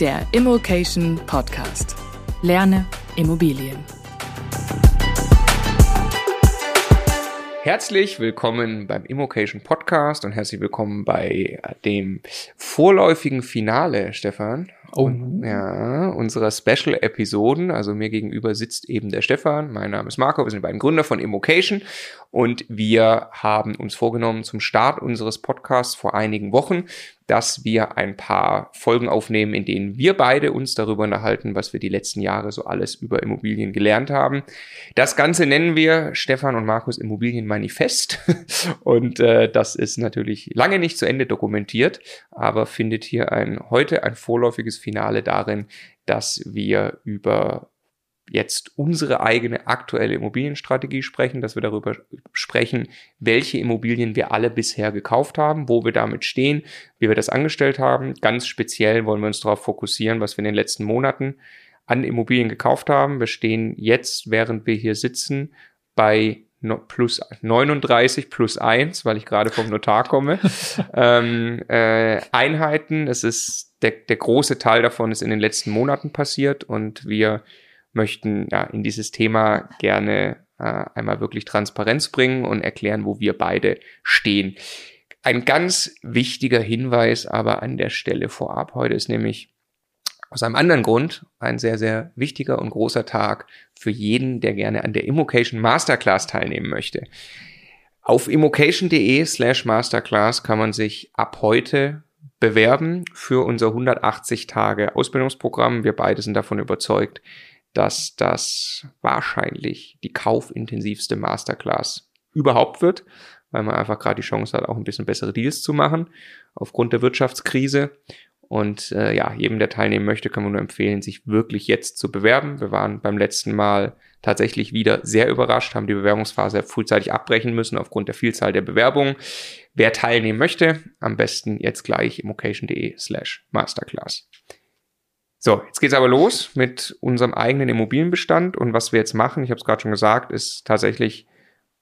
der Immokation Podcast. Lerne Immobilien. Herzlich willkommen beim Immocation Podcast und herzlich willkommen bei dem vorläufigen Finale, Stefan. Oh. Ja, unserer Special-Episoden. Also mir gegenüber sitzt eben der Stefan. Mein Name ist Marco. Wir sind beiden Gründer von Immocation. Und wir haben uns vorgenommen zum Start unseres Podcasts vor einigen Wochen, dass wir ein paar Folgen aufnehmen, in denen wir beide uns darüber unterhalten, was wir die letzten Jahre so alles über Immobilien gelernt haben. Das Ganze nennen wir Stefan und Markus Immobilienmanifest. Und äh, das ist natürlich lange nicht zu Ende dokumentiert, aber findet hier ein heute ein vorläufiges Finale darin, dass wir über jetzt unsere eigene aktuelle Immobilienstrategie sprechen, dass wir darüber sprechen, welche Immobilien wir alle bisher gekauft haben, wo wir damit stehen, wie wir das angestellt haben. Ganz speziell wollen wir uns darauf fokussieren, was wir in den letzten Monaten an Immobilien gekauft haben. Wir stehen jetzt, während wir hier sitzen, bei plus 39 plus 1, weil ich gerade vom Notar komme. ähm, äh, Einheiten, es ist der, der große Teil davon ist in den letzten Monaten passiert und wir möchten ja, in dieses Thema gerne äh, einmal wirklich Transparenz bringen und erklären, wo wir beide stehen. Ein ganz wichtiger Hinweis aber an der Stelle vorab heute ist nämlich aus einem anderen Grund ein sehr, sehr wichtiger und großer Tag für jeden, der gerne an der Immocation Masterclass teilnehmen möchte. Auf immocation.de slash Masterclass kann man sich ab heute bewerben für unser 180 Tage Ausbildungsprogramm. Wir beide sind davon überzeugt, dass das wahrscheinlich die kaufintensivste Masterclass überhaupt wird, weil man einfach gerade die Chance hat, auch ein bisschen bessere Deals zu machen aufgrund der Wirtschaftskrise. Und äh, ja, jedem, der teilnehmen möchte, kann man nur empfehlen, sich wirklich jetzt zu bewerben. Wir waren beim letzten Mal tatsächlich wieder sehr überrascht, haben die Bewerbungsphase frühzeitig abbrechen müssen aufgrund der Vielzahl der Bewerbungen. Wer teilnehmen möchte, am besten jetzt gleich immocation.de slash masterclass. So, jetzt geht's aber los mit unserem eigenen Immobilienbestand und was wir jetzt machen, ich habe es gerade schon gesagt, ist tatsächlich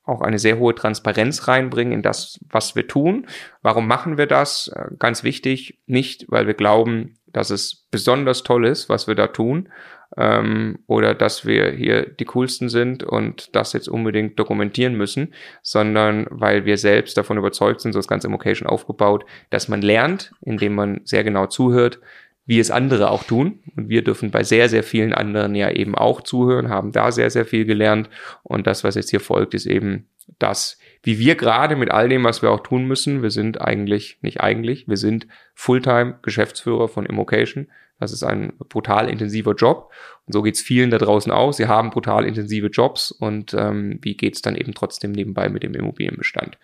auch eine sehr hohe Transparenz reinbringen in das, was wir tun. Warum machen wir das? Äh, ganz wichtig, nicht, weil wir glauben, dass es besonders toll ist, was wir da tun, ähm, oder dass wir hier die coolsten sind und das jetzt unbedingt dokumentieren müssen, sondern weil wir selbst davon überzeugt sind, so das ganze Immocation aufgebaut, dass man lernt, indem man sehr genau zuhört, wie es andere auch tun. Und wir dürfen bei sehr, sehr vielen anderen ja eben auch zuhören, haben da sehr, sehr viel gelernt. Und das, was jetzt hier folgt, ist eben das, wie wir gerade mit all dem, was wir auch tun müssen, wir sind eigentlich, nicht eigentlich, wir sind Fulltime Geschäftsführer von Immocation. Das ist ein brutal intensiver Job. Und so geht's vielen da draußen aus. Sie haben brutal intensive Jobs und ähm, wie geht's dann eben trotzdem nebenbei mit dem Immobilienbestand?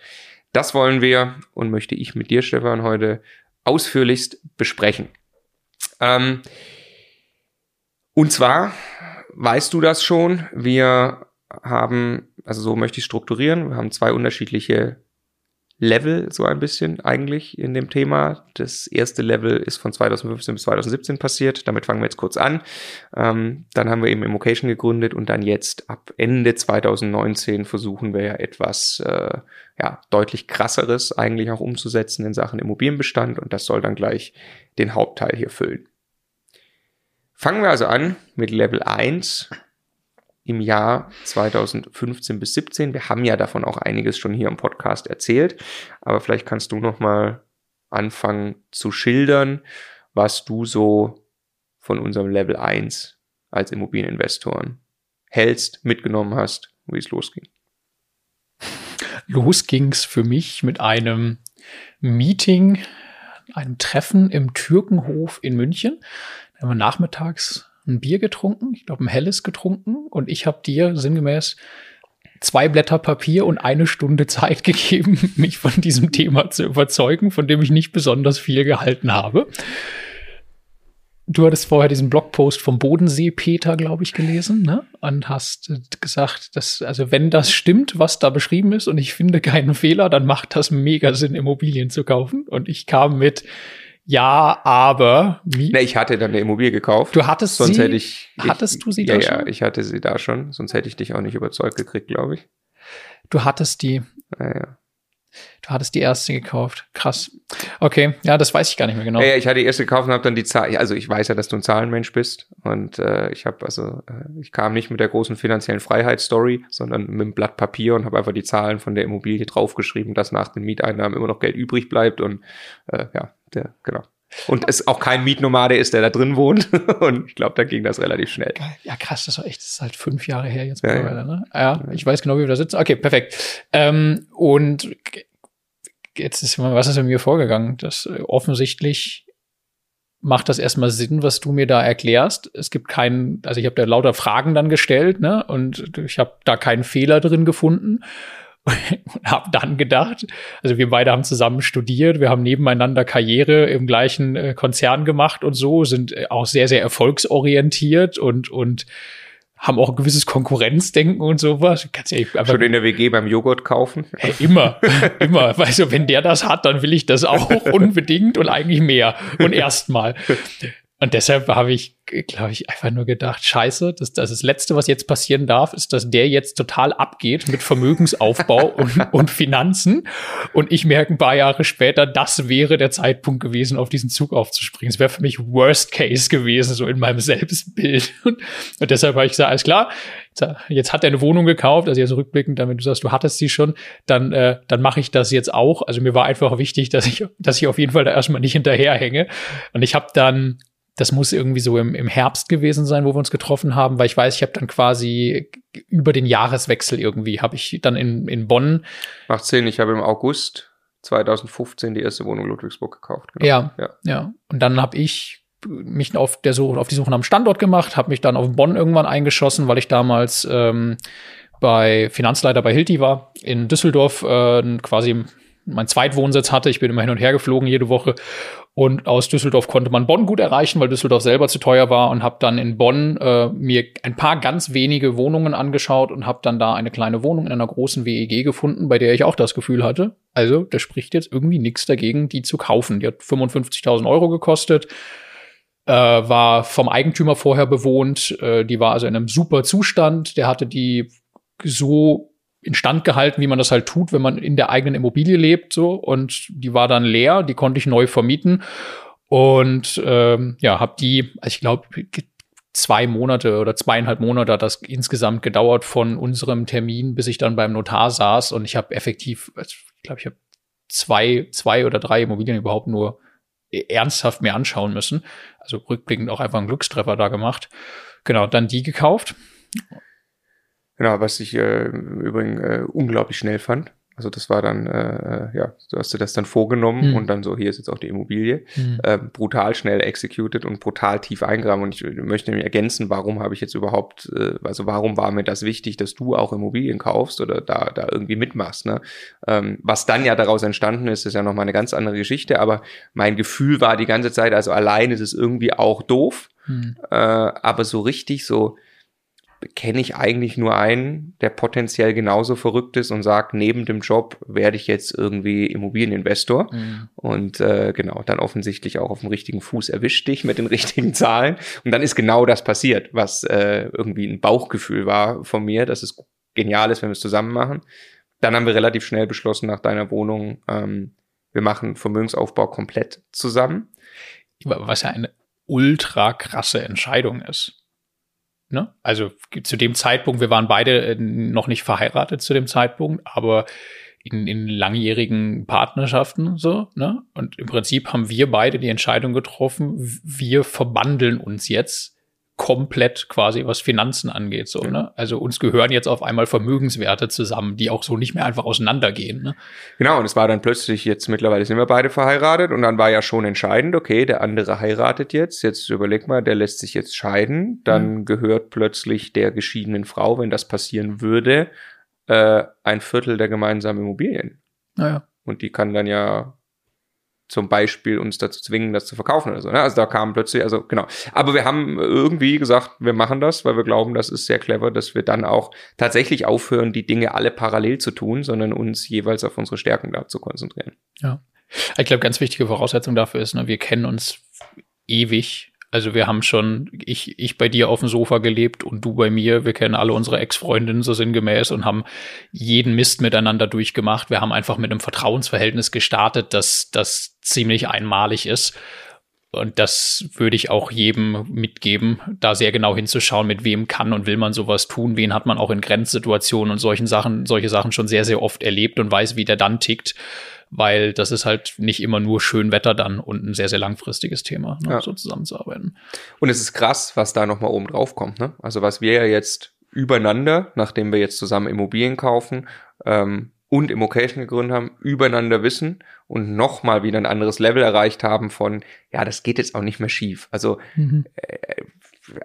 Das wollen wir und möchte ich mit dir, Stefan, heute ausführlichst besprechen. Ähm, und zwar, weißt du das schon, wir haben, also so möchte ich strukturieren, wir haben zwei unterschiedliche Level so ein bisschen eigentlich in dem Thema. Das erste Level ist von 2015 bis 2017 passiert. Damit fangen wir jetzt kurz an. Ähm, dann haben wir eben Immocation gegründet und dann jetzt ab Ende 2019 versuchen wir ja etwas äh, ja, deutlich krasseres eigentlich auch umzusetzen in Sachen Immobilienbestand und das soll dann gleich den Hauptteil hier füllen. Fangen wir also an mit Level 1 im Jahr 2015 bis 17. Wir haben ja davon auch einiges schon hier im Podcast erzählt, aber vielleicht kannst du noch mal anfangen zu schildern, was du so von unserem Level 1 als Immobilieninvestoren hältst, mitgenommen hast, wie es losging. Los ging's für mich mit einem Meeting, einem Treffen im Türkenhof in München haben wir nachmittags ein Bier getrunken, ich glaube ein helles getrunken und ich habe dir sinngemäß zwei Blätter Papier und eine Stunde Zeit gegeben, mich von diesem Thema zu überzeugen, von dem ich nicht besonders viel gehalten habe. Du hattest vorher diesen Blogpost vom Bodensee Peter, glaube ich, gelesen, ne? Und hast gesagt, dass, also wenn das stimmt, was da beschrieben ist, und ich finde keinen Fehler, dann macht das mega Sinn, Immobilien zu kaufen. Und ich kam mit, ja, aber wie? Nee, ich hatte dann eine Immobilie gekauft. Du hattest sonst sie? Hätte ich, hattest ich, du sie ja, da schon? schon? Ja, ich hatte sie da schon. Sonst hätte ich dich auch nicht überzeugt gekriegt, glaube ich. Du hattest die. Naja. Hattest die erste gekauft. Krass. Okay, ja, das weiß ich gar nicht mehr genau. Ja, ja ich hatte die erste gekauft und habe dann die Zahl. Also ich weiß ja, dass du ein Zahlenmensch bist und äh, ich habe also äh, ich kam nicht mit der großen finanziellen Freiheitsstory, sondern mit einem Blatt Papier und habe einfach die Zahlen von der Immobilie draufgeschrieben, dass nach den Mieteinnahmen immer noch Geld übrig bleibt und äh, ja, der genau. Und es auch kein Mietnomade ist, der da drin wohnt. Und ich glaube, da ging das relativ schnell. Ja, krass, das war echt, das ist halt fünf Jahre her jetzt ja, mittlerweile, ne? Ja, ich weiß genau, wie wir da sitzen. Okay, perfekt. Ähm, und jetzt ist, was ist in mir vorgegangen? Das äh, offensichtlich macht das erstmal Sinn, was du mir da erklärst. Es gibt keinen, also ich habe da lauter Fragen dann gestellt, ne? Und ich habe da keinen Fehler drin gefunden und habe dann gedacht, also wir beide haben zusammen studiert, wir haben nebeneinander Karriere im gleichen äh, Konzern gemacht und so, sind äh, auch sehr, sehr erfolgsorientiert und, und haben auch ein gewisses Konkurrenzdenken und sowas. Kannst ja einfach Schon in der WG beim Joghurt kaufen? Hey, immer, immer. Weißt du, wenn der das hat, dann will ich das auch unbedingt und eigentlich mehr und erstmal. Und deshalb habe ich, glaube ich, einfach nur gedacht, scheiße, das, das, das Letzte, was jetzt passieren darf, ist, dass der jetzt total abgeht mit Vermögensaufbau und, und Finanzen. Und ich merke ein paar Jahre später, das wäre der Zeitpunkt gewesen, auf diesen Zug aufzuspringen. Es wäre für mich Worst Case gewesen, so in meinem Selbstbild. Und, und deshalb habe ich gesagt, alles klar, jetzt hat er eine Wohnung gekauft, also jetzt rückblickend, damit du sagst, du hattest sie schon, dann, äh, dann mache ich das jetzt auch. Also mir war einfach wichtig, dass ich, dass ich auf jeden Fall da erstmal nicht hinterherhänge. Und ich habe dann das muss irgendwie so im, im Herbst gewesen sein, wo wir uns getroffen haben, weil ich weiß, ich habe dann quasi über den Jahreswechsel irgendwie, habe ich dann in, in Bonn. Macht Sinn, ich habe im August 2015 die erste Wohnung in Ludwigsburg gekauft. Genau. Ja, ja, ja. Und dann habe ich mich auf der Suche, auf die Suche nach dem Standort gemacht, habe mich dann auf Bonn irgendwann eingeschossen, weil ich damals ähm, bei Finanzleiter bei Hilti war in Düsseldorf äh, quasi mein Zweitwohnsitz hatte. Ich bin immer hin und her geflogen jede Woche. Und aus Düsseldorf konnte man Bonn gut erreichen, weil Düsseldorf selber zu teuer war und habe dann in Bonn äh, mir ein paar ganz wenige Wohnungen angeschaut und habe dann da eine kleine Wohnung in einer großen WEG gefunden, bei der ich auch das Gefühl hatte, also da spricht jetzt irgendwie nichts dagegen, die zu kaufen. Die hat 55.000 Euro gekostet, äh, war vom Eigentümer vorher bewohnt, äh, die war also in einem super Zustand, der hatte die so instand gehalten, wie man das halt tut, wenn man in der eigenen Immobilie lebt, so. Und die war dann leer, die konnte ich neu vermieten. Und ähm, ja, habe die, also ich glaube, zwei Monate oder zweieinhalb Monate hat das insgesamt gedauert von unserem Termin, bis ich dann beim Notar saß. Und ich habe effektiv, also ich glaube, ich habe zwei, zwei oder drei Immobilien überhaupt nur ernsthaft mir anschauen müssen. Also rückblickend auch einfach einen Glückstreffer da gemacht. Genau, dann die gekauft. Genau, was ich äh, übrigens äh, unglaublich schnell fand. Also das war dann, äh, ja, du hast dir das dann vorgenommen mhm. und dann so, hier ist jetzt auch die Immobilie. Mhm. Äh, brutal schnell executed und brutal tief eingraben. Und ich möchte nämlich ergänzen, warum habe ich jetzt überhaupt, äh, also warum war mir das wichtig, dass du auch Immobilien kaufst oder da, da irgendwie mitmachst. Ne? Ähm, was dann ja daraus entstanden ist, ist ja nochmal eine ganz andere Geschichte. Aber mein Gefühl war die ganze Zeit, also allein ist es irgendwie auch doof. Mhm. Äh, aber so richtig so kenne ich eigentlich nur einen, der potenziell genauso verrückt ist und sagt, neben dem Job werde ich jetzt irgendwie Immobilieninvestor. Mhm. Und äh, genau, dann offensichtlich auch auf dem richtigen Fuß erwischt dich mit den richtigen Zahlen. Und dann ist genau das passiert, was äh, irgendwie ein Bauchgefühl war von mir, dass es genial ist, wenn wir es zusammen machen. Dann haben wir relativ schnell beschlossen nach deiner Wohnung, ähm, wir machen Vermögensaufbau komplett zusammen. Was ja eine ultra krasse Entscheidung ist. Ne? Also zu dem Zeitpunkt, wir waren beide äh, noch nicht verheiratet zu dem Zeitpunkt, aber in, in langjährigen Partnerschaften so, ne? Und im Prinzip haben wir beide die Entscheidung getroffen, wir verbandeln uns jetzt komplett quasi, was Finanzen angeht. So, ja. ne? Also uns gehören jetzt auf einmal Vermögenswerte zusammen, die auch so nicht mehr einfach auseinandergehen. Ne? Genau, und es war dann plötzlich, jetzt mittlerweile sind wir beide verheiratet und dann war ja schon entscheidend, okay, der andere heiratet jetzt, jetzt überleg mal, der lässt sich jetzt scheiden, dann mhm. gehört plötzlich der geschiedenen Frau, wenn das passieren würde, äh, ein Viertel der gemeinsamen Immobilien. Naja. Und die kann dann ja zum Beispiel uns dazu zwingen, das zu verkaufen oder so. Ne? Also da kam plötzlich, also genau. Aber wir haben irgendwie gesagt, wir machen das, weil wir glauben, das ist sehr clever, dass wir dann auch tatsächlich aufhören, die Dinge alle parallel zu tun, sondern uns jeweils auf unsere Stärken da zu konzentrieren. Ja. Ich glaube, ganz wichtige Voraussetzung dafür ist, ne, wir kennen uns ewig Also wir haben schon, ich, ich bei dir auf dem Sofa gelebt und du bei mir. Wir kennen alle unsere Ex-Freundinnen so sinngemäß und haben jeden Mist miteinander durchgemacht. Wir haben einfach mit einem Vertrauensverhältnis gestartet, das, das ziemlich einmalig ist. Und das würde ich auch jedem mitgeben, da sehr genau hinzuschauen, mit wem kann und will man sowas tun, wen hat man auch in Grenzsituationen und solchen Sachen, solche Sachen schon sehr, sehr oft erlebt und weiß, wie der dann tickt weil das ist halt nicht immer nur schön Wetter dann und ein sehr, sehr langfristiges Thema, ne, ja. so zusammenzuarbeiten. Und es ist krass, was da nochmal oben drauf kommt. Ne? Also was wir ja jetzt übereinander, nachdem wir jetzt zusammen Immobilien kaufen ähm, und Immocation gegründet haben, übereinander wissen und nochmal wieder ein anderes Level erreicht haben von, ja, das geht jetzt auch nicht mehr schief. Also mhm. äh,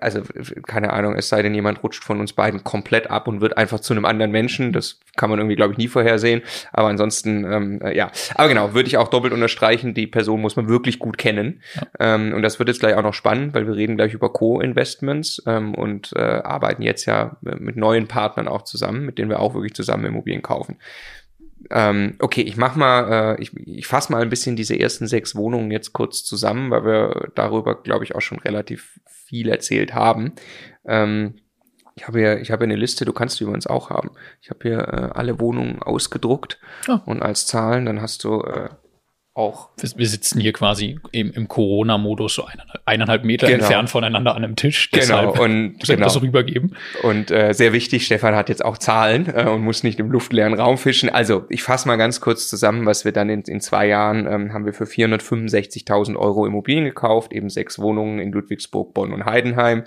also keine Ahnung, es sei denn, jemand rutscht von uns beiden komplett ab und wird einfach zu einem anderen Menschen. Das kann man irgendwie, glaube ich, nie vorhersehen. Aber ansonsten, ähm, äh, ja. Aber genau, würde ich auch doppelt unterstreichen, die Person muss man wirklich gut kennen. Ja. Ähm, und das wird jetzt gleich auch noch spannend, weil wir reden gleich über Co-Investments ähm, und äh, arbeiten jetzt ja mit neuen Partnern auch zusammen, mit denen wir auch wirklich zusammen Immobilien kaufen. Ähm, okay, ich mach mal, äh, ich, ich fasse mal ein bisschen diese ersten sechs Wohnungen jetzt kurz zusammen, weil wir darüber, glaube ich, auch schon relativ viel erzählt haben. Ähm, ich habe hier, ich habe eine Liste, du kannst die übrigens auch haben. Ich habe hier äh, alle Wohnungen ausgedruckt oh. und als Zahlen, dann hast du äh, auch. Wir sitzen hier quasi im, im Corona-Modus so eineinhalb, eineinhalb Meter genau. entfernt voneinander an einem Tisch. Genau. und genau. das rübergeben. Und äh, sehr wichtig, Stefan hat jetzt auch Zahlen äh, und muss nicht im luftleeren Raum fischen. Also ich fasse mal ganz kurz zusammen, was wir dann in, in zwei Jahren ähm, haben wir für 465.000 Euro Immobilien gekauft, eben sechs Wohnungen in Ludwigsburg, Bonn und Heidenheim.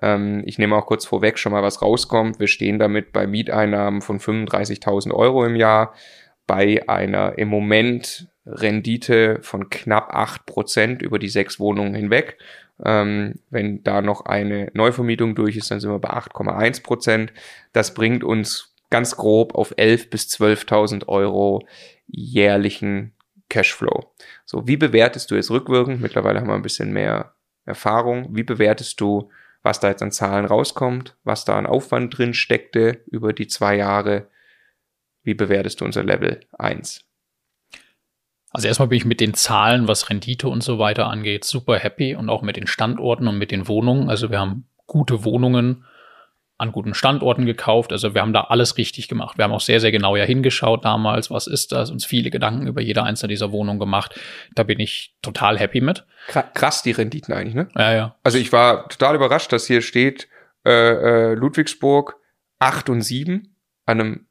Ähm, ich nehme auch kurz vorweg schon mal, was rauskommt. Wir stehen damit bei Mieteinnahmen von 35.000 Euro im Jahr bei einer im Moment Rendite von knapp acht Prozent über die sechs Wohnungen hinweg. Ähm, wenn da noch eine Neuvermietung durch ist, dann sind wir bei 8,1 Prozent. Das bringt uns ganz grob auf 11.000 bis 12.000 Euro jährlichen Cashflow. So, wie bewertest du jetzt rückwirkend? Mittlerweile haben wir ein bisschen mehr Erfahrung. Wie bewertest du, was da jetzt an Zahlen rauskommt, was da an Aufwand drin steckte über die zwei Jahre? Wie bewertest du unser Level 1? Also erstmal bin ich mit den Zahlen, was Rendite und so weiter angeht, super happy und auch mit den Standorten und mit den Wohnungen. Also wir haben gute Wohnungen an guten Standorten gekauft. Also wir haben da alles richtig gemacht. Wir haben auch sehr, sehr genau ja hingeschaut damals, was ist das, uns viele Gedanken über jede einzelne dieser Wohnungen gemacht. Da bin ich total happy mit. Krass, die Renditen eigentlich, ne? Ja, ja. Also ich war total überrascht, dass hier steht äh, äh, Ludwigsburg 8 und 7 an einem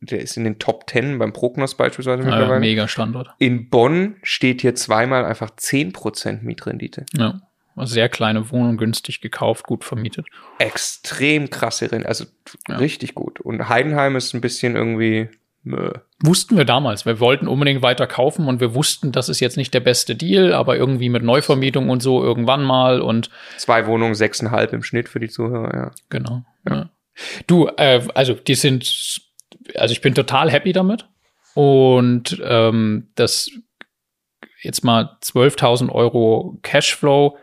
der ist in den Top 10 beim Prognos beispielsweise ja, mittlerweile. Mega Standort. In Bonn steht hier zweimal einfach 10% Mietrendite. Ja. Also sehr kleine Wohnung, günstig gekauft, gut vermietet. Extrem krasse Rendite, also ja. richtig gut. Und Heidenheim ist ein bisschen irgendwie Mö. Wussten wir damals. Wir wollten unbedingt weiter kaufen und wir wussten, das ist jetzt nicht der beste Deal, aber irgendwie mit Neuvermietung und so irgendwann mal und. Zwei Wohnungen, sechseinhalb im Schnitt für die Zuhörer, ja. Genau. Ja. Ja. Du, äh, also die sind also ich bin total happy damit. Und ähm, das jetzt mal 12.000 Euro Cashflow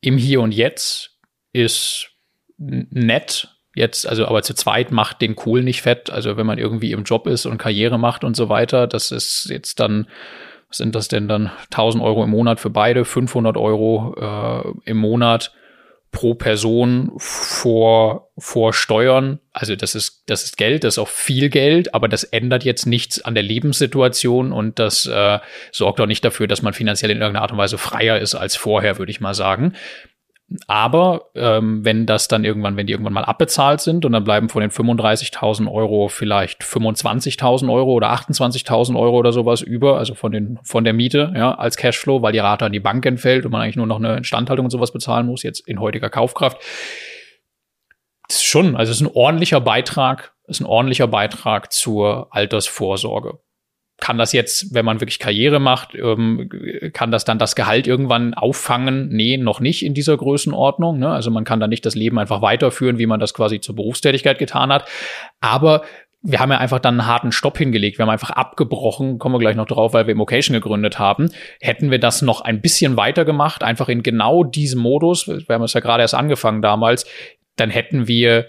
im Hier und Jetzt ist nett. Jetzt, also aber zu zweit macht den Kohl nicht fett. Also wenn man irgendwie im Job ist und Karriere macht und so weiter, das ist jetzt dann, sind das denn dann? 1000 Euro im Monat für beide, 500 Euro äh, im Monat pro Person vor, vor Steuern. Also das ist, das ist Geld, das ist auch viel Geld, aber das ändert jetzt nichts an der Lebenssituation und das äh, sorgt auch nicht dafür, dass man finanziell in irgendeiner Art und Weise freier ist als vorher, würde ich mal sagen. Aber ähm, wenn das dann irgendwann, wenn die irgendwann mal abbezahlt sind und dann bleiben von den 35.000 Euro vielleicht 25.000 Euro oder 28.000 Euro oder sowas über, also von den von der Miete ja als Cashflow, weil die Rate an die Bank entfällt und man eigentlich nur noch eine Instandhaltung und sowas bezahlen muss jetzt in heutiger Kaufkraft. Das ist schon, also es ist ein ordentlicher Beitrag, ist ein ordentlicher Beitrag zur Altersvorsorge kann das jetzt, wenn man wirklich Karriere macht, ähm, kann das dann das Gehalt irgendwann auffangen? Nee, noch nicht in dieser Größenordnung. Ne? Also man kann da nicht das Leben einfach weiterführen, wie man das quasi zur Berufstätigkeit getan hat. Aber wir haben ja einfach dann einen harten Stopp hingelegt. Wir haben einfach abgebrochen, kommen wir gleich noch drauf, weil wir Immocation gegründet haben. Hätten wir das noch ein bisschen weiter gemacht, einfach in genau diesem Modus, wir haben es ja gerade erst angefangen damals, dann hätten wir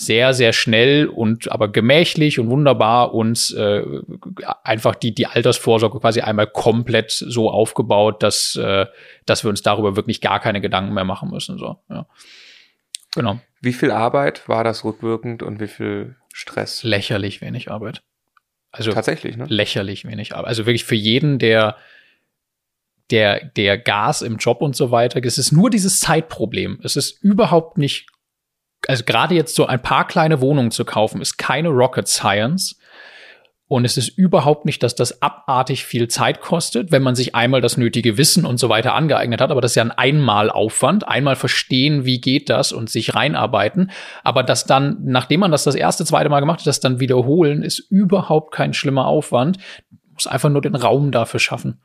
sehr, sehr schnell und aber gemächlich und wunderbar uns äh, einfach die, die Altersvorsorge quasi einmal komplett so aufgebaut, dass, äh, dass wir uns darüber wirklich gar keine Gedanken mehr machen müssen. So, ja. Genau. Wie viel Arbeit war das rückwirkend und wie viel Stress? Lächerlich wenig Arbeit. Also tatsächlich, ne? Lächerlich wenig Arbeit. Also wirklich für jeden, der der, der Gas im Job und so weiter. Es ist nur dieses Zeitproblem. Es ist überhaupt nicht, also gerade jetzt so ein paar kleine Wohnungen zu kaufen, ist keine Rocket Science. Und es ist überhaupt nicht, dass das abartig viel Zeit kostet, wenn man sich einmal das nötige Wissen und so weiter angeeignet hat. Aber das ist ja ein Einmalaufwand. Einmal verstehen, wie geht das und sich reinarbeiten. Aber das dann, nachdem man das das erste, zweite Mal gemacht hat, das dann wiederholen, ist überhaupt kein schlimmer Aufwand. Muss einfach nur den Raum dafür schaffen.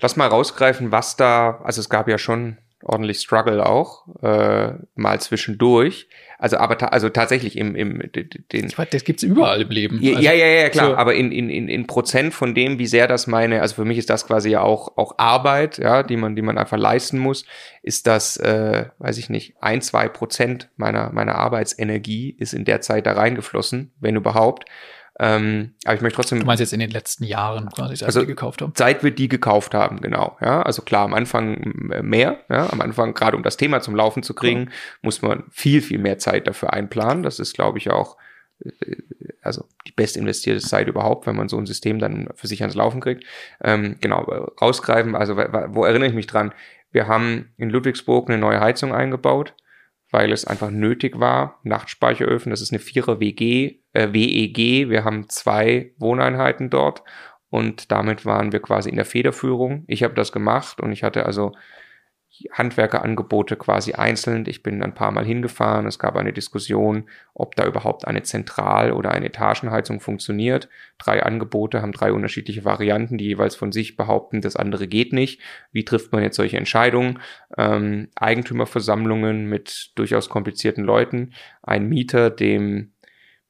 Lass mal rausgreifen, was da, also es gab ja schon ordentlich Struggle auch, äh, mal zwischendurch. Also aber ta also tatsächlich im, im den. Ich weiß, das gibt's überall im Leben. Ja, also, ja, ja, ja, klar. So. Aber in, in, in, in Prozent von dem, wie sehr das meine, also für mich ist das quasi ja auch, auch Arbeit, ja, die man, die man einfach leisten muss, ist das, äh, weiß ich nicht, ein, zwei Prozent meiner, meiner Arbeitsenergie ist in der Zeit da reingeflossen, wenn überhaupt. Ähm, aber ich möchte trotzdem. Du meinst jetzt in den letzten Jahren quasi, seit also, wir die gekauft haben? Seit wir die gekauft haben, genau. Ja, also klar, am Anfang mehr. Ja, am Anfang, gerade um das Thema zum Laufen zu kriegen, cool. muss man viel, viel mehr Zeit dafür einplanen. Das ist, glaube ich, auch äh, also die best investierte Zeit überhaupt, wenn man so ein System dann für sich ans Laufen kriegt. Ähm, genau, rausgreifen, also wo erinnere ich mich dran? Wir haben in Ludwigsburg eine neue Heizung eingebaut weil es einfach nötig war. Nachtspeicheröfen, das ist eine Vierer WG, äh, WEG. Wir haben zwei Wohneinheiten dort und damit waren wir quasi in der Federführung. Ich habe das gemacht und ich hatte also Handwerkerangebote quasi einzeln. Ich bin ein paar Mal hingefahren. Es gab eine Diskussion, ob da überhaupt eine Zentral- oder eine Etagenheizung funktioniert. Drei Angebote haben drei unterschiedliche Varianten, die jeweils von sich behaupten, das andere geht nicht. Wie trifft man jetzt solche Entscheidungen? Ähm, Eigentümerversammlungen mit durchaus komplizierten Leuten. Ein Mieter, dem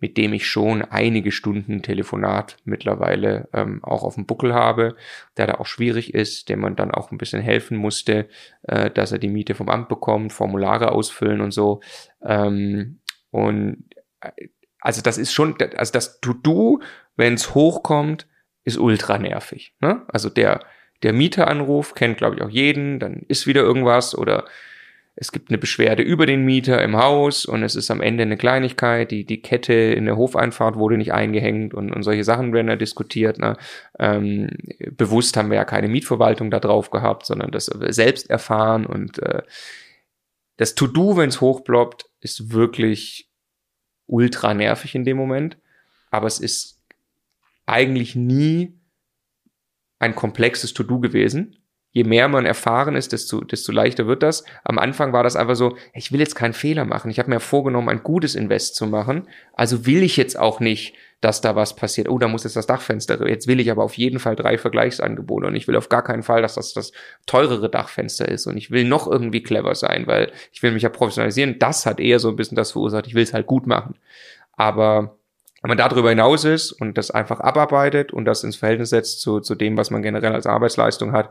mit dem ich schon einige Stunden Telefonat mittlerweile ähm, auch auf dem Buckel habe, der da auch schwierig ist, dem man dann auch ein bisschen helfen musste, äh, dass er die Miete vom Amt bekommt, Formulare ausfüllen und so. Ähm, und äh, also das ist schon, also das To-Do, wenn es hochkommt, ist ultra nervig. Ne? Also der, der Mieteranruf kennt, glaube ich, auch jeden, dann ist wieder irgendwas oder es gibt eine Beschwerde über den Mieter im Haus und es ist am Ende eine Kleinigkeit, die, die Kette in der Hofeinfahrt wurde nicht eingehängt und, und solche Sachen werden da diskutiert. Ne? Ähm, bewusst haben wir ja keine Mietverwaltung da drauf gehabt, sondern das selbst erfahren und äh, das To-Do, wenn es hochploppt, ist wirklich ultra nervig in dem Moment, aber es ist eigentlich nie ein komplexes To-Do gewesen, je mehr man erfahren ist, desto, desto leichter wird das. Am Anfang war das einfach so, ich will jetzt keinen Fehler machen. Ich habe mir vorgenommen, ein gutes Invest zu machen. Also will ich jetzt auch nicht, dass da was passiert. Oh, da muss jetzt das Dachfenster. Jetzt will ich aber auf jeden Fall drei Vergleichsangebote und ich will auf gar keinen Fall, dass das das teurere Dachfenster ist und ich will noch irgendwie clever sein, weil ich will mich ja professionalisieren. Das hat eher so ein bisschen das verursacht. Ich will es halt gut machen. Aber wenn man darüber hinaus ist und das einfach abarbeitet und das ins Verhältnis setzt zu, zu dem, was man generell als Arbeitsleistung hat,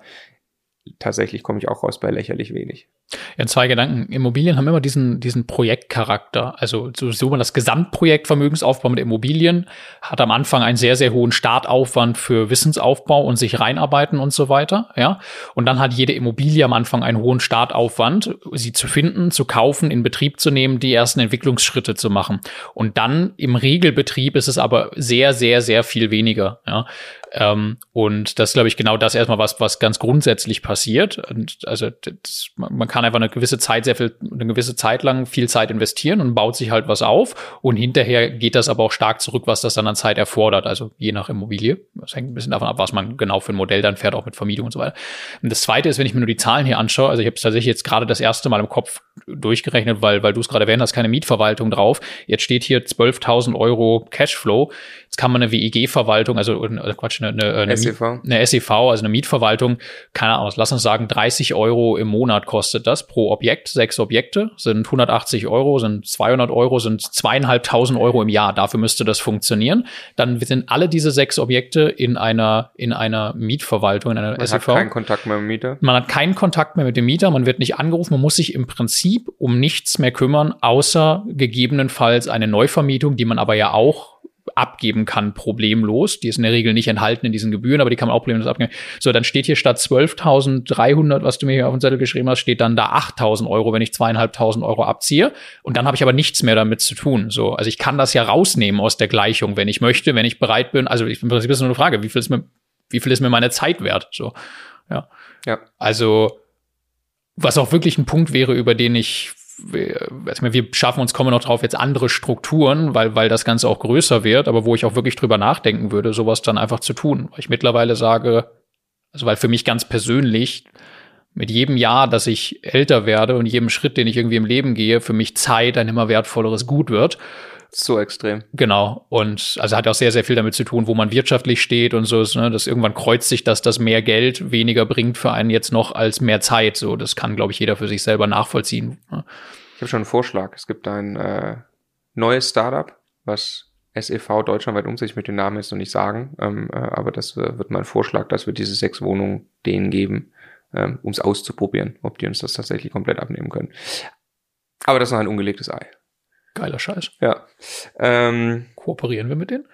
tatsächlich komme ich auch raus bei lächerlich wenig. Ja, zwei Gedanken. Immobilien haben immer diesen, diesen Projektcharakter. Also so, man das Gesamtprojekt Vermögensaufbau mit Immobilien hat am Anfang einen sehr, sehr hohen Startaufwand für Wissensaufbau und sich reinarbeiten und so weiter. Ja. Und dann hat jede Immobilie am Anfang einen hohen Startaufwand, sie zu finden, zu kaufen, in Betrieb zu nehmen, die ersten Entwicklungsschritte zu machen. Und dann im Regelbetrieb ist es aber sehr, sehr, sehr viel weniger. Ja. Ähm, und das glaube ich, genau das erstmal was, was ganz grundsätzlich passiert. Und also das, man kann einfach eine gewisse Zeit, sehr viel, eine gewisse Zeit lang viel Zeit investieren und baut sich halt was auf. Und hinterher geht das aber auch stark zurück, was das dann an Zeit erfordert. Also je nach Immobilie. Das hängt ein bisschen davon ab, was man genau für ein Modell dann fährt, auch mit Vermietung und so weiter. Und das zweite ist, wenn ich mir nur die Zahlen hier anschaue, also ich habe es tatsächlich jetzt gerade das erste Mal im Kopf durchgerechnet, weil, weil du es gerade erwähnt hast, keine Mietverwaltung drauf. Jetzt steht hier 12.000 Euro Cashflow. Jetzt kann man eine WEG-Verwaltung, also äh, Quatsch, eine, eine, eine, SEV. eine SEV, also eine Mietverwaltung, keine Ahnung, lass uns sagen, 30 Euro im Monat kostet das pro Objekt? Sechs Objekte sind 180 Euro, sind 200 Euro, sind zweieinhalbtausend Euro im Jahr. Dafür müsste das funktionieren. Dann sind alle diese sechs Objekte in einer, in einer Mietverwaltung, in einer Man SEV. hat keinen Kontakt mehr mit dem Mieter. Man hat keinen Kontakt mehr mit dem Mieter, man wird nicht angerufen, man muss sich im Prinzip um nichts mehr kümmern, außer gegebenenfalls eine Neuvermietung, die man aber ja auch abgeben kann, problemlos. Die ist in der Regel nicht enthalten in diesen Gebühren, aber die kann man auch problemlos abgeben. So, dann steht hier statt 12.300, was du mir hier auf den Zettel geschrieben hast, steht dann da 8.000 Euro, wenn ich zweieinhalbtausend Euro abziehe. Und dann habe ich aber nichts mehr damit zu tun. So, also ich kann das ja rausnehmen aus der Gleichung, wenn ich möchte, wenn ich bereit bin. Also ich, im Prinzip ist es nur eine Frage, wie viel ist mir, wie viel ist mir meine Zeit wert? So, ja. Ja. Also, was auch wirklich ein Punkt wäre, über den ich also wir schaffen uns, kommen noch drauf, jetzt andere Strukturen, weil, weil das Ganze auch größer wird, aber wo ich auch wirklich drüber nachdenken würde, sowas dann einfach zu tun. Weil ich mittlerweile sage, also weil für mich ganz persönlich mit jedem Jahr, dass ich älter werde und jedem Schritt, den ich irgendwie im Leben gehe, für mich Zeit ein immer wertvolleres Gut wird. So extrem. Genau. Und also hat auch sehr, sehr viel damit zu tun, wo man wirtschaftlich steht und so ist, ne, dass irgendwann kreuzt sich, dass das mehr Geld weniger bringt für einen jetzt noch als mehr Zeit. So, das kann, glaube ich, jeder für sich selber nachvollziehen. Ne? Ich habe schon einen Vorschlag. Es gibt ein äh, neues Startup, was SEV deutschlandweit um sich mit den Namen jetzt noch nicht sagen, ähm, äh, aber das äh, wird mein Vorschlag, dass wir diese sechs Wohnungen denen geben, ähm, um es auszuprobieren, ob die uns das tatsächlich komplett abnehmen können. Aber das ist noch ein ungelegtes Ei. Geiler Scheiß. Ja. Ähm, Kooperieren wir mit denen?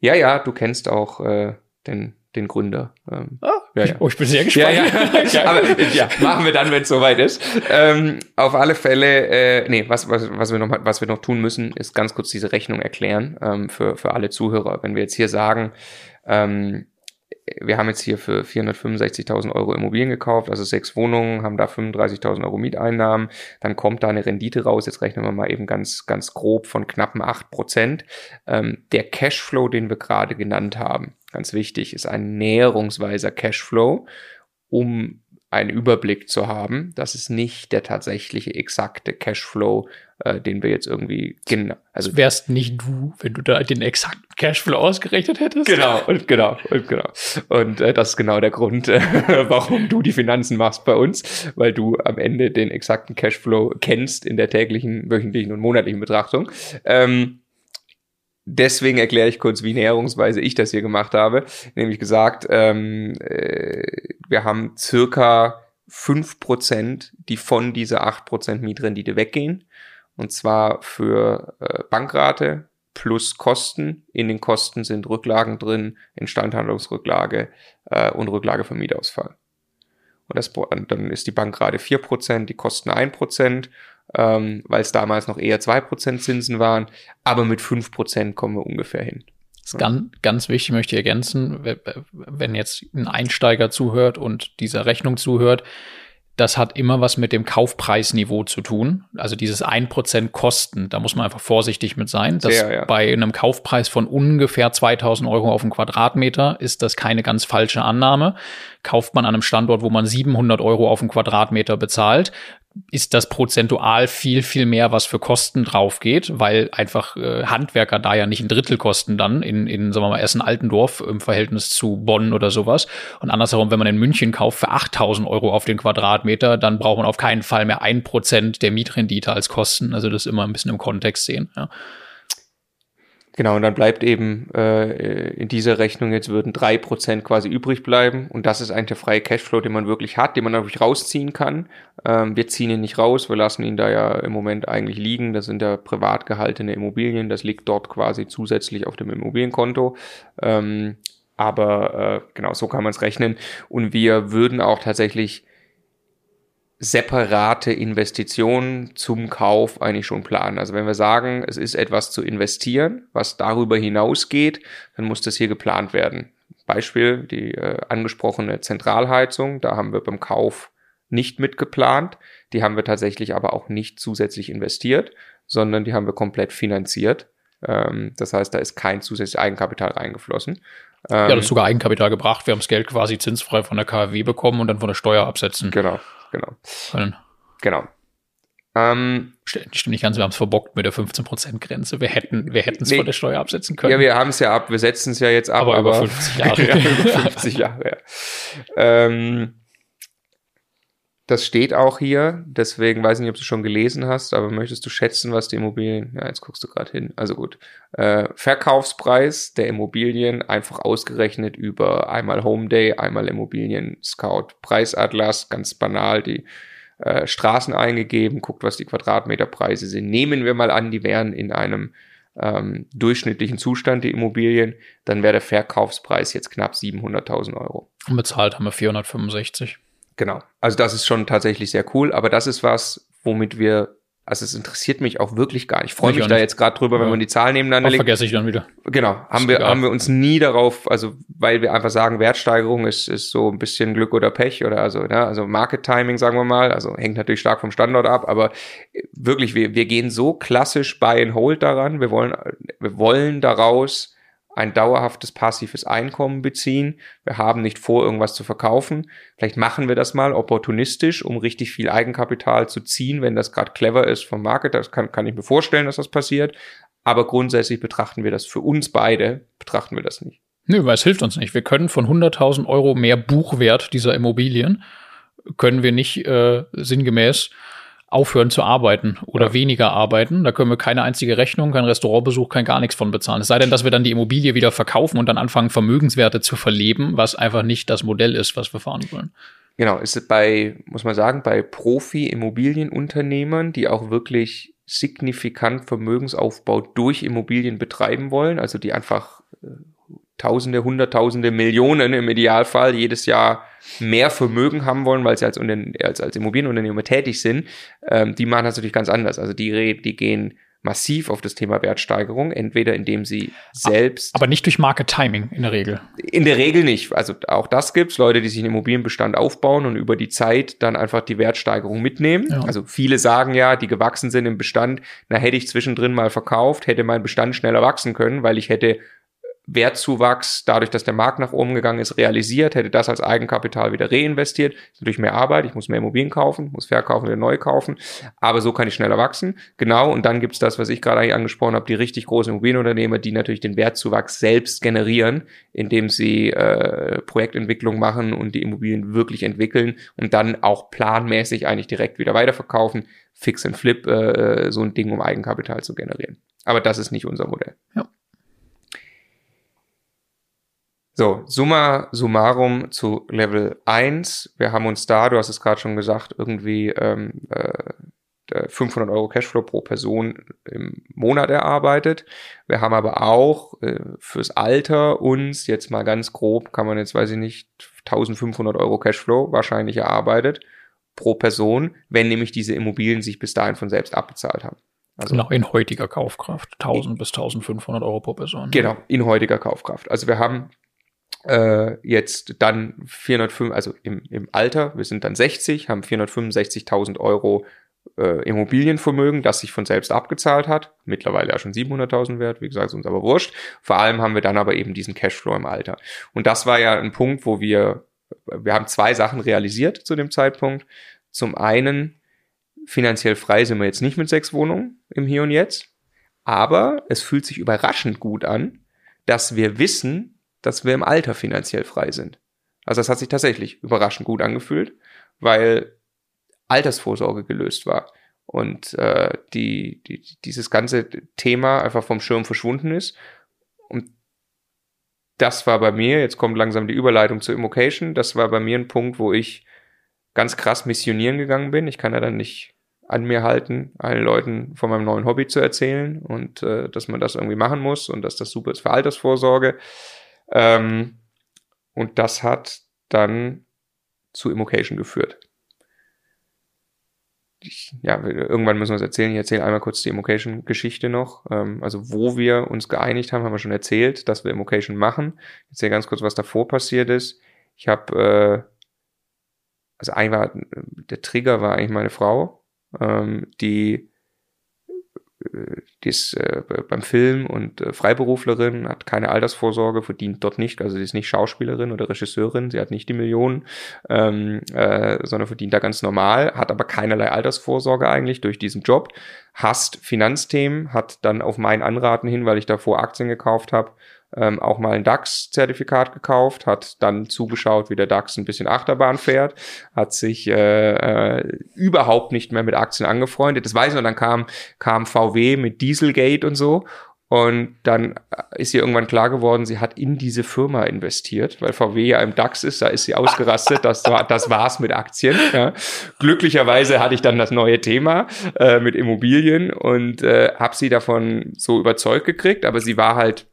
ja, ja, du kennst auch äh, den, den Gründer. Ähm, Ah, Ja, ich, ja. Oh, ich bin sehr ja, gespannt. ja. Aber ja, machen wir dann, wenn es soweit ist. Ähm, auf alle Fälle, äh, nee, was, was, was, wir noch, was wir noch tun müssen, ist ganz kurz diese Rechnung erklären ähm, für, für alle Zuhörer. Wenn wir jetzt hier sagen, ähm, wir haben jetzt hier für 465.000 Euro Immobilien gekauft, also sechs Wohnungen, haben da 35.000 Euro Mieteinnahmen, dann kommt da eine Rendite raus, jetzt rechnen wir mal eben ganz, ganz grob von knappen 8 Prozent. Ähm, der Cashflow, den wir gerade genannt haben, ganz wichtig, ist ein näherungsweiser Cashflow, um einen Überblick zu haben. Das ist nicht der tatsächliche exakte Cashflow, äh, den wir jetzt irgendwie genau, also wärst nicht du, wenn du da den exakten Cashflow ausgerechnet hättest. Genau, und genau, und genau. Und äh, das ist genau der Grund, äh, warum du die Finanzen machst bei uns, weil du am Ende den exakten Cashflow kennst in der täglichen, wöchentlichen und monatlichen Betrachtung. Ähm, deswegen erkläre ich kurz, wie näherungsweise ich das hier gemacht habe. Nämlich gesagt, ähm, äh, wir haben circa 5%, die von dieser 8% Mietrendite weggehen. Und zwar für äh, Bankrate plus Kosten. In den Kosten sind Rücklagen drin, Instandhaltungsrücklage äh, und Rücklage für Mietausfall. Und das, dann ist die Bankrate 4%, die Kosten 1%, ähm, weil es damals noch eher 2% Zinsen waren. Aber mit 5% kommen wir ungefähr hin. Das ist ganz, ganz wichtig, möchte ich ergänzen, wenn jetzt ein Einsteiger zuhört und dieser Rechnung zuhört, das hat immer was mit dem Kaufpreisniveau zu tun. Also dieses 1% Kosten, da muss man einfach vorsichtig mit sein. Dass Sehr, ja. Bei einem Kaufpreis von ungefähr 2000 Euro auf den Quadratmeter ist das keine ganz falsche Annahme. Kauft man an einem Standort, wo man 700 Euro auf den Quadratmeter bezahlt, ist das prozentual viel, viel mehr, was für Kosten drauf geht, weil einfach äh, Handwerker da ja nicht ein Drittel kosten dann in, in sagen wir mal, Essen-Altendorf im Verhältnis zu Bonn oder sowas. Und andersherum, wenn man in München kauft für 8000 Euro auf den Quadratmeter, dann braucht man auf keinen Fall mehr ein Prozent der Mietrendite als Kosten. Also das immer ein bisschen im Kontext sehen. Ja. Genau, und dann bleibt eben äh, in dieser Rechnung jetzt würden drei Prozent quasi übrig bleiben. Und das ist eigentlich der freie Cashflow, den man wirklich hat, den man natürlich rausziehen kann. Ähm, wir ziehen ihn nicht raus, wir lassen ihn da ja im Moment eigentlich liegen. Das sind ja privat gehaltene Immobilien, das liegt dort quasi zusätzlich auf dem Immobilienkonto. Ähm, aber äh, genau, so kann man es rechnen. Und wir würden auch tatsächlich separate Investitionen zum Kauf eigentlich schon planen. Also wenn wir sagen, es ist etwas zu investieren, was darüber hinausgeht, dann muss das hier geplant werden. Beispiel die äh, angesprochene Zentralheizung, da haben wir beim Kauf nicht mitgeplant, die haben wir tatsächlich aber auch nicht zusätzlich investiert, sondern die haben wir komplett finanziert. Ähm, das heißt, da ist kein zusätzliches Eigenkapital reingeflossen. Ja, das ist sogar Eigenkapital gebracht. Wir haben das Geld quasi zinsfrei von der KfW bekommen und dann von der Steuer absetzen Genau, genau, können. genau. Ähm, Stimmt nicht ganz, wir haben es verbockt mit der 15%-Grenze. Wir hätten wir hätten es Nee. von der Steuer absetzen können. Ja, wir haben es ja ab, wir setzen es ja jetzt ab, Aber aber, über 50 Jahre. ja, über 50 Jahre, ja. Ähm, Das steht auch hier, deswegen weiß ich nicht, ob du schon gelesen hast, aber möchtest du schätzen, was die Immobilien, ja, jetzt guckst du gerade hin, also gut, äh, Verkaufspreis der Immobilien einfach ausgerechnet über einmal Home Day, einmal Immobilien Scout, Preisatlas, ganz banal, die äh, Straßen eingegeben, guckt, was die Quadratmeterpreise sind. Nehmen wir mal an, die wären in einem ähm, durchschnittlichen Zustand, die Immobilien, dann wäre der Verkaufspreis jetzt knapp 700.000 Euro. Und bezahlt haben wir 465. Genau. Also das ist schon tatsächlich sehr cool, aber das ist was, womit wir, also es interessiert mich auch wirklich gar nicht. Ich freue mich da jetzt gerade drüber, ja. wenn man die Zahlen nebeneinander legt. vergesse ich dann wieder. Genau. Haben wir, haben wir uns nie darauf, also weil wir einfach sagen, Wertsteigerung ist, ist so ein bisschen Glück oder Pech oder also, ne, also Market Timing, sagen wir mal. Also hängt natürlich stark vom Standort ab, aber wirklich, wir, wir gehen so klassisch Buy and Hold daran. Wir wollen, wir wollen daraus ein dauerhaftes passives Einkommen beziehen. Wir haben nicht vor, irgendwas zu verkaufen. Vielleicht machen wir das mal opportunistisch, um richtig viel Eigenkapital zu ziehen, wenn das gerade clever ist vom Market. Das kann, kann ich mir vorstellen, dass das passiert. Aber grundsätzlich betrachten wir das für uns beide, betrachten wir das nicht. Nö, weil es hilft uns nicht. Wir können von 100.000 Euro mehr Buchwert dieser Immobilien, können wir nicht äh, sinngemäß aufhören zu arbeiten oder ja. weniger arbeiten. Da können wir keine einzige Rechnung, kein Restaurantbesuch, kein gar nichts von bezahlen. Es sei denn, dass wir dann die Immobilie wieder verkaufen und dann anfangen, Vermögenswerte zu verleben, was einfach nicht das Modell ist, was wir fahren wollen. Genau, ist es bei, muss man sagen, bei Profi-Immobilienunternehmern, die auch wirklich signifikant Vermögensaufbau durch Immobilien betreiben wollen, also die einfach äh, Tausende, Hunderttausende, Millionen im Idealfall jedes Jahr mehr Vermögen haben wollen, weil sie als, als, als Immobilienunternehmer tätig sind, ähm, die machen das natürlich ganz anders. Also die, die gehen massiv auf das Thema Wertsteigerung, entweder indem sie selbst. Aber nicht durch Market Timing in der Regel. In der Regel nicht. Also auch das gibt's Leute, die sich einen Immobilienbestand aufbauen und über die Zeit dann einfach die Wertsteigerung mitnehmen. Ja. Also viele sagen ja, die gewachsen sind im Bestand, na hätte ich zwischendrin mal verkauft, hätte mein Bestand schneller wachsen können, weil ich hätte Wertzuwachs, dadurch, dass der Markt nach oben gegangen ist, realisiert, hätte das als Eigenkapital wieder reinvestiert. Ist natürlich mehr Arbeit, ich muss mehr Immobilien kaufen, muss verkaufen, wieder neu kaufen, aber so kann ich schneller wachsen. Genau, und dann gibt's das, was ich gerade eigentlich angesprochen habe, die richtig großen Immobilienunternehmer, die natürlich den Wertzuwachs selbst generieren, indem sie äh, Projektentwicklung machen und die Immobilien wirklich entwickeln und dann auch planmäßig eigentlich direkt wieder weiterverkaufen, Fix and Flip, äh, so ein Ding, um Eigenkapital zu generieren. Aber das ist nicht unser Modell. Ja. So, summa summarum zu Level 1. Wir haben uns da, du hast es gerade schon gesagt, irgendwie ähm, äh, 500 Euro Cashflow pro Person im Monat erarbeitet. Wir haben aber auch äh, fürs Alter uns jetzt mal ganz grob, kann man jetzt, weiß ich nicht, 1500 Euro Cashflow wahrscheinlich erarbeitet pro Person, wenn nämlich diese Immobilien sich bis dahin von selbst abbezahlt haben. Also genau, in heutiger Kaufkraft. 1000 bis 1500 Euro pro Person. Genau, in heutiger Kaufkraft. Also wir haben äh, jetzt dann 405, also im, im Alter, wir sind dann 60, haben 465.000 Euro äh, Immobilienvermögen, das sich von selbst abgezahlt hat. Mittlerweile ja schon 700.000 wert, wie gesagt, ist uns aber wurscht. Vor allem haben wir dann aber eben diesen Cashflow im Alter. Und das war ja ein Punkt, wo wir, wir haben zwei Sachen realisiert zu dem Zeitpunkt. Zum einen, finanziell frei sind wir jetzt nicht mit sechs Wohnungen im Hier und Jetzt, aber es fühlt sich überraschend gut an, dass wir wissen, dass wir im Alter finanziell frei sind. Also das hat sich tatsächlich überraschend gut angefühlt, weil Altersvorsorge gelöst war und äh, die, die, dieses ganze Thema einfach vom Schirm verschwunden ist. Und das war bei mir, jetzt kommt langsam die Überleitung zur Immocation, das war bei mir ein Punkt, wo ich ganz krass missionieren gegangen bin. Ich kann ja dann nicht an mir halten, allen Leuten von meinem neuen Hobby zu erzählen und äh, dass man das irgendwie machen muss und dass das super ist für Altersvorsorge. Ähm, und das hat dann zu Immocation geführt. Ich, ja, irgendwann müssen wir es erzählen. Ich erzähle einmal kurz die Immocation-Geschichte noch. Ähm, also, wo wir uns geeinigt haben, haben wir schon erzählt, dass wir Immocation machen. Ich erzähle ganz kurz, was davor passiert ist. Ich habe, äh, also ein war, der Trigger war eigentlich meine Frau, ähm, die die ist äh, beim Film und äh, Freiberuflerin, hat keine Altersvorsorge, verdient dort nicht, also sie ist nicht Schauspielerin oder Regisseurin, sie hat nicht die Millionen, ähm, äh, sondern verdient da ganz normal, hat aber keinerlei Altersvorsorge eigentlich durch diesen Job, hasst Finanzthemen, hat dann auf mein Anraten hin, weil ich davor Aktien gekauft habe, ähm, auch mal ein DAX-Zertifikat gekauft, hat dann zugeschaut, wie der DAX ein bisschen Achterbahn fährt, hat sich äh, äh, überhaupt nicht mehr mit Aktien angefreundet. Das weiß noch, dann kam, kam VW mit Dieselgate und so und dann ist ihr irgendwann klar geworden, sie hat in diese Firma investiert, weil VW ja im DAX ist, da ist sie ausgerastet, das, war, das war's mit Aktien. Ja. Glücklicherweise hatte ich dann das neue Thema äh, mit Immobilien und äh, habe sie davon so überzeugt gekriegt, aber sie war halt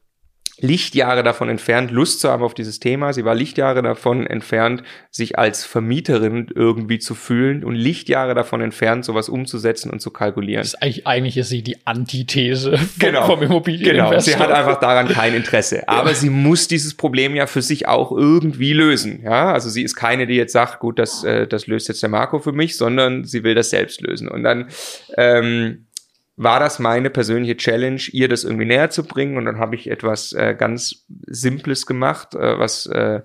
Lichtjahre davon entfernt, Lust zu haben auf dieses Thema. Sie war Lichtjahre davon entfernt, sich als Vermieterin irgendwie zu fühlen und Lichtjahre davon entfernt, sowas umzusetzen und zu kalkulieren. ist eigentlich, eigentlich ist sie die Antithese vom, Genau. vom Immobilieninvestor. Genau, sie hat einfach daran kein Interesse. Aber sie muss dieses Problem ja für sich auch irgendwie lösen. Ja, also sie ist keine, die jetzt sagt, gut, das, äh, das löst jetzt der Marco für mich, sondern sie will das selbst lösen. Und dann ähm, war das meine persönliche Challenge, ihr das irgendwie näher zu bringen. Und dann habe ich etwas äh, ganz Simples gemacht, äh, was äh,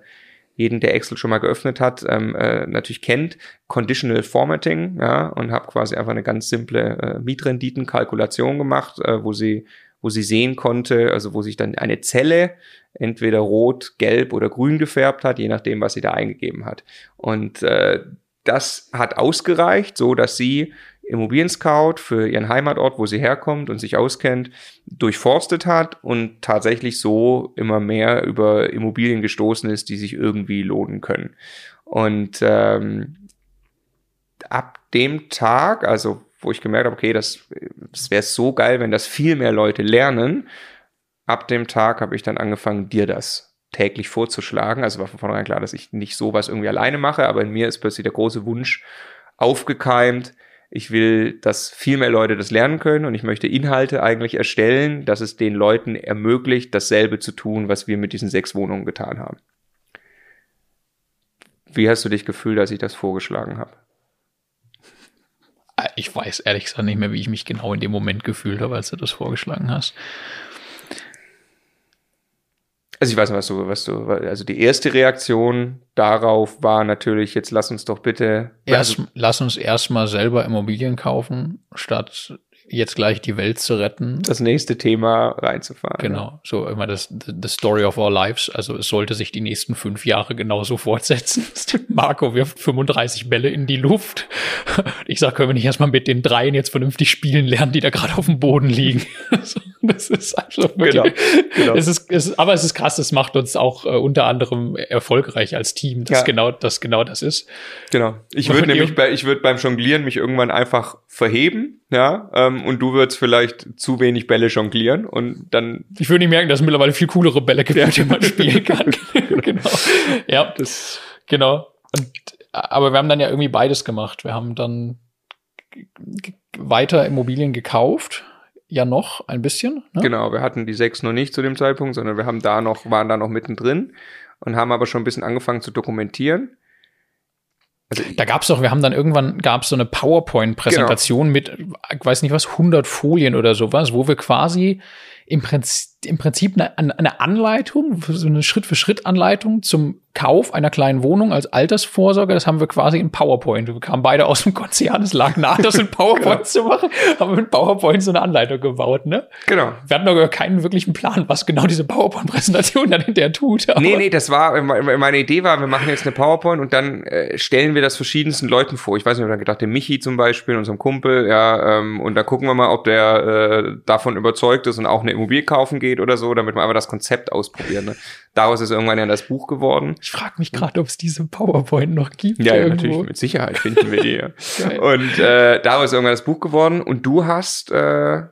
jeden, der Excel schon mal geöffnet hat, ähm, äh, natürlich kennt, Conditional Formatting, ja, und habe quasi einfach eine ganz simple äh, Mietrenditenkalkulation gemacht, äh, wo sie wo sie sehen konnte, also wo sich dann eine Zelle entweder rot, gelb oder grün gefärbt hat, je nachdem, was sie da eingegeben hat. Und äh, das hat ausgereicht, so dass sie Immobilien Scout für ihren Heimatort, wo sie herkommt und sich auskennt, durchforstet hat und tatsächlich so immer mehr über Immobilien gestoßen ist, die sich irgendwie lohnen können. Und ähm, ab dem Tag, also wo ich gemerkt habe, okay, das, das wäre so geil, wenn das viel mehr Leute lernen, ab dem Tag habe ich dann angefangen, dir das täglich vorzuschlagen. Also war von vornherein klar, dass ich nicht sowas irgendwie alleine mache, aber in mir ist plötzlich der große Wunsch aufgekeimt, ich will, dass viel mehr Leute das lernen können und ich möchte Inhalte eigentlich erstellen, dass es den Leuten ermöglicht, dasselbe zu tun, was wir mit diesen sechs Wohnungen getan haben. Wie hast du dich gefühlt, als ich das vorgeschlagen habe? Ich weiß ehrlich gesagt nicht mehr, wie ich mich genau in dem Moment gefühlt habe, als du das vorgeschlagen hast. Also ich weiß nicht, was du, was du, also die erste Reaktion darauf war natürlich, jetzt lass uns doch bitte. Erst, also, lass uns erstmal selber Immobilien kaufen, statt jetzt gleich die Welt zu retten. das nächste Thema reinzufahren. Genau, so immer das the Story of our lives. Also es sollte sich die nächsten fünf Jahre genauso fortsetzen. Marco wirft 35 Bälle in die Luft. Ich sag, können wir nicht erstmal mit den dreien jetzt vernünftig spielen lernen, die da gerade auf dem Boden liegen. Das ist einfach wirklich, Genau, genau. Es ist, es ist, aber es ist krass, das macht uns auch äh, unter anderem erfolgreich als Team, dass Ja. genau das genau das ist. Genau. Ich würde nämlich bei, ich würde beim Jonglieren mich irgendwann einfach verheben, ja, ähm, und du würdest vielleicht zu wenig Bälle jonglieren und dann Ich würde nicht merken, dass es mittlerweile viel coolere Bälle gibt, mit denen man spielen kann. genau. Ja, das genau. Und, aber wir haben dann ja irgendwie beides gemacht. Wir haben dann weiter Immobilien gekauft. Ja, noch ein bisschen. Ne? Genau, wir hatten die sechs noch nicht zu dem Zeitpunkt, sondern wir haben da noch, waren da noch mittendrin und haben aber schon ein bisschen angefangen zu dokumentieren. Also Da gab's doch, wir haben dann irgendwann, gab's so eine PowerPoint-Präsentation mit, ich weiß nicht was, 100 Folien oder sowas, wo wir quasi im Prinzip, im Prinzip eine, eine Anleitung, so eine Schritt-für-Schritt-Anleitung zum Kauf einer kleinen Wohnung als Altersvorsorge, das haben wir quasi in PowerPoint. Wir kamen beide aus dem Konzern, es lag nahe, das in PowerPoint zu machen, haben mit PowerPoint so eine Anleitung gebaut, ne? genau. Wir hatten aber keinen wirklichen Plan, was genau diese PowerPoint-Präsentation dann hinterher tut. aber- Nee, nee, das war, meine Idee war, wir machen jetzt eine PowerPoint und dann äh, stellen wir das verschiedensten Leuten vor. Ich weiß nicht, ich habe gedacht, dem Michi zum Beispiel, unserem Kumpel, ja, ähm, und da gucken wir mal, ob der äh, davon überzeugt ist und auch eine Immobilie kaufen geht oder so, damit wir einfach das Konzept ausprobieren. Ne? Daraus ist irgendwann ja das Buch geworden. Ich frage mich gerade, ob es diese PowerPoint noch gibt. Ja, ja natürlich, mit Sicherheit finden wir die. Ja. Und äh, daraus ist irgendwann das Buch geworden und du hast äh,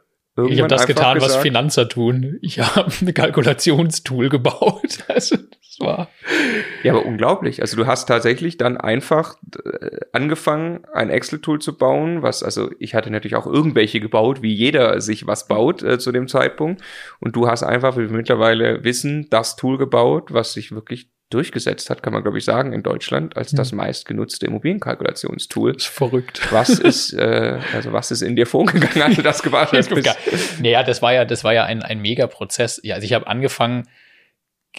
Ich habe das getan, was gesagt, Finanzer tun. Ich habe eine Kalkulationstool gebaut. Also das war Ja, aber unglaublich. Also du hast tatsächlich dann einfach äh, angefangen, ein Excel-Tool zu bauen, was, also ich hatte natürlich auch irgendwelche gebaut, wie jeder sich was baut äh, zu dem Zeitpunkt. Und du hast einfach, wie wir mittlerweile wissen, das Tool gebaut, was sich wirklich durchgesetzt hat, kann man glaube ich sagen, in Deutschland als das meistgenutzte Immobilienkalkulationstool. ist verrückt. Was ist, äh, also was ist in dir vorgegangen, als du das gemacht hast? naja, das war ja, das war ja ein, ein Mega-Prozess. Ja, also ich habe angefangen,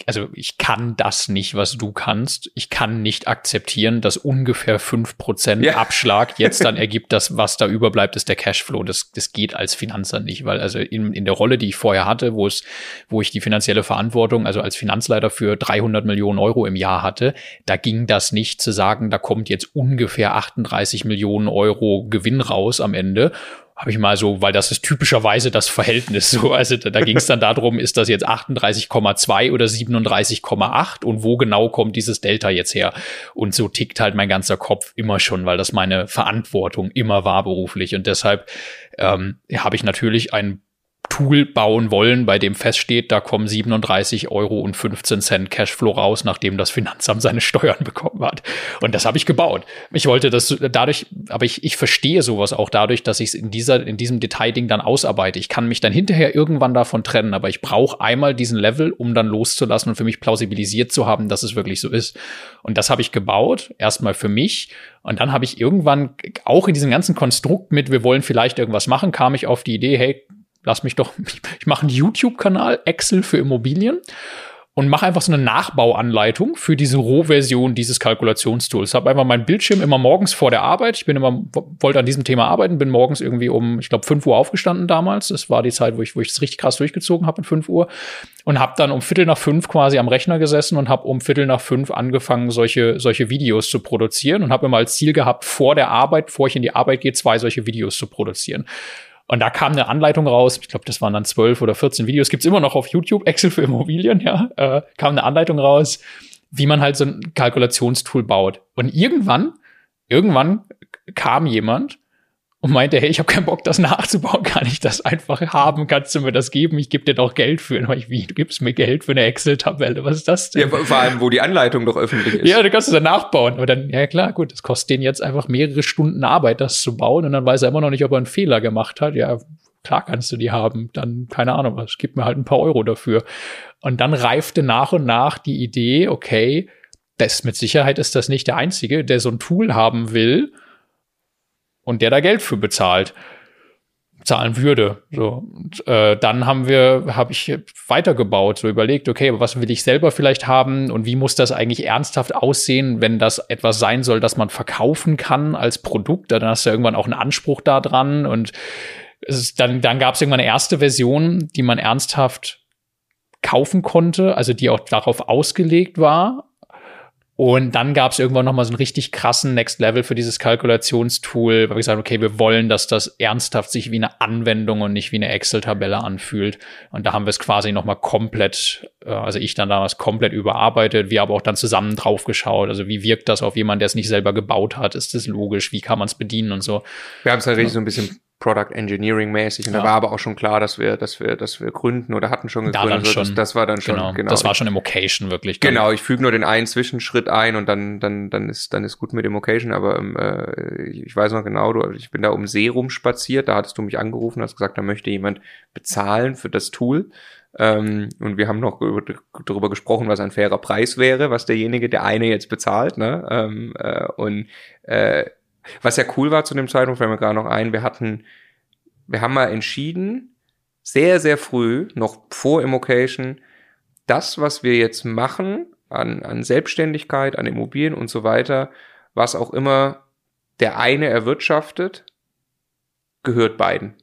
also ich kann das nicht, was du kannst. Ich kann nicht akzeptieren, dass ungefähr fünf Prozent ja. Abschlag jetzt dann ergibt, dass was da überbleibt, ist der Cashflow. Das, das geht als Finanzer nicht, weil also in, in der Rolle, die ich vorher hatte, wo es, wo ich die finanzielle Verantwortung, also als Finanzleiter für 300 Millionen Euro im Jahr hatte, da ging das nicht zu sagen, da kommt jetzt ungefähr 38 Millionen Euro Gewinn raus am Ende habe ich mal so, weil das ist typischerweise das Verhältnis so. Also da, da ging es dann darum, ist das jetzt 38,2 oder 37,8 und wo genau kommt dieses Delta jetzt her? Und so tickt halt mein ganzer Kopf immer schon, weil das meine Verantwortung immer war beruflich. Und deshalb ähm, habe ich natürlich ein Tool bauen wollen, bei dem feststeht, da kommen 37 Euro und 15 Cent Cashflow raus, nachdem das Finanzamt seine Steuern bekommen hat. Und das habe ich gebaut. Ich wollte das dadurch, aber ich, ich verstehe sowas auch dadurch, dass ich es in dieser, in diesem Detailding dann ausarbeite. Ich kann mich dann hinterher irgendwann davon trennen, aber ich brauche einmal diesen Level, um dann loszulassen und für mich plausibilisiert zu haben, dass es wirklich so ist. Und das habe ich gebaut, erstmal für mich. Und dann habe ich irgendwann auch in diesem ganzen Konstrukt mit, wir wollen vielleicht irgendwas machen, kam ich auf die Idee, hey, lass mich doch, ich mache einen YouTube-Kanal, Excel für Immobilien und mache einfach so eine Nachbauanleitung für diese Rohversion dieses Kalkulationstools. Habe einfach meinen Bildschirm immer morgens vor der Arbeit. Ich bin immer wollte an diesem Thema arbeiten, bin morgens irgendwie um, ich glaube, 5 Uhr aufgestanden damals. Das war die Zeit, wo ich wo ich das richtig krass durchgezogen habe um 5 Uhr und habe dann um Viertel nach fünf quasi am Rechner gesessen und habe um Viertel nach fünf angefangen solche solche Videos zu produzieren und habe immer als Ziel gehabt vor der Arbeit, bevor ich in die Arbeit gehe, zwei solche Videos zu produzieren. Und da kam eine Anleitung raus, ich glaube, das waren dann zwölf oder 14 Videos, gibt's immer noch auf YouTube, Excel für Immobilien, ja, äh, kam eine Anleitung raus, wie man halt so ein Kalkulationstool baut. Und irgendwann, irgendwann kam jemand und meinte, hey, ich habe keinen Bock, das nachzubauen, kann ich das einfach haben, kannst du mir das geben, ich gebe dir doch Geld für. Und ich, wie, du gibst mir Geld für eine Excel-Tabelle, was ist das denn? Ja, vor allem, wo die Anleitung doch öffentlich ist. Ja, du kannst es dann nachbauen. Aber dann, ja klar, gut, das kostet den jetzt einfach mehrere Stunden Arbeit, das zu bauen und dann weiß er immer noch nicht, ob er einen Fehler gemacht hat. Ja, klar kannst du die haben, dann, keine Ahnung, was, gib mir halt ein paar Euro dafür. Und dann reifte nach und nach die Idee, okay, das mit Sicherheit ist das nicht der Einzige, der so ein Tool haben will, und der da Geld für bezahlt zahlen würde. So und, äh, dann haben wir, habe ich weitergebaut, so überlegt, okay, was will ich selber vielleicht haben und wie muss das eigentlich ernsthaft aussehen, wenn das etwas sein soll, das man verkaufen kann als Produkt? Dann hast du irgendwann auch einen Anspruch da dran und es ist, dann, dann gab es irgendwann eine erste Version, die man ernsthaft kaufen konnte, also die auch darauf ausgelegt war, und dann gab es irgendwann noch mal so einen richtig krassen Next Level für dieses Kalkulationstool, weil wir gesagt haben, okay, wir wollen, dass das ernsthaft sich wie eine Anwendung und nicht wie eine Excel-Tabelle anfühlt. Und da haben wir es quasi noch mal komplett, äh, also ich dann damals komplett überarbeitet, wir aber auch dann zusammen drauf geschaut. Also wie wirkt das auf jemanden, der es nicht selber gebaut hat? Ist das logisch? Wie kann man es bedienen und so? Wir haben es halt richtig so ein bisschen Product Engineering mäßig. Und ja. da war aber auch schon klar, dass wir, dass wir, dass wir gründen oder hatten schon gegründet. Da dann schon, das, das, war dann schon, genau. genau. Das war schon im Occasion wirklich. Dann. Genau, ich füge nur den einen Zwischenschritt ein und dann, dann, dann ist, dann ist gut mit dem Occasion. Aber ähm, äh, ich weiß noch genau, du, ich bin da um See rum spaziert. Da hattest du mich angerufen, hast gesagt, da möchte jemand bezahlen für das Tool. Ähm, und wir haben noch darüber gesprochen, was ein fairer Preis wäre, was derjenige, der eine jetzt bezahlt. Ne? Ähm, äh, und äh, was ja cool war zu dem Zeitpunkt, fällt mir gerade noch ein, wir hatten wir haben mal entschieden, sehr, sehr früh, noch vor Immocation, das, was wir jetzt machen an, an Selbstständigkeit, an Immobilien und so weiter, was auch immer der eine erwirtschaftet, gehört beiden.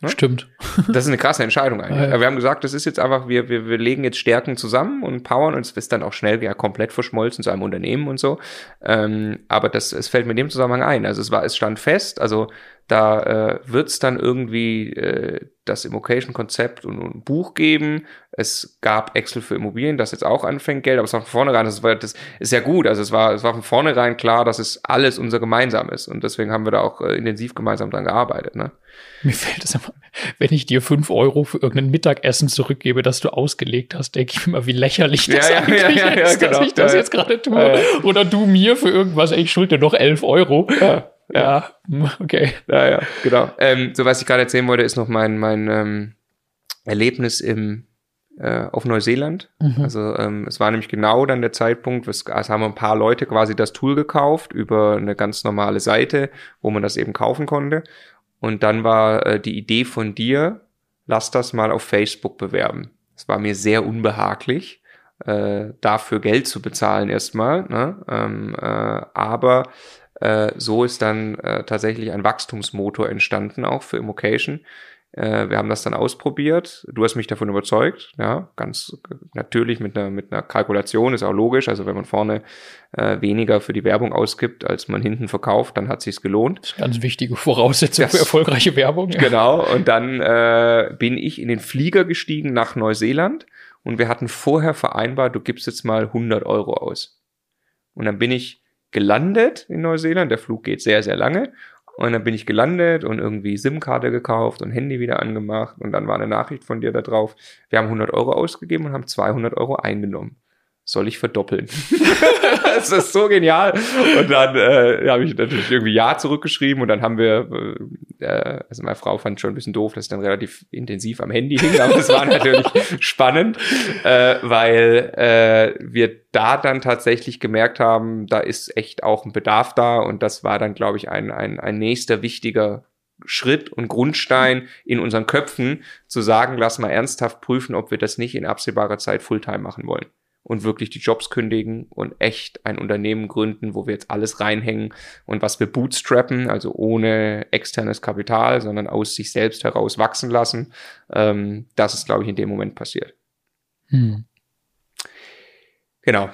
Ne? Stimmt. Das ist eine krasse Entscheidung eigentlich. Ja. Wir haben gesagt, das ist jetzt einfach, wir, wir, wir legen jetzt Stärken zusammen und powern uns, ist dann auch schnell ja komplett verschmolzen zu einem Unternehmen und so. Ähm, aber das, es fällt mir in dem Zusammenhang ein. Also es war, es stand fest, also da äh, wird es dann irgendwie äh, das Immocation-Konzept und, und, ein Buch geben. Es gab Excel für Immobilien, das jetzt auch anfängt, Geld, aber es war von vornherein, das, war, das ist ja gut. Also es war, es war von vornherein klar, dass es alles unser gemeinsam ist. Und deswegen haben wir da auch äh, intensiv gemeinsam dran gearbeitet. Ne? Mir fällt es immer, wenn ich dir fünf Euro für irgendein Mittagessen zurückgebe, das du ausgelegt hast, denke ich mir immer, wie lächerlich das ja, eigentlich ja, ja, ist, dass genau. ich das jetzt gerade tue. Oder du mir für irgendwas, ey, ich schulde dir noch elf Euro. Ja. Ja, okay. Ja, ja, genau. Ähm, so was ich gerade erzählen wollte, ist noch mein, mein ähm, Erlebnis im, äh, auf Neuseeland. Mhm. Also ähm, es war nämlich genau dann der Zeitpunkt, es, also haben ein paar Leute quasi das Tool gekauft über eine ganz normale Seite, wo man das eben kaufen konnte. Und dann war äh, die Idee von dir, lass das mal auf Facebook bewerben. Es war mir sehr unbehaglich, äh, dafür Geld zu bezahlen erstmal. Ne? Ähm, äh, aber äh, so ist dann äh, tatsächlich ein Wachstumsmotor entstanden, auch für Immocation. Äh, wir haben das dann ausprobiert. Du hast mich davon überzeugt, ja, ganz natürlich mit einer, mit einer Kalkulation, ist auch logisch. Also wenn man vorne äh, weniger für die Werbung ausgibt, als man hinten verkauft, dann hat sich's gelohnt. Das ist ganz wichtige Voraussetzung das, für erfolgreiche Werbung. Ja. Genau. Und dann äh, bin ich in den Flieger gestiegen nach Neuseeland und wir hatten vorher vereinbart, du gibst jetzt mal 100 Euro aus. Und dann bin ich gelandet in Neuseeland. Der Flug geht sehr, sehr lange. Und dann bin ich gelandet und irgendwie SIM-Karte gekauft und Handy wieder angemacht. Und dann war eine Nachricht von dir da drauf. Wir haben 100 Euro ausgegeben und haben 200 Euro eingenommen soll ich verdoppeln. das ist so genial. Und dann äh, habe ich natürlich irgendwie Ja zurückgeschrieben und dann haben wir, äh, also meine Frau fand schon ein bisschen doof, dass ich dann relativ intensiv am Handy hing, aber es war natürlich spannend, äh, weil äh, wir da dann tatsächlich gemerkt haben, da ist echt auch ein Bedarf da und das war dann, glaube ich, ein, ein, ein nächster wichtiger Schritt und Grundstein in unseren Köpfen zu sagen, lass mal ernsthaft prüfen, ob wir das nicht in absehbarer Zeit Fulltime machen wollen und wirklich die Jobs kündigen und echt ein Unternehmen gründen, wo wir jetzt alles reinhängen und was wir bootstrappen, also ohne externes Kapital, sondern aus sich selbst heraus wachsen lassen. Ähm, das ist, glaube ich, in dem Moment passiert. Hm. Genau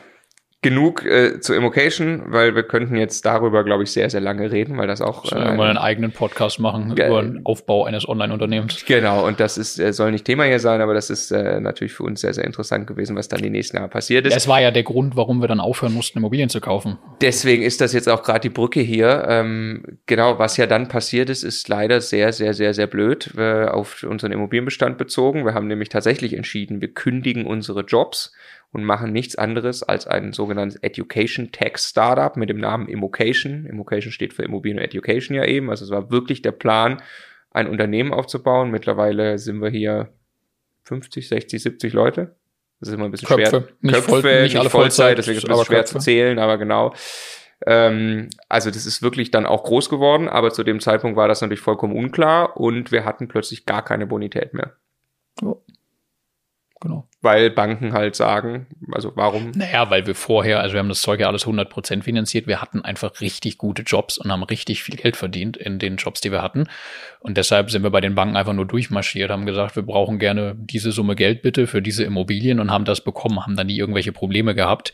genug äh, zu Immocation, weil wir könnten jetzt darüber, glaube ich, sehr, sehr lange reden, weil das auch. Äh, mal einen eigenen Podcast machen über den Aufbau eines Online-Unternehmens. Genau, und das ist, äh, soll nicht Thema hier sein, aber das ist äh, natürlich für uns sehr, sehr interessant gewesen, was dann die nächsten Jahre passiert ist. Es war ja der Grund, warum wir dann aufhören mussten, Immobilien zu kaufen. Deswegen ist das jetzt auch gerade die Brücke hier. Ähm, genau, was ja dann passiert ist, ist leider sehr, sehr, sehr, sehr blöd äh, auf unseren Immobilienbestand bezogen. Wir haben nämlich tatsächlich entschieden, wir kündigen unsere Jobs und machen nichts anderes als ein sogenanntes Education Tech Startup mit dem Namen Immocation. Immocation steht für Immobilien und Education ja eben. Also es war wirklich der Plan, ein Unternehmen aufzubauen. Mittlerweile sind wir hier 50, 60, 70 Leute. Das ist immer ein bisschen Köpfe. schwer. Nicht Köpfe, voll, nicht, alle Vollzeit, Vollzeit deswegen ist es ein bisschen schwer Köpfe. zu zählen, aber genau. Ähm, also das ist wirklich dann auch groß geworden, aber zu dem Zeitpunkt war das natürlich vollkommen unklar und wir hatten plötzlich gar keine Bonität mehr. Oh. Genau. Weil Banken halt sagen, also warum? Naja, weil wir vorher, also wir haben das Zeug ja alles 100% finanziert, wir hatten einfach richtig gute Jobs und haben richtig viel Geld verdient in den Jobs, die wir hatten. Und deshalb sind wir bei den Banken einfach nur durchmarschiert, haben gesagt, wir brauchen gerne diese Summe Geld bitte für diese Immobilien und haben das bekommen, haben dann nie irgendwelche Probleme gehabt.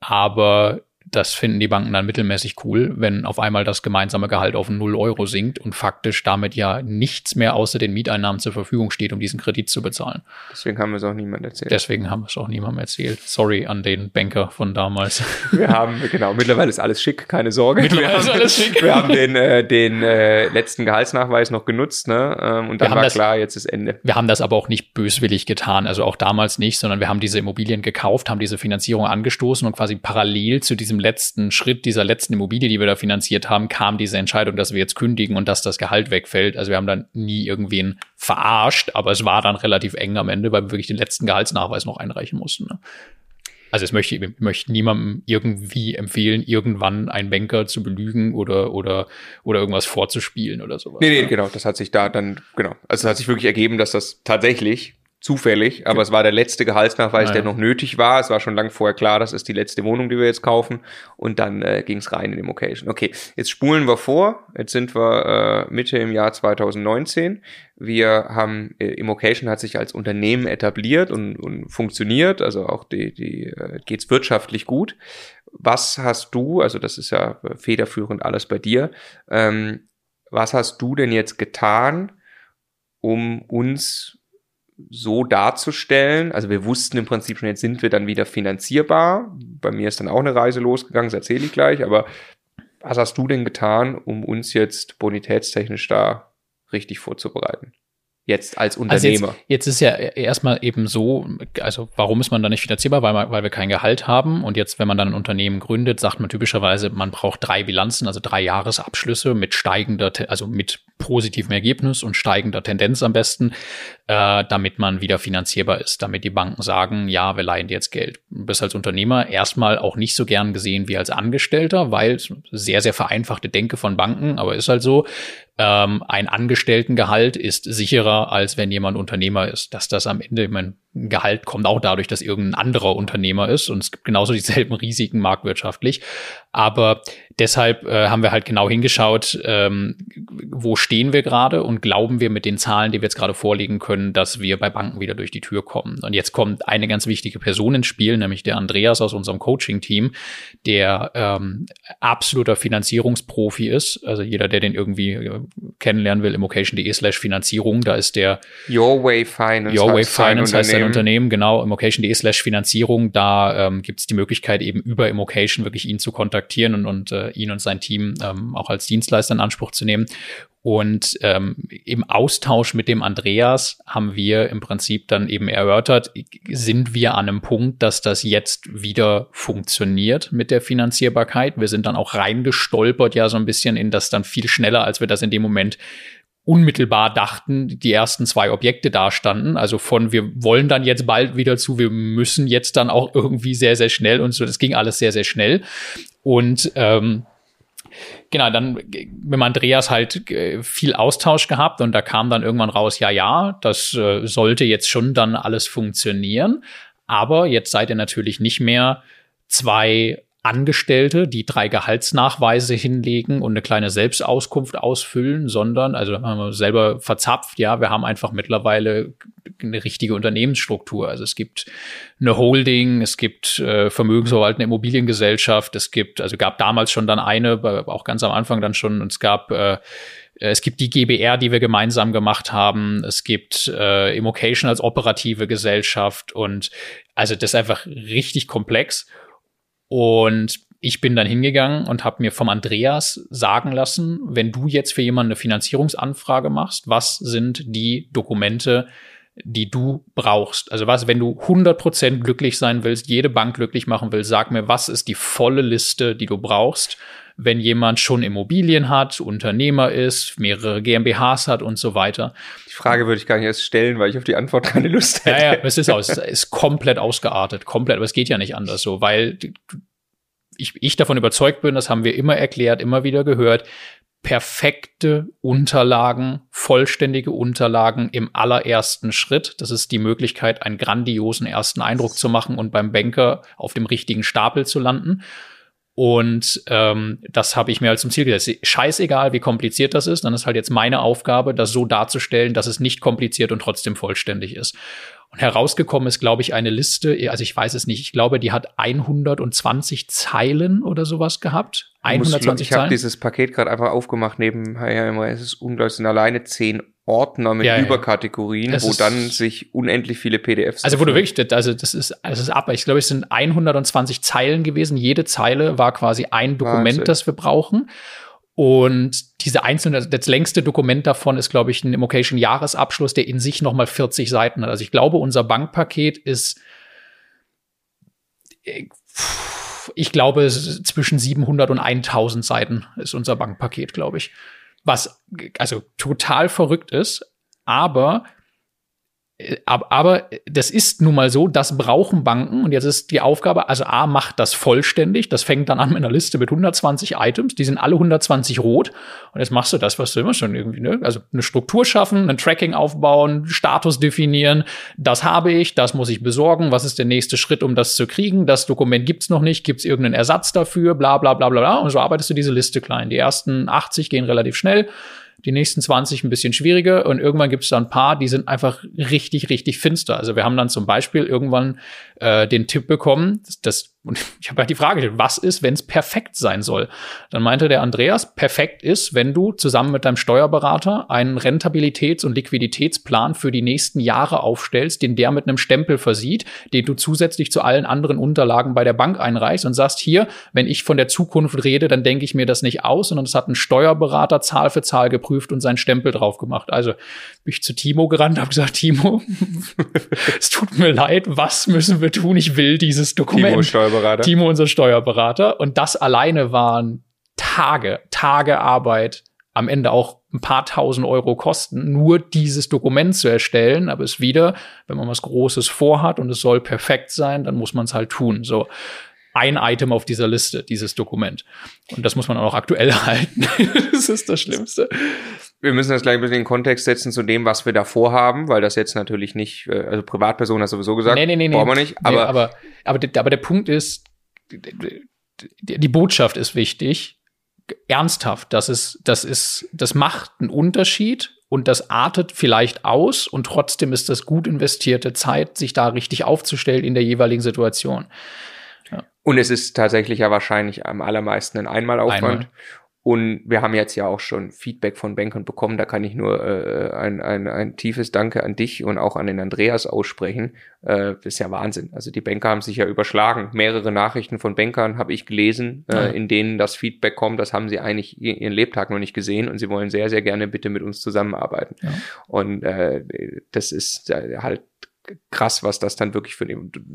Aber das finden die Banken dann mittelmäßig cool, wenn auf einmal das gemeinsame Gehalt auf 0 Euro sinkt und faktisch damit ja nichts mehr außer den Mieteinnahmen zur Verfügung steht, um diesen Kredit zu bezahlen. Deswegen haben wir es auch niemandem erzählt. Deswegen haben wir es auch niemandem erzählt. Sorry an den Banker von damals. Wir haben, genau, mittlerweile ist alles schick, keine Sorge. Mittlerweile wir ist alles schick. Wir haben den, äh, den äh, letzten Gehaltsnachweis noch genutzt, ne? Ähm, und dann war das, klar, jetzt ist Ende. Wir haben das aber auch nicht böswillig getan, also auch damals nicht, sondern wir haben diese Immobilien gekauft, haben diese Finanzierung angestoßen und quasi parallel zu diesem letzten Schritt dieser letzten Immobilie, die wir da finanziert haben, kam diese Entscheidung, dass wir jetzt kündigen und dass das Gehalt wegfällt. Also wir haben dann nie irgendwen verarscht, aber es war dann relativ eng am Ende, weil wir wirklich den letzten Gehaltsnachweis noch einreichen mussten. Ne? Also es möchte, ich möchte niemandem irgendwie empfehlen, irgendwann einen Banker zu belügen oder, oder, oder irgendwas vorzuspielen oder sowas. Nee, nee, ne? genau. Das hat sich da dann, genau. Also es hat sich wirklich ergeben, dass das tatsächlich zufällig, aber es war der letzte Gehaltsnachweis, der noch nötig war. Es war schon lang vorher klar, das ist die letzte Wohnung, die wir jetzt kaufen. Und dann äh, ging es rein in Immocation. Okay, jetzt spulen wir vor. Jetzt sind wir äh, Mitte im Jahr 2019. Wir haben, äh, Immocation hat sich als Unternehmen etabliert und, und funktioniert. Also auch die, die äh, geht's wirtschaftlich gut. Was hast du, also das ist ja federführend alles bei dir, ähm, was hast du denn jetzt getan, um uns so darzustellen. Also wir wussten im Prinzip schon, jetzt sind wir dann wieder finanzierbar. Bei mir ist dann auch eine Reise losgegangen, das erzähle ich gleich. Aber was hast du denn getan, um uns jetzt bonitätstechnisch da richtig vorzubereiten? Jetzt als Unternehmer. Also jetzt, jetzt, ist ja erstmal eben so, also warum ist man da nicht finanzierbar? Weil, man, weil wir kein Gehalt haben. Und jetzt, wenn man dann ein Unternehmen gründet, sagt man typischerweise, man braucht drei Bilanzen, also drei Jahresabschlüsse mit steigender, also mit positivem Ergebnis und steigender Tendenz am besten, äh, damit man wieder finanzierbar ist, damit die Banken sagen, ja, wir leihen dir jetzt Geld. Du bist als Unternehmer erstmal auch nicht so gern gesehen wie als Angestellter, weil sehr, sehr vereinfachte Denke von Banken, aber ist halt so, ähm, ein Angestelltengehalt ist sicherer, als wenn jemand Unternehmer ist. Dass das am Ende, ich meine, Gehalt kommt auch dadurch, dass irgendein anderer Unternehmer ist und es gibt genauso dieselben Risiken marktwirtschaftlich. Aber deshalb äh, haben wir halt genau hingeschaut, ähm, wo stehen wir gerade und glauben wir mit den Zahlen, die wir jetzt gerade vorlegen können, dass wir bei Banken wieder durch die Tür kommen. Und jetzt kommt eine ganz wichtige Person ins Spiel, nämlich der Andreas aus unserem Coaching-Team, der ähm, absoluter Finanzierungsprofi ist. Also jeder, der den irgendwie äh, kennenlernen will, immocation.de slash Finanzierung, da ist der Your Way Finance. Your Way Finance heißt sein Unternehmen, genau, immocation.de slash Finanzierung. Da ähm, gibt es die Möglichkeit, eben über Immocation wirklich ihn zu kontaktieren und, und äh, ihn und sein Team ähm, auch als Dienstleister in Anspruch zu nehmen. Und ähm, im Austausch mit dem Andreas haben wir im Prinzip dann eben erörtert, sind wir an einem Punkt, dass das jetzt wieder funktioniert mit der Finanzierbarkeit. Wir sind dann auch reingestolpert ja so ein bisschen in das dann viel schneller, als wir das in dem Moment unmittelbar dachten, die ersten zwei Objekte dastanden. Also von wir wollen dann jetzt bald wieder zu, wir müssen jetzt dann auch irgendwie sehr, sehr schnell und so. Das ging alles sehr, sehr schnell. Und ähm, genau, dann mit Andreas halt äh, viel Austausch gehabt und da kam dann irgendwann raus, ja, ja, das äh, sollte jetzt schon dann alles funktionieren. Aber jetzt seid ihr natürlich nicht mehr zwei Angestellte, die drei Gehaltsnachweise hinlegen und eine kleine Selbstauskunft ausfüllen, sondern, also haben wir selber verzapft, ja, wir haben einfach mittlerweile eine richtige Unternehmensstruktur. Also es gibt eine Holding, es gibt äh, vermögensverwaltende Immobiliengesellschaft, es gibt, also gab damals schon dann eine, auch ganz am Anfang dann schon, und es gab äh, es gibt die GBR, die wir gemeinsam gemacht haben. Es gibt äh, Immocation als operative Gesellschaft und also das ist einfach richtig komplex. Und ich bin dann hingegangen und habe mir vom Andreas sagen lassen, wenn du jetzt für jemanden eine Finanzierungsanfrage machst, was sind die Dokumente, die du brauchst? Also was, wenn du 100% glücklich sein willst, jede Bank glücklich machen willst, sag mir, was ist die volle Liste, die du brauchst, wenn jemand schon Immobilien hat, Unternehmer ist, mehrere GmbHs hat und so weiter. Die Frage würde ich gar nicht erst stellen, weil ich auf die Antwort keine Lust hätte. Ja, ja, es ist, aus, es ist komplett ausgeartet, komplett, aber es geht ja nicht anders so, weil ich, ich davon überzeugt bin, das haben wir immer erklärt, immer wieder gehört, perfekte Unterlagen, vollständige Unterlagen im allerersten Schritt. Das ist die Möglichkeit, einen grandiosen ersten Eindruck zu machen und beim Banker auf dem richtigen Stapel zu landen. Und ähm, das habe ich mir als zum Ziel gesetzt. Scheißegal, wie kompliziert das ist, dann ist halt jetzt meine Aufgabe, das so darzustellen, dass es nicht kompliziert und trotzdem vollständig ist. Und herausgekommen ist, glaube ich, eine Liste, also ich weiß es nicht, ich glaube, die hat 120 Zeilen oder sowas gehabt. 120 ich habe dieses Paket gerade einfach aufgemacht neben, es ist unglaublich, sind alleine zehn Ordner mit ja, Überkategorien, ja. wo dann sich unendlich viele PDFs. Also wo du wirklich, also das ist, das ist ab. Ich glaube, es sind 120 Zeilen gewesen. Jede Zeile war quasi ein Dokument, Wahnsinn. das wir brauchen. Und diese einzelne, das längste Dokument davon ist, glaube ich, ein Immocation Jahresabschluss, der in sich nochmal 40 Seiten hat. Also ich glaube, unser Bankpaket ist, ich glaube, zwischen 700 und 1000 Seiten ist unser Bankpaket, glaube ich was also total verrückt ist, aber äh, aber das ist nun mal so, das brauchen Banken und jetzt ist die Aufgabe, also A macht das vollständig, das fängt dann an mit einer Liste mit 120 Items, die sind alle 120 rot und jetzt machst du das, was du immer schon irgendwie, ne? also eine Struktur schaffen, ein Tracking aufbauen, Status definieren, das habe ich, das muss ich besorgen, was ist der nächste Schritt, um das zu kriegen, das Dokument gibt's noch nicht, gibt's irgendeinen Ersatz dafür, bla bla bla bla bla und so arbeitest du diese Liste klein. Die ersten 80 gehen relativ schnell, die nächsten 20 ein bisschen schwieriger und irgendwann gibt es da ein paar, die sind einfach richtig, richtig finster. Also wir haben dann zum Beispiel irgendwann äh, den Tipp bekommen, dass und ich habe halt die Frage gestellt, was ist, wenn es perfekt sein soll? Dann meinte der Andreas, perfekt ist, wenn du zusammen mit deinem Steuerberater einen Rentabilitäts- und Liquiditätsplan für die nächsten Jahre aufstellst, den der mit einem Stempel versieht, den du zusätzlich zu allen anderen Unterlagen bei der Bank einreichst und sagst, hier, wenn ich von der Zukunft rede, dann denke ich mir das nicht aus, sondern das hat ein Steuerberater Zahl für Zahl geprüft und seinen Stempel drauf gemacht. Also bin ich zu Timo gerannt, habe gesagt, Timo, es tut mir leid, was müssen wir tun? Ich will dieses Dokument. Timo Steuerberater. Timo, unser Steuerberater. Und das alleine waren Tage, Tage Arbeit, am Ende auch ein paar tausend Euro kosten, nur dieses Dokument zu erstellen. Aber es wieder, wenn man was Großes vorhat und es soll perfekt sein, dann muss man es halt tun. So ein Item auf dieser Liste, dieses Dokument. Und das muss man auch aktuell halten. das ist das Schlimmste. wir müssen das gleich ein bisschen in den Kontext setzen zu dem, was wir da vorhaben, weil das jetzt natürlich nicht, äh, also Privatperson hat sowieso gesagt, Nee, nee, nee, brauchen wir nicht, Nee, aber, aber, aber, der- aber der Punkt ist, die, die Botschaft ist wichtig. Ernsthaft, das ist, das ist, das macht einen Unterschied und das artet vielleicht aus und trotzdem ist das gut investierte Zeit, sich da richtig aufzustellen in der jeweiligen Situation. Und es ist tatsächlich ja wahrscheinlich am allermeisten ein Einmalaufwand. Einmal. Und wir haben jetzt ja auch schon Feedback von Bankern bekommen. Da kann ich nur äh, ein, ein, ein tiefes Danke an dich und auch an den Andreas aussprechen. Äh, das ist ja Wahnsinn. Also die Banker haben sich ja überschlagen. Mehrere Nachrichten von Bankern habe ich gelesen, Ja. äh, in denen das Feedback kommt. Das haben sie eigentlich ihren Lebtag noch nicht gesehen und sie wollen sehr, sehr gerne bitte mit uns zusammenarbeiten. Ja. Und äh, das ist äh, halt krass, was das dann wirklich für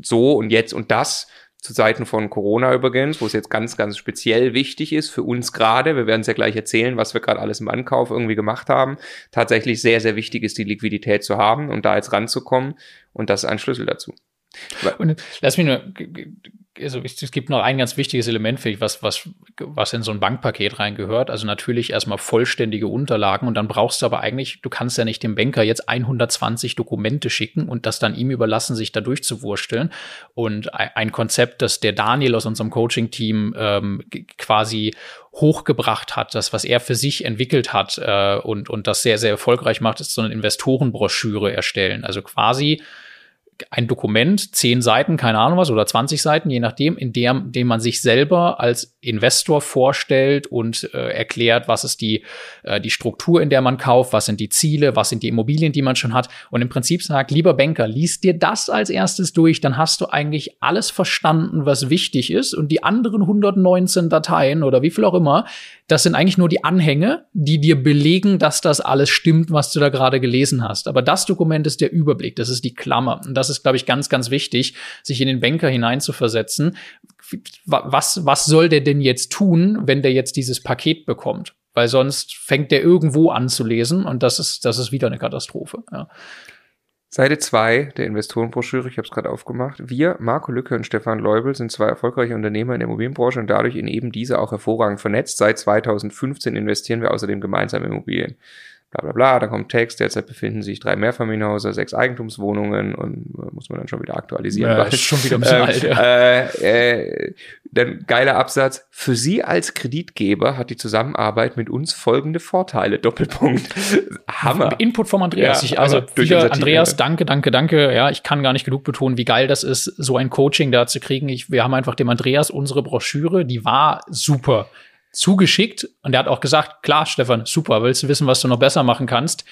so und jetzt und das zu Zeiten von Corona übrigens, wo es jetzt ganz, ganz speziell wichtig ist für uns gerade, wir werden es ja gleich erzählen, was wir gerade alles im Ankauf irgendwie gemacht haben, tatsächlich sehr, sehr wichtig ist, die Liquidität zu haben und da jetzt ranzukommen und das ist ein Schlüssel dazu. Und lass mich nur, also es gibt noch ein ganz wichtiges Element, finde ich, was, was, was in so ein Bankpaket reingehört. Also natürlich erstmal vollständige Unterlagen und dann brauchst du aber eigentlich, du kannst ja nicht dem Banker jetzt 120 Dokumente schicken und das dann ihm überlassen, sich da durchzuwursteln. Und ein Konzept, das der Daniel aus unserem Coaching-Team ähm, quasi hochgebracht hat, das, was er für sich entwickelt hat äh, und, und das sehr, sehr erfolgreich macht, ist so eine Investorenbroschüre erstellen. Also quasi ein Dokument, zehn Seiten, keine Ahnung was, oder 20 Seiten, je nachdem, in dem, dem man sich selber als Investor vorstellt und äh, erklärt, was ist die, äh, die Struktur, in der man kauft, was sind die Ziele, was sind die Immobilien, die man schon hat. Und im Prinzip sagt, lieber Banker, lies dir das als erstes durch, dann hast du eigentlich alles verstanden, was wichtig ist. Und die anderen 119 Dateien oder wie viel auch immer, das sind eigentlich nur die Anhänge, die dir belegen, dass das alles stimmt, was du da gerade gelesen hast. Aber das Dokument ist der Überblick, das ist die Klammer. Und das ist, glaube ich, ganz, ganz wichtig, sich in den Banker hineinzuversetzen. Wa- Was, was soll der denn jetzt tun, wenn der jetzt dieses Paket bekommt? Weil sonst fängt der irgendwo an zu lesen und das ist, das ist wieder eine Katastrophe. Ja. Seite 2 der Investorenbroschüre, ich habe es gerade aufgemacht. Wir, Marco Lücke und Stefan Leubel, sind zwei erfolgreiche Unternehmer in der Immobilienbranche und dadurch in eben dieser auch hervorragend vernetzt. Seit 2015 investieren wir außerdem gemeinsam in Immobilien. Bla bla bla, da kommt Text, derzeit befinden sich drei Mehrfamilienhäuser, sechs Eigentumswohnungen und äh, muss man dann schon wieder aktualisieren. Ja, weil- ist schon wieder ein bisschen ähm, alt, ja. äh, äh, dann geiler Absatz. Für Sie als Kreditgeber hat die Zusammenarbeit mit uns folgende Vorteile. Doppelpunkt. Hammer. Input vom Andreas. Ja, ich, also wieder, Andreas, danke, danke, danke. Ja, ich kann gar nicht genug betonen, wie geil das ist, so ein Coaching da zu kriegen. Ich, wir haben einfach dem Andreas unsere Broschüre, die war super zugeschickt und er hat auch gesagt, klar, Stefan, super, willst du wissen, was du noch besser machen kannst?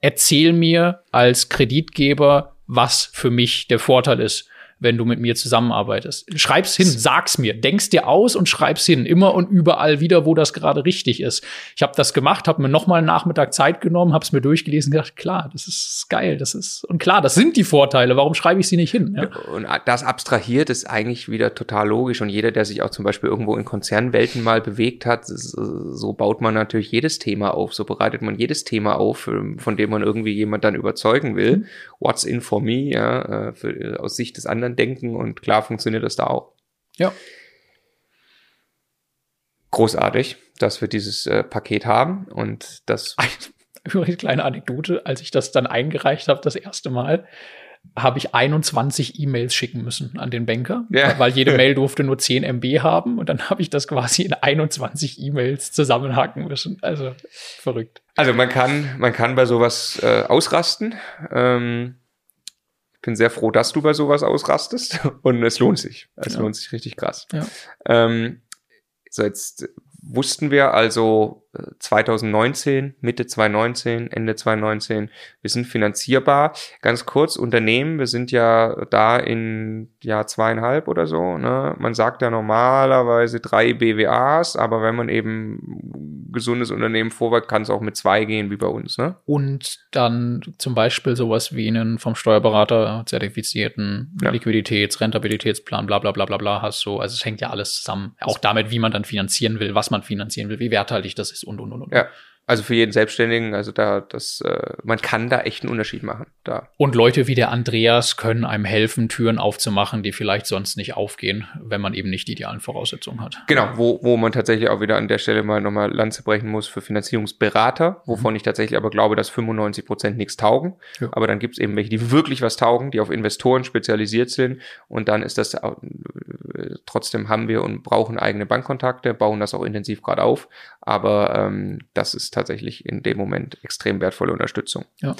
Erzähl mir als Kreditgeber, was für mich der Vorteil ist wenn du mit mir zusammenarbeitest. Schreib's hin, sag's mir, denk's dir aus und schreib's hin, immer und überall wieder, wo das gerade richtig ist. Ich habe das gemacht, habe mir noch mal einen Nachmittag Zeit genommen, habe es mir durchgelesen, und gedacht, klar, das ist geil, das ist und klar, das sind die Vorteile. Warum schreibe ich sie nicht hin? Ja. Und das abstrahiert ist eigentlich wieder total logisch. Und jeder, der sich auch zum Beispiel irgendwo in Konzernwelten mal bewegt hat, so baut man natürlich jedes Thema auf. So bereitet man jedes Thema auf, ähm, von dem man irgendwie jemand dann überzeugen will. What's in for me, ja, äh, für, äh, aus Sicht des anderen denken. Und klar funktioniert das da auch. Ja. Großartig, dass wir dieses äh, Paket haben. Und das Übrigens, kleine Anekdote, als ich das dann eingereicht habe, das erste Mal, habe ich 21 E-Mails schicken müssen an den Banker, Ja. weil jede Mail durfte nur 10 MB haben und dann habe ich das quasi in 21 E-Mails zusammenhaken müssen. Also verrückt. Also man kann, man kann bei sowas äh, ausrasten. Ähm, bin sehr froh, dass du bei sowas ausrastest und es lohnt sich. Es Ja. lohnt sich richtig krass. Ja. Ähm, so jetzt wussten wir also 2019, Mitte 2019, Ende 2019, wir sind finanzierbar. Ganz kurz, Unternehmen, wir sind ja da in Jahr zweieinhalb oder so. Ne? Man sagt ja normalerweise drei BWAs, aber wenn man eben gesundes Unternehmen vorwärts, kann es auch mit zwei gehen, wie bei uns. Ne? Und dann zum Beispiel sowas wie einen vom Steuerberater zertifizierten Ja. Liquiditäts-, Rentabilitätsplan, bla bla bla bla bla hast du. Also es hängt ja alles zusammen. Auch damit, wie man dann finanzieren will, was man finanzieren will, wie werthaltig das ist und und und. Ja. Also für jeden Selbstständigen, also da, das, äh, man kann da echt einen Unterschied machen. Da. Und Leute wie der Andreas können einem helfen, Türen aufzumachen, die vielleicht sonst nicht aufgehen, wenn man eben nicht die idealen Voraussetzungen hat. Genau, wo, wo man tatsächlich auch wieder an der Stelle mal nochmal Lanze brechen muss für Finanzierungsberater, wovon mhm. ich tatsächlich aber glaube, dass 95 Prozent nichts taugen. Ja. Aber dann gibt es eben welche, die wirklich was taugen, die auf Investoren spezialisiert sind. Und dann ist das äh, trotzdem haben wir und brauchen eigene Bankkontakte, bauen das auch intensiv gerade auf. Aber ähm, das ist tatsächlich in dem Moment extrem wertvolle Unterstützung. Ja.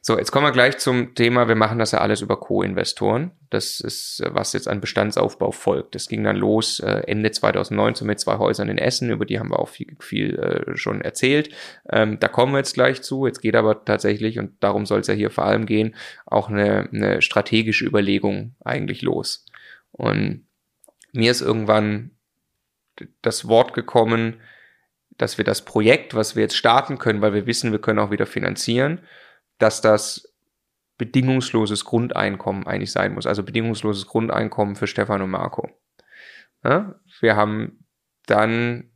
So, jetzt kommen wir gleich zum Thema, wir machen das ja alles über Co-Investoren. Das ist, was jetzt an Bestandsaufbau folgt. Das ging dann los äh, Ende 2019 mit zwei Häusern in Essen, über die haben wir auch viel, viel äh, schon erzählt. Ähm, da kommen wir jetzt gleich zu. Jetzt geht aber tatsächlich, und darum soll es ja hier vor allem gehen, auch eine, eine strategische Überlegung eigentlich los. Und mir ist irgendwann das Wort gekommen, dass wir das Projekt, was wir jetzt starten können, weil wir wissen, wir können auch wieder finanzieren, dass das bedingungsloses Grundeinkommen eigentlich sein muss. Also bedingungsloses Grundeinkommen für Stefan und Marco. Ja, wir haben dann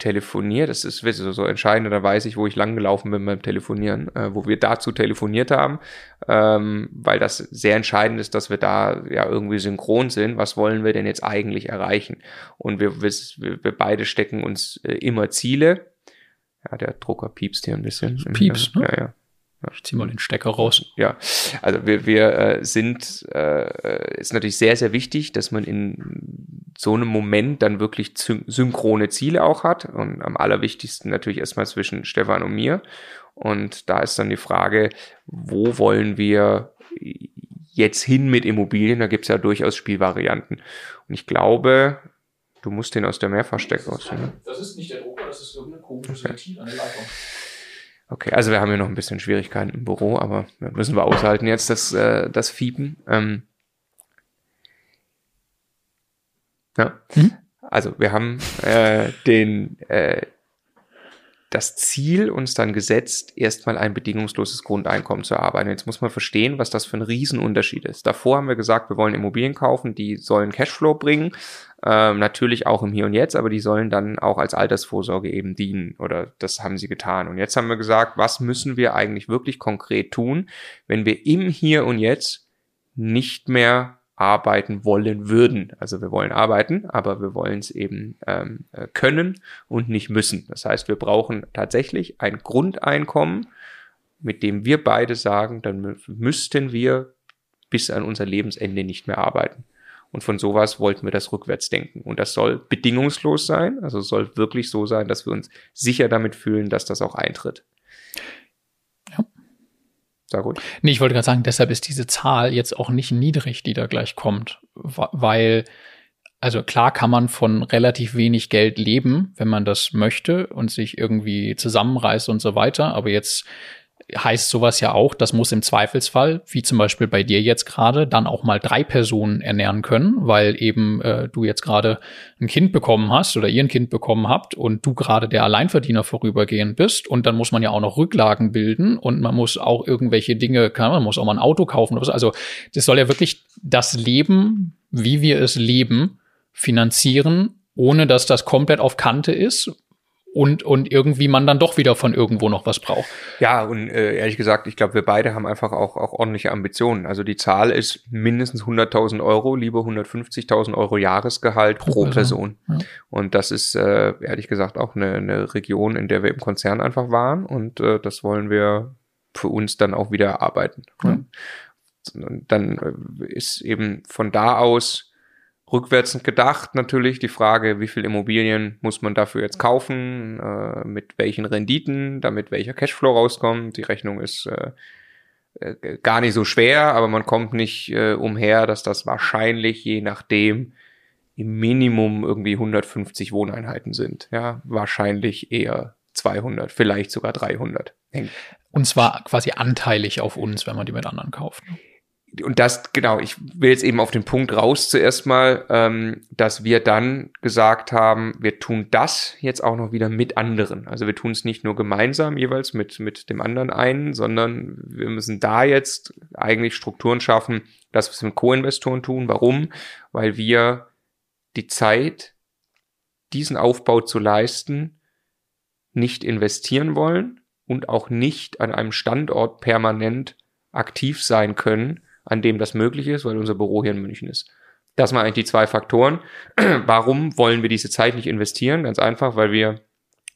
telefoniert. Das ist so, so entscheidend, da weiß ich, wo ich lang gelaufen bin beim Telefonieren, äh, wo wir dazu telefoniert haben, ähm, weil das sehr entscheidend ist, dass wir da ja irgendwie synchron sind. Was wollen wir denn jetzt eigentlich erreichen? Und wir, wir, wir beide stecken uns äh, immer Ziele. Ja, der Drucker piepst hier ein bisschen. Piepst, ne? Ja, ja. Ich zieh mal den Stecker raus. Ja, also wir, wir äh, sind, äh, ist natürlich sehr, sehr wichtig, dass man in so einem Moment dann wirklich synchrone Ziele auch hat. Und am allerwichtigsten natürlich erstmal zwischen Stefan und mir. Und da ist dann die Frage, wo wollen wir jetzt hin mit Immobilien? Da gibt's ja durchaus Spielvarianten. Und ich glaube, du musst den aus der Mehrfachstecker aus. Ne? Das ist nicht der Drucker, das ist irgendein komisches okay. Ventil an der Leitung. Okay, also wir haben hier noch ein bisschen Schwierigkeiten im Büro, aber müssen wir aushalten jetzt das, äh, das Fiepen. Ähm, ja. Mhm. Also wir haben äh, den, äh, das Ziel uns dann gesetzt, erstmal ein bedingungsloses Grundeinkommen zu erarbeiten. Jetzt muss man verstehen, was das für ein Riesenunterschied ist. Davor haben wir gesagt, wir wollen Immobilien kaufen, die sollen Cashflow bringen, ähm, natürlich auch im Hier und Jetzt, aber die sollen dann auch als Altersvorsorge eben dienen oder das haben sie getan. Und jetzt haben wir gesagt, was müssen wir eigentlich wirklich konkret tun, wenn wir im Hier und Jetzt nicht mehr arbeiten wollen würden. Also wir wollen arbeiten, aber wir wollen es eben ähm, äh, können und nicht müssen. Das heißt, wir brauchen tatsächlich ein Grundeinkommen, mit dem wir beide sagen, dann müssten wir bis an unser Lebensende nicht mehr arbeiten. Und von sowas wollten wir das rückwärts denken. Und das soll bedingungslos sein, also soll wirklich so sein, dass wir uns sicher damit fühlen, dass das auch eintritt. Sag gut. Nee, ich wollte gerade sagen, deshalb ist diese Zahl jetzt auch nicht niedrig, die da gleich kommt, weil also klar kann man von relativ wenig Geld leben, wenn man das möchte und sich irgendwie zusammenreißt und so weiter. Aber jetzt heißt sowas ja auch, das muss im Zweifelsfall, wie zum Beispiel bei dir jetzt gerade, dann auch mal drei Personen ernähren können, weil eben äh, du jetzt gerade ein Kind bekommen hast oder ihr ein Kind bekommen habt und du gerade der Alleinverdiener vorübergehend bist und dann muss man ja auch noch Rücklagen bilden und man muss auch irgendwelche Dinge, man muss auch mal ein Auto kaufen. Also das soll ja wirklich das Leben, wie wir es leben, finanzieren, ohne dass das komplett auf Kante ist, und, und irgendwie man dann doch wieder von irgendwo noch was braucht. Ja, und äh, ehrlich gesagt, ich glaube, wir beide haben einfach auch, auch ordentliche Ambitionen. Also die Zahl ist mindestens 100.000 Euro, lieber 150.000 Euro Jahresgehalt pro, pro Person. Ja. Und das ist äh, ehrlich gesagt auch eine, eine Region, in der wir im Konzern einfach waren und äh, das wollen wir für uns dann auch wieder erarbeiten. Ja. Und dann äh, ist eben von da aus rückwärts gedacht natürlich die Frage, wie viel Immobilien muss man dafür jetzt kaufen, äh, mit welchen Renditen, damit welcher Cashflow rauskommt. Die Rechnung ist äh, äh, gar nicht so schwer, aber man kommt nicht äh, umher, dass das wahrscheinlich je nachdem im Minimum irgendwie 150 Wohneinheiten sind. Ja, wahrscheinlich eher 200, vielleicht sogar 300. Und zwar quasi anteilig auf uns, wenn man die mit anderen kauft. Und das, genau, ich will jetzt eben auf den Punkt raus zuerst mal, ähm, dass wir dann gesagt haben, wir tun das jetzt auch noch wieder mit anderen. Also wir tun es nicht nur gemeinsam jeweils mit, mit dem anderen einen, sondern wir müssen da jetzt eigentlich Strukturen schaffen, dass wir es mit Co-Investoren tun. Warum? Weil wir die Zeit, diesen Aufbau zu leisten, nicht investieren wollen und auch nicht an einem Standort permanent aktiv sein können, an dem das möglich ist, weil unser Büro hier in München ist. Das sind eigentlich die zwei Faktoren. Warum wollen wir diese Zeit nicht investieren? Ganz einfach, weil wir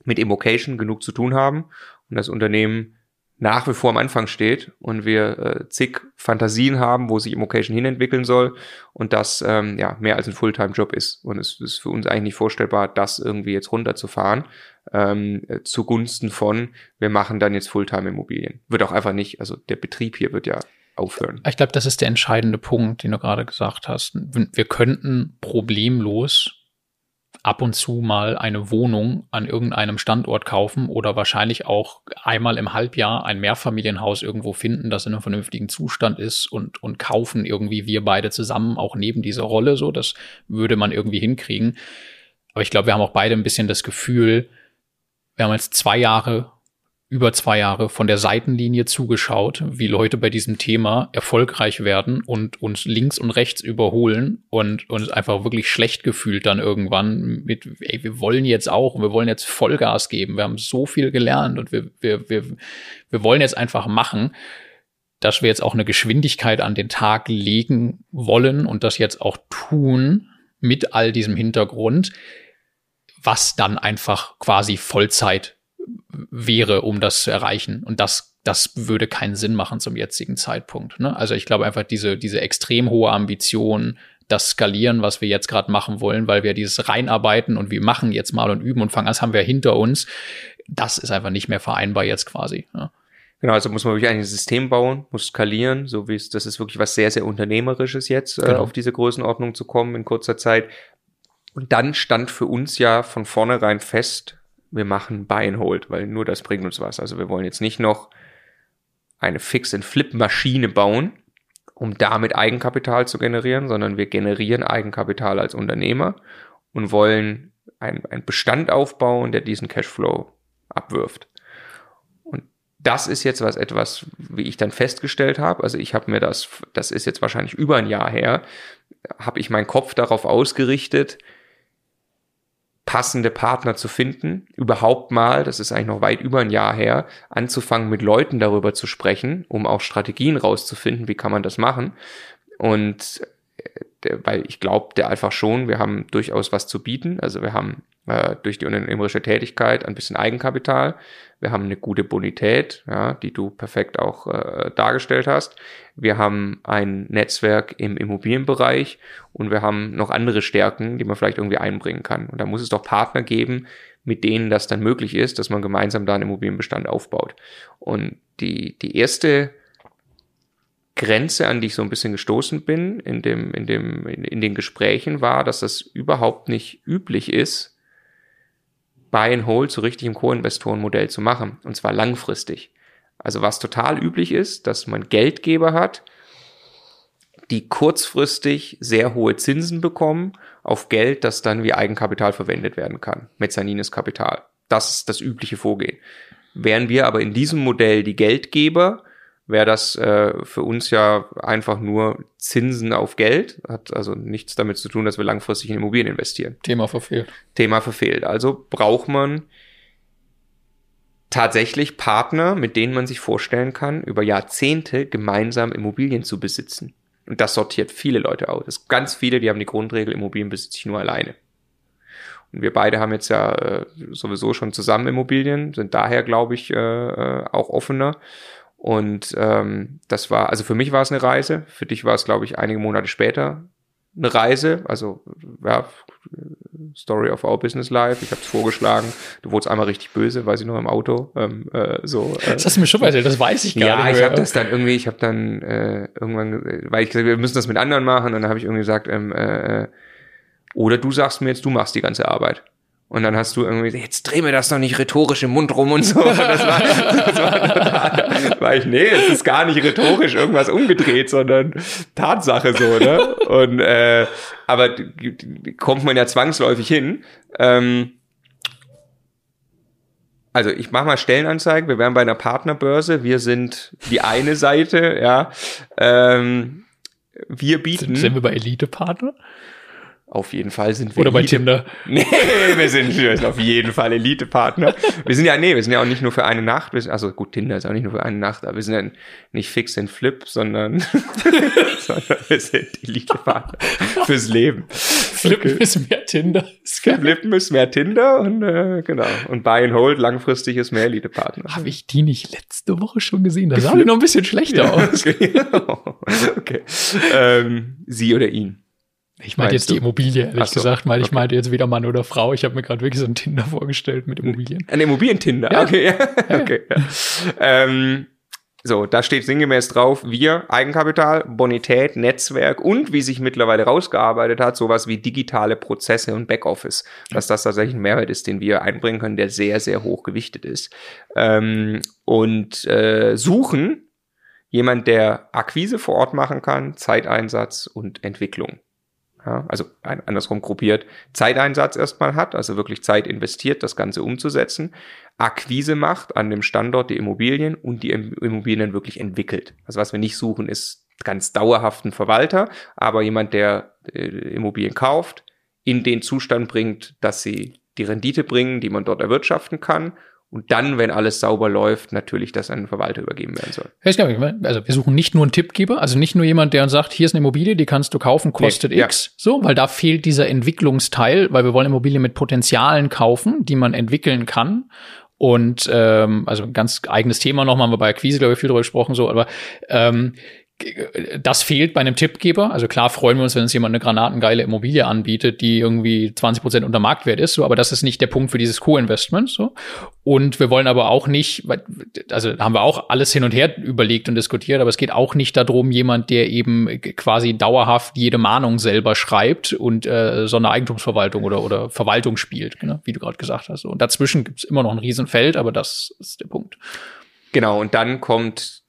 mit Immocation genug zu tun haben und das Unternehmen nach wie vor am Anfang steht und wir äh, zig Fantasien haben, wo sich Immocation hinentwickeln soll und das ähm, ja mehr als ein Fulltime-Job ist. Und es ist für uns eigentlich nicht vorstellbar, das irgendwie jetzt runterzufahren ähm, äh, zugunsten von, wir machen dann jetzt Fulltime-Immobilien. Wird auch einfach nicht, also der Betrieb hier wird ja aufhören. Ich glaube, das ist der entscheidende Punkt, den du gerade gesagt hast. Wir könnten problemlos ab und zu mal eine Wohnung an irgendeinem Standort kaufen oder wahrscheinlich auch einmal im Halbjahr ein Mehrfamilienhaus irgendwo finden, das in einem vernünftigen Zustand ist und, und kaufen irgendwie wir beide zusammen auch neben dieser Rolle so. Das würde man irgendwie hinkriegen. Aber ich glaube, wir haben auch beide ein bisschen das Gefühl, wir haben jetzt zwei Jahre über zwei Jahre von der Seitenlinie zugeschaut, wie Leute bei diesem Thema erfolgreich werden und uns links und rechts überholen und uns einfach wirklich schlecht gefühlt dann irgendwann mit, ey, wir wollen jetzt auch, wir wollen jetzt Vollgas geben, wir haben so viel gelernt und wir, wir, wir, wir wollen jetzt einfach machen, dass wir jetzt auch eine Geschwindigkeit an den Tag legen wollen und das jetzt auch tun mit all diesem Hintergrund, was dann einfach quasi Vollzeit wäre, um das zu erreichen. Und das, das würde keinen Sinn machen zum jetzigen Zeitpunkt. Ne? Also ich glaube einfach diese, diese extrem hohe Ambition, das Skalieren, was wir jetzt gerade machen wollen, weil wir dieses reinarbeiten und wir machen jetzt mal und üben und fangen an, das haben wir hinter uns. Das ist einfach nicht mehr vereinbar jetzt quasi. Ja. Genau, also muss man wirklich ein System bauen, muss skalieren, so wie es, das ist wirklich was sehr, sehr Unternehmerisches jetzt, äh, genau. äh, auf diese Größenordnung zu kommen in kurzer Zeit. Und dann stand für uns ja von vornherein fest, wir machen Buy and Hold, weil nur das bringt uns was. Also wir wollen jetzt nicht noch eine Fix-and-Flip-Maschine bauen, um damit Eigenkapital zu generieren, sondern wir generieren Eigenkapital als Unternehmer und wollen einen Bestand aufbauen, der diesen Cashflow abwirft. Und das ist jetzt was etwas, wie ich dann festgestellt habe. Also ich habe mir das, das ist jetzt wahrscheinlich über ein Jahr her, habe ich meinen Kopf darauf ausgerichtet, passende Partner zu finden, überhaupt mal, das ist eigentlich noch weit über ein Jahr her, anzufangen mit Leuten darüber zu sprechen, um auch Strategien rauszufinden, wie kann man das machen. Und äh, weil ich glaube, der einfach schon, wir haben durchaus was zu bieten. Also wir haben äh, durch die unternehmerische Tätigkeit ein bisschen Eigenkapital. Wir haben eine gute Bonität, ja, die du perfekt auch äh, dargestellt hast. Wir haben ein Netzwerk im Immobilienbereich und wir haben noch andere Stärken, die man vielleicht irgendwie einbringen kann. Und da muss es doch Partner geben, mit denen das dann möglich ist, dass man gemeinsam da einen Immobilienbestand aufbaut. Und die, die erste Grenze, an die ich so ein bisschen gestoßen bin in dem, in dem, in, in den Gesprächen war, dass das überhaupt nicht üblich ist, Buy and Hold so richtig im Co-Investoren-Modell zu machen. Und zwar langfristig. Also was total üblich ist, dass man Geldgeber hat, die kurzfristig sehr hohe Zinsen bekommen auf Geld, das dann wie Eigenkapital verwendet werden kann. Mezzanines Kapital. Das ist das übliche Vorgehen. Wären wir aber in diesem Modell die Geldgeber, wäre das äh, für uns ja einfach nur Zinsen auf Geld. Hat also nichts damit zu tun, dass wir langfristig in Immobilien investieren. Thema verfehlt. Thema verfehlt. Also braucht man tatsächlich Partner, mit denen man sich vorstellen kann, über Jahrzehnte gemeinsam Immobilien zu besitzen. Und das sortiert viele Leute aus. Es gibt ganz viele, die haben die Grundregel, Immobilien besitze ich nur alleine. Und wir beide haben jetzt ja äh, sowieso schon zusammen Immobilien, sind daher, glaube ich, äh, äh auch offener und ähm, das war, also für mich war es eine Reise, für dich war es, glaube ich, einige Monate später eine Reise. Also ja, Story of our Business Life. Ich habe es vorgeschlagen. Du wurdest einmal richtig böse, weiß ich noch im Auto. Ähm, äh, so. Äh, das hast du mir schon erzählt. Das weiß ich gar ja, nicht. Ja, ich habe das dann irgendwie. Ich habe dann äh, irgendwann, weil ich gesagt, wir müssen das mit anderen machen. Und dann habe ich irgendwie gesagt, ähm, äh, oder du sagst mir jetzt, du machst die ganze Arbeit. Und dann hast du irgendwie, jetzt dreh mir das doch nicht rhetorisch im Mund rum und so. Und das war, das war, war ich, nee, es ist gar nicht rhetorisch irgendwas umgedreht, sondern Tatsache so, ne? Und äh, aber kommt man ja zwangsläufig hin. Ähm, also ich mache mal Stellenanzeigen, wir wären bei einer Partnerbörse, wir sind die eine Seite, ja. Ähm, wir bieten. Sind, sind wir bei Elite-Partner? Auf jeden Fall sind wir. Oder bei Elite Tinder. Nee, wir sind, wir sind auf jeden Fall Elite-Partner. Wir sind ja, nee, wir sind ja auch nicht nur für eine Nacht. Wir sind, also gut, Tinder ist auch nicht nur für eine Nacht, aber wir sind ja nicht fix and flip, sondern, sondern wir sind Elite-Partner fürs Leben. Flippen Okay. ist mehr Tinder. Flippen ist mehr Tinder und äh, genau. Und Buy and Hold langfristig ist mehr Elite-Partner. Habe ich die nicht letzte Woche schon gesehen? Da sah die noch ein bisschen schlechter aus. okay. okay. Ähm, sie oder ihn. Ich meinte jetzt du? die Immobilie, ehrlich so, gesagt, weil ich okay. meinte jetzt wieder Mann oder Frau. Ich habe mir gerade wirklich so ein Tinder vorgestellt mit Immobilien. Ein Immobilientinder. Ja. Okay, ja. okay. Ja. Ähm, so, da steht sinngemäß drauf, wir, Eigenkapital, Bonität, Netzwerk und wie sich mittlerweile rausgearbeitet hat, sowas wie digitale Prozesse und Backoffice. Dass das tatsächlich ein Mehrwert ist, den wir einbringen können, der sehr, sehr hoch gewichtet ist. Ähm, und äh, suchen jemand, der Akquise vor Ort machen kann, Zeiteinsatz und Entwicklung. Ja, also andersrum gruppiert, Zeiteinsatz erstmal hat, also wirklich Zeit investiert, das Ganze umzusetzen, Akquise macht an dem Standort die Immobilien und die Im- Immobilien wirklich entwickelt. Also was wir nicht suchen, ist ganz dauerhaften Verwalter, aber jemand, der äh, Immobilien kauft, in den Zustand bringt, dass sie die Rendite bringen, die man dort erwirtschaften kann und dann, wenn alles sauber läuft, natürlich das an den Verwalter übergeben werden soll. Ja, ich glaube, also wir suchen nicht nur einen Tippgeber, also nicht nur jemand, der uns sagt, hier ist eine Immobilie, die kannst du kaufen, kostet Nee, ja. X, so, weil da fehlt dieser Entwicklungsteil, weil wir wollen Immobilien mit Potenzialen kaufen, die man entwickeln kann. Und ähm, also ein ganz eigenes Thema nochmal, haben wir bei Akquise, glaube ich, viel drüber gesprochen, so, aber ähm, das fehlt bei einem Tippgeber. Also klar freuen wir uns, wenn uns jemand eine granatengeile Immobilie anbietet, die irgendwie 20 Prozent unter Marktwert ist, so, aber das ist nicht der Punkt für dieses Co-Investment, so. Und wir wollen aber auch nicht, also haben wir auch alles hin und her überlegt und diskutiert, aber es geht auch nicht darum, jemand, der eben quasi dauerhaft jede Mahnung selber schreibt und äh, so eine Eigentumsverwaltung oder, oder Verwaltung spielt, ne, wie du gerade gesagt hast. Und dazwischen gibt's immer noch ein Riesenfeld, aber das ist der Punkt. Genau, und dann kommt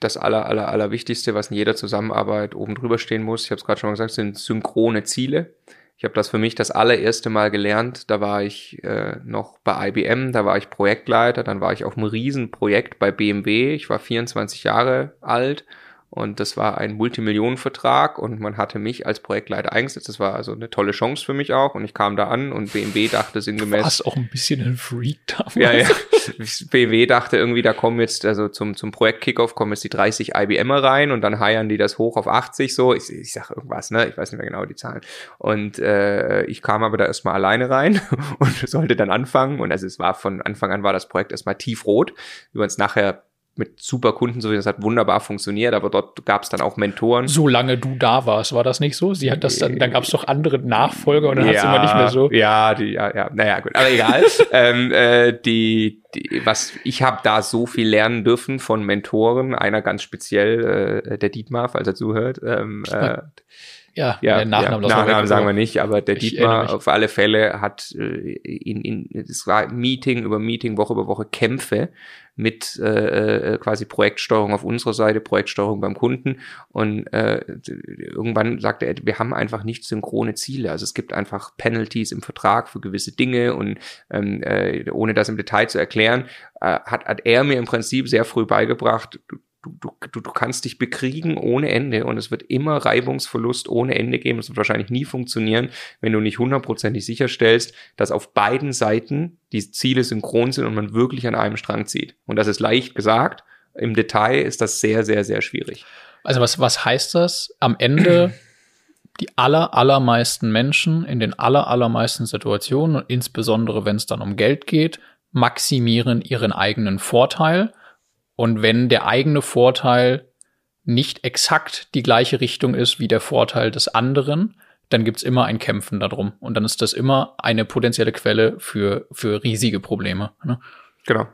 das aller, aller, aller Wichtigste, was in jeder Zusammenarbeit oben drüber stehen muss. Ich habe es gerade schon mal gesagt, sind synchrone Ziele. Ich habe das für mich das allererste Mal gelernt. Da war ich äh, noch bei IBM, da war ich Projektleiter, dann war ich auf einem Riesenprojekt bei BMW. Ich war 24 Jahre alt und das war ein Multimillionenvertrag und man hatte mich als Projektleiter eingesetzt. Das war also eine tolle Chance für mich auch und ich kam da an und BMW dachte sinngemäß. Warst auch ein bisschen ein Freak damals. Ja, ja. BMW dachte irgendwie, da kommen jetzt, also zum, zum Projekt Kickoff kommen jetzt die 30 IBMer rein und dann heiern die das hoch auf 80 so. Ich, ich sag irgendwas, ne? Ich weiß nicht mehr genau die Zahlen. Und äh, ich kam aber da erstmal alleine rein und sollte dann anfangen. Und also es war von Anfang an war das Projekt erstmal tiefrot, es nachher mit super Kunden so das hat wunderbar funktioniert, aber dort gab es dann auch Mentoren. Solange du da warst, war das nicht so? Sie hat das dann, dann gab es doch andere Nachfolger und dann hat es immer nicht mehr so. Ja, die, ja, ja, naja, gut, aber egal. ähm, äh, die, die, was ich habe da so viel lernen dürfen von Mentoren, einer ganz speziell, äh, der Dietmar, falls er zuhört. Ähm, äh, Ja, ja, der Nachnamen, ja, Nachnamen sagen wir nicht, aber der Ich Dietmar auf alle Fälle hat äh, in, in es war Meeting über Meeting, Woche über Woche Kämpfe mit äh, äh, quasi Projektsteuerung auf unserer Seite, Projektsteuerung beim Kunden. Und äh, irgendwann sagte er, wir haben einfach nicht synchrone Ziele. Also es gibt einfach Penalties im Vertrag für gewisse Dinge und ähm, äh, ohne das im Detail zu erklären, äh, hat, hat er mir im Prinzip sehr früh beigebracht, du, du, du, kannst dich bekriegen ohne Ende und es wird immer Reibungsverlust ohne Ende geben. Das wird wahrscheinlich nie funktionieren, wenn du nicht hundertprozentig sicherstellst, dass auf beiden Seiten die Ziele synchron sind und man wirklich an einem Strang zieht. Und das ist leicht gesagt. Im Detail ist das sehr, sehr, sehr schwierig. Also was, was heißt das? Am Ende die aller, allermeisten Menschen in den aller, allermeisten Situationen und insbesondere wenn es dann um Geld geht, maximieren ihren eigenen Vorteil. Und wenn der eigene Vorteil nicht exakt die gleiche Richtung ist wie der Vorteil des anderen, dann gibt's immer ein Kämpfen darum. Und dann ist das immer eine potenzielle Quelle für, für riesige Probleme. Ne? Genau.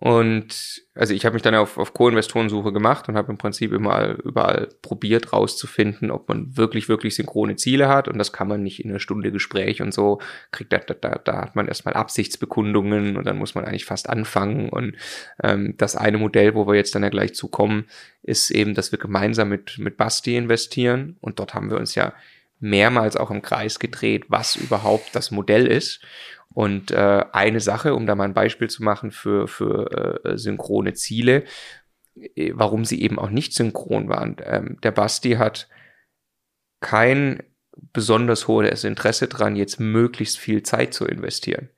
Und also ich habe mich dann auf, auf Co-Investorensuche gemacht und habe im Prinzip überall, überall probiert rauszufinden, ob man wirklich, wirklich synchrone Ziele hat. Und das kann man nicht in einer Stunde Gespräch und so. Kriegt da, da, da hat man erstmal Absichtsbekundungen und dann muss man eigentlich fast anfangen. Und ähm, das eine Modell, wo wir jetzt dann ja gleich zukommen, ist eben, dass wir gemeinsam mit, mit Basti investieren. Und dort haben wir uns ja mehrmals auch im Kreis gedreht, was überhaupt das Modell ist. Und äh, eine Sache, um da mal ein Beispiel zu machen für, für äh, synchrone Ziele, äh, warum sie eben auch nicht synchron waren. Ähm, der Basti hat kein besonders hohes Interesse dran, jetzt möglichst viel Zeit zu investieren.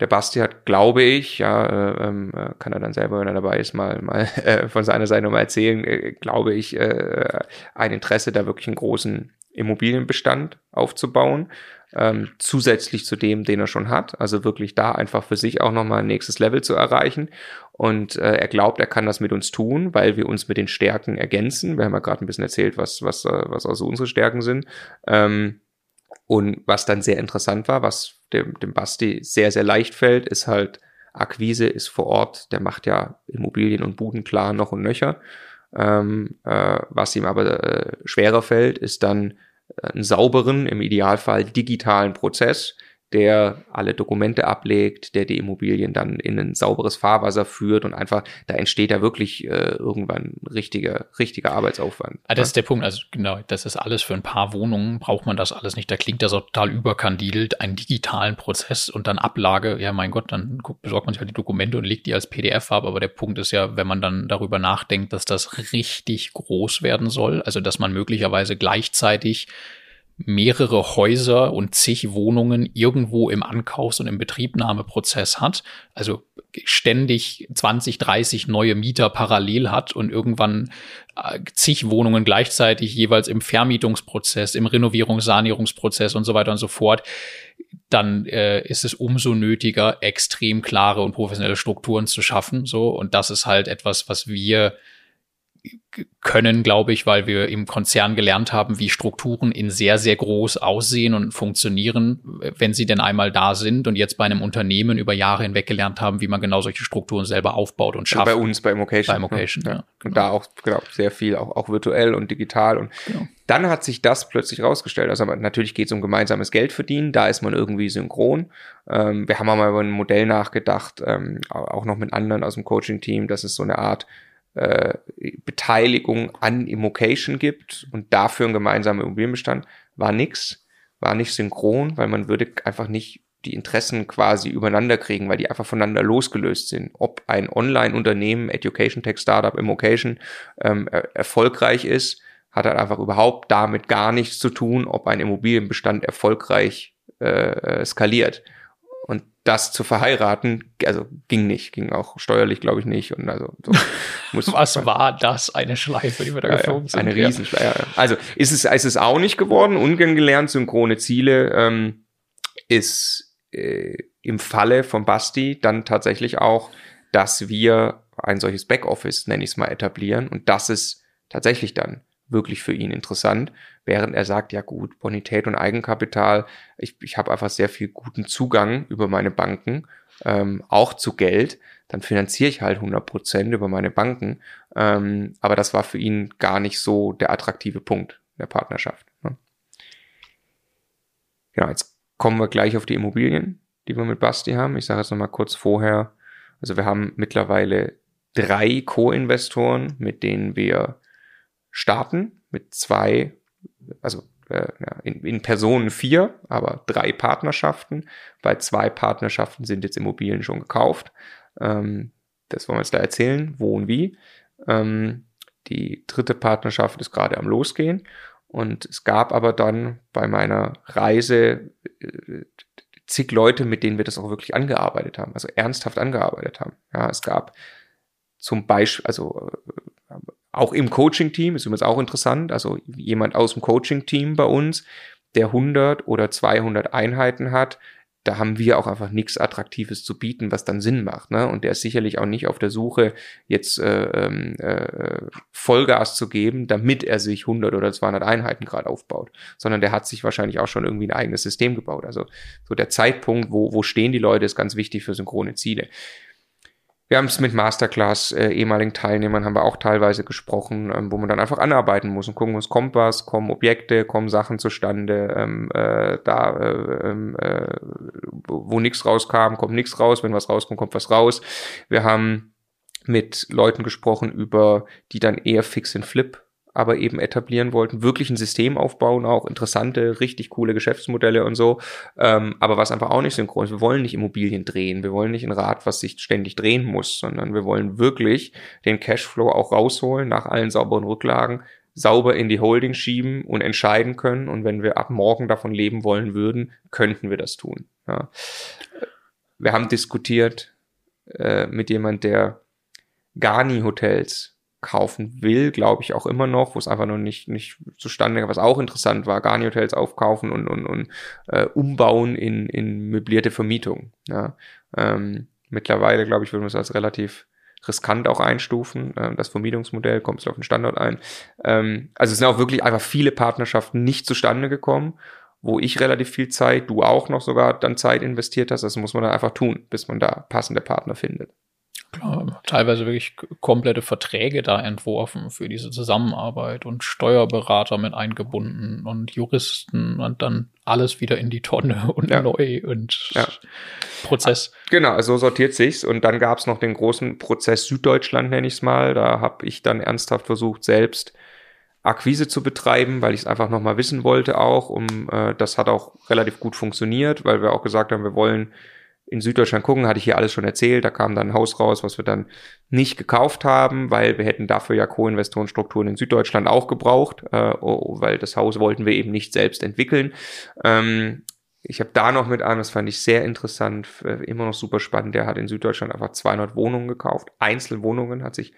Der Basti hat, glaube ich, ja, äh, ähm, äh, kann er dann selber, wenn er dabei ist, mal, mal äh, von seiner Seite nochmal erzählen, äh, glaube ich, äh, ein Interesse, da wirklich einen großen Immobilienbestand aufzubauen, ähm, zusätzlich zu dem, den er schon hat. Also wirklich da einfach für sich auch nochmal ein nächstes Level zu erreichen. Und äh, er glaubt, er kann das mit uns tun, weil wir uns mit den Stärken ergänzen. Wir haben ja gerade ein bisschen erzählt, was, was, äh, was also unsere Stärken sind. Ähm, und was dann sehr interessant war, was dem, dem Basti sehr, sehr leicht fällt, ist halt, Akquise ist vor Ort, der macht ja Immobilien und Buden klar noch und nöcher. Ähm, äh, was ihm aber äh, schwerer fällt, ist dann äh, einen sauberen, im Idealfall digitalen Prozess, der alle Dokumente ablegt, der die Immobilien dann in ein sauberes Fahrwasser führt und einfach, da entsteht ja wirklich äh, irgendwann richtiger, richtiger Arbeitsaufwand. Ah, das ist der Punkt, also genau, das ist alles für ein paar Wohnungen, braucht man das alles nicht. Da klingt das auch total überkandidelt, einen digitalen Prozess und dann Ablage, ja mein Gott, dann besorgt man sich halt die Dokumente und legt die als PDF ab, aber der Punkt ist ja, wenn man dann darüber nachdenkt, dass das richtig groß werden soll, also dass man möglicherweise gleichzeitig mehrere Häuser und zig Wohnungen irgendwo im Ankaufs- und im Betriebnahmeprozess hat, also ständig 20, 30 neue Mieter parallel hat und irgendwann äh, zig Wohnungen gleichzeitig jeweils im Vermietungsprozess, im Renovierungs-, Sanierungsprozess und so weiter und so fort, dann äh, ist es umso nötiger, extrem klare und professionelle Strukturen zu schaffen. So und das ist halt etwas, was wir können, glaube ich, weil wir im Konzern gelernt haben, wie Strukturen in sehr, sehr groß aussehen und funktionieren, wenn sie denn einmal da sind und jetzt bei einem Unternehmen über Jahre hinweg gelernt haben, wie man genau solche Strukturen selber aufbaut und schafft. bei uns, bei Immocation. Bei Immocation, ja. ja. Und da auch, genau, sehr viel, auch, auch virtuell und digital und genau. dann hat sich das plötzlich rausgestellt. Also natürlich geht es um gemeinsames Geld verdienen, da ist man irgendwie synchron. Ähm, wir haben mal über ein Modell nachgedacht, ähm, auch noch mit anderen aus dem Coaching-Team, dass es so eine Art äh, Beteiligung an Immocation gibt und dafür ein gemeinsamer Immobilienbestand, war nix, war nicht synchron, weil man würde einfach nicht die Interessen quasi übereinander kriegen, weil die einfach voneinander losgelöst sind. Ob ein Online-Unternehmen, Education Tech Startup, Immocation ähm, er erfolgreich ist, hat halt einfach überhaupt damit gar nichts zu tun, ob ein Immobilienbestand erfolgreich äh, skaliert das zu verheiraten, also ging nicht, ging auch steuerlich, glaube ich, nicht. Und also so Was war das? Eine Schleife, die wir da ja, geflogen sind. Eine Riesenschleife. Ja. Also ist es, ist es auch nicht geworden. Ungern synchrone Ziele ähm, ist äh, im Falle von Basti dann tatsächlich auch, dass wir ein solches Backoffice, nenne ich es mal, etablieren. Und das ist tatsächlich dann wirklich für ihn interessant, während er sagt, ja gut, Bonität und Eigenkapital, ich, ich habe einfach sehr viel guten Zugang über meine Banken, ähm, auch zu Geld, dann finanziere ich halt 100 Prozent über meine Banken, ähm, aber das war für ihn gar nicht so der attraktive Punkt der Partnerschaft. Ne? Genau, jetzt kommen wir gleich auf die Immobilien, die wir mit Basti haben. Ich sage jetzt nochmal kurz vorher, also wir haben mittlerweile drei Co-Investoren, mit denen wir starten mit zwei, also äh, in, in Personen vier, aber drei Partnerschaften. Bei zwei Partnerschaften sind jetzt Immobilien schon gekauft. Ähm, das wollen wir jetzt da erzählen, wo und wie. Ähm, die dritte Partnerschaft ist gerade am Losgehen. Und es gab aber dann bei meiner Reise äh, zig Leute, mit denen wir das auch wirklich angearbeitet haben, also ernsthaft angearbeitet haben. Ja, es gab zum Beispiel, also äh, auch im Coaching-Team, ist übrigens auch interessant, also jemand aus dem Coaching-Team bei uns, der 100 oder 200 Einheiten hat, da haben wir auch einfach nichts Attraktives zu bieten, was dann Sinn macht. Ne? Und der ist sicherlich auch nicht auf der Suche, jetzt äh, ähm, äh, Vollgas zu geben, damit er sich 100 oder 200 Einheiten gerade aufbaut, sondern der hat sich wahrscheinlich auch schon irgendwie ein eigenes System gebaut. Also so der Zeitpunkt, wo, wo stehen die Leute, ist ganz wichtig für synchrone Ziele. Wir haben es mit Masterclass äh, ehemaligen Teilnehmern haben wir auch teilweise gesprochen, ähm, wo man dann einfach anarbeiten muss und gucken muss, kommt was, kommen Objekte, kommen Sachen zustande, ähm, äh, da äh, ähm, äh, wo nichts rauskam, kommt nichts raus, wenn was rauskommt, kommt was raus. Wir haben mit Leuten gesprochen über, die dann eher Fix and Flip aber eben etablieren wollten, wirklich ein System aufbauen, auch interessante, richtig coole Geschäftsmodelle und so, ähm, aber was einfach auch nicht synchron ist. Wir wollen nicht Immobilien drehen, wir wollen nicht ein Rad, was sich ständig drehen muss, sondern wir wollen wirklich den Cashflow auch rausholen nach allen sauberen Rücklagen, sauber in die Holding schieben und entscheiden können. Und wenn wir ab morgen davon leben wollen würden, könnten wir das tun. Ja. Wir haben diskutiert äh, mit jemand, der Garni-Hotels kaufen will, glaube ich auch immer noch, wo es einfach noch nicht, nicht zustande, was auch interessant war, Garni-Hotels aufkaufen und, und, und äh, umbauen in, in möblierte Vermietung. Ja. Ähm, mittlerweile, glaube ich, würden wir es als relativ riskant auch einstufen. Ähm, das Vermietungsmodell kommt auf den Standort ein. Ähm, also es sind auch wirklich einfach viele Partnerschaften nicht zustande gekommen, wo ich relativ viel Zeit, du auch noch sogar dann Zeit investiert hast. Das muss man dann einfach tun, bis man da passende Partner findet. Klar, teilweise wirklich komplette Verträge da entworfen für diese Zusammenarbeit und Steuerberater mit eingebunden und Juristen und dann alles wieder in die Tonne und ja. neu und ja. Prozess. Genau, so also sortiert sich's. Und dann gab's noch den großen Prozess Süddeutschland, nenne ich's mal. Da habe ich dann ernsthaft versucht, selbst Akquise zu betreiben, weil ich es einfach nochmal wissen wollte auch. Um, äh, das hat auch relativ gut funktioniert, weil wir auch gesagt haben, wir wollen in Süddeutschland gucken, hatte ich hier alles schon erzählt. Da kam dann ein Haus raus, was wir dann nicht gekauft haben, weil wir hätten dafür ja Co-Investorenstrukturen in Süddeutschland auch gebraucht, äh, oh, weil das Haus wollten wir eben nicht selbst entwickeln. Ähm, ich habe da noch mit einem, das fand ich sehr interessant, äh, immer noch super spannend, der hat in Süddeutschland einfach 200 Wohnungen gekauft, Einzelwohnungen, hat sich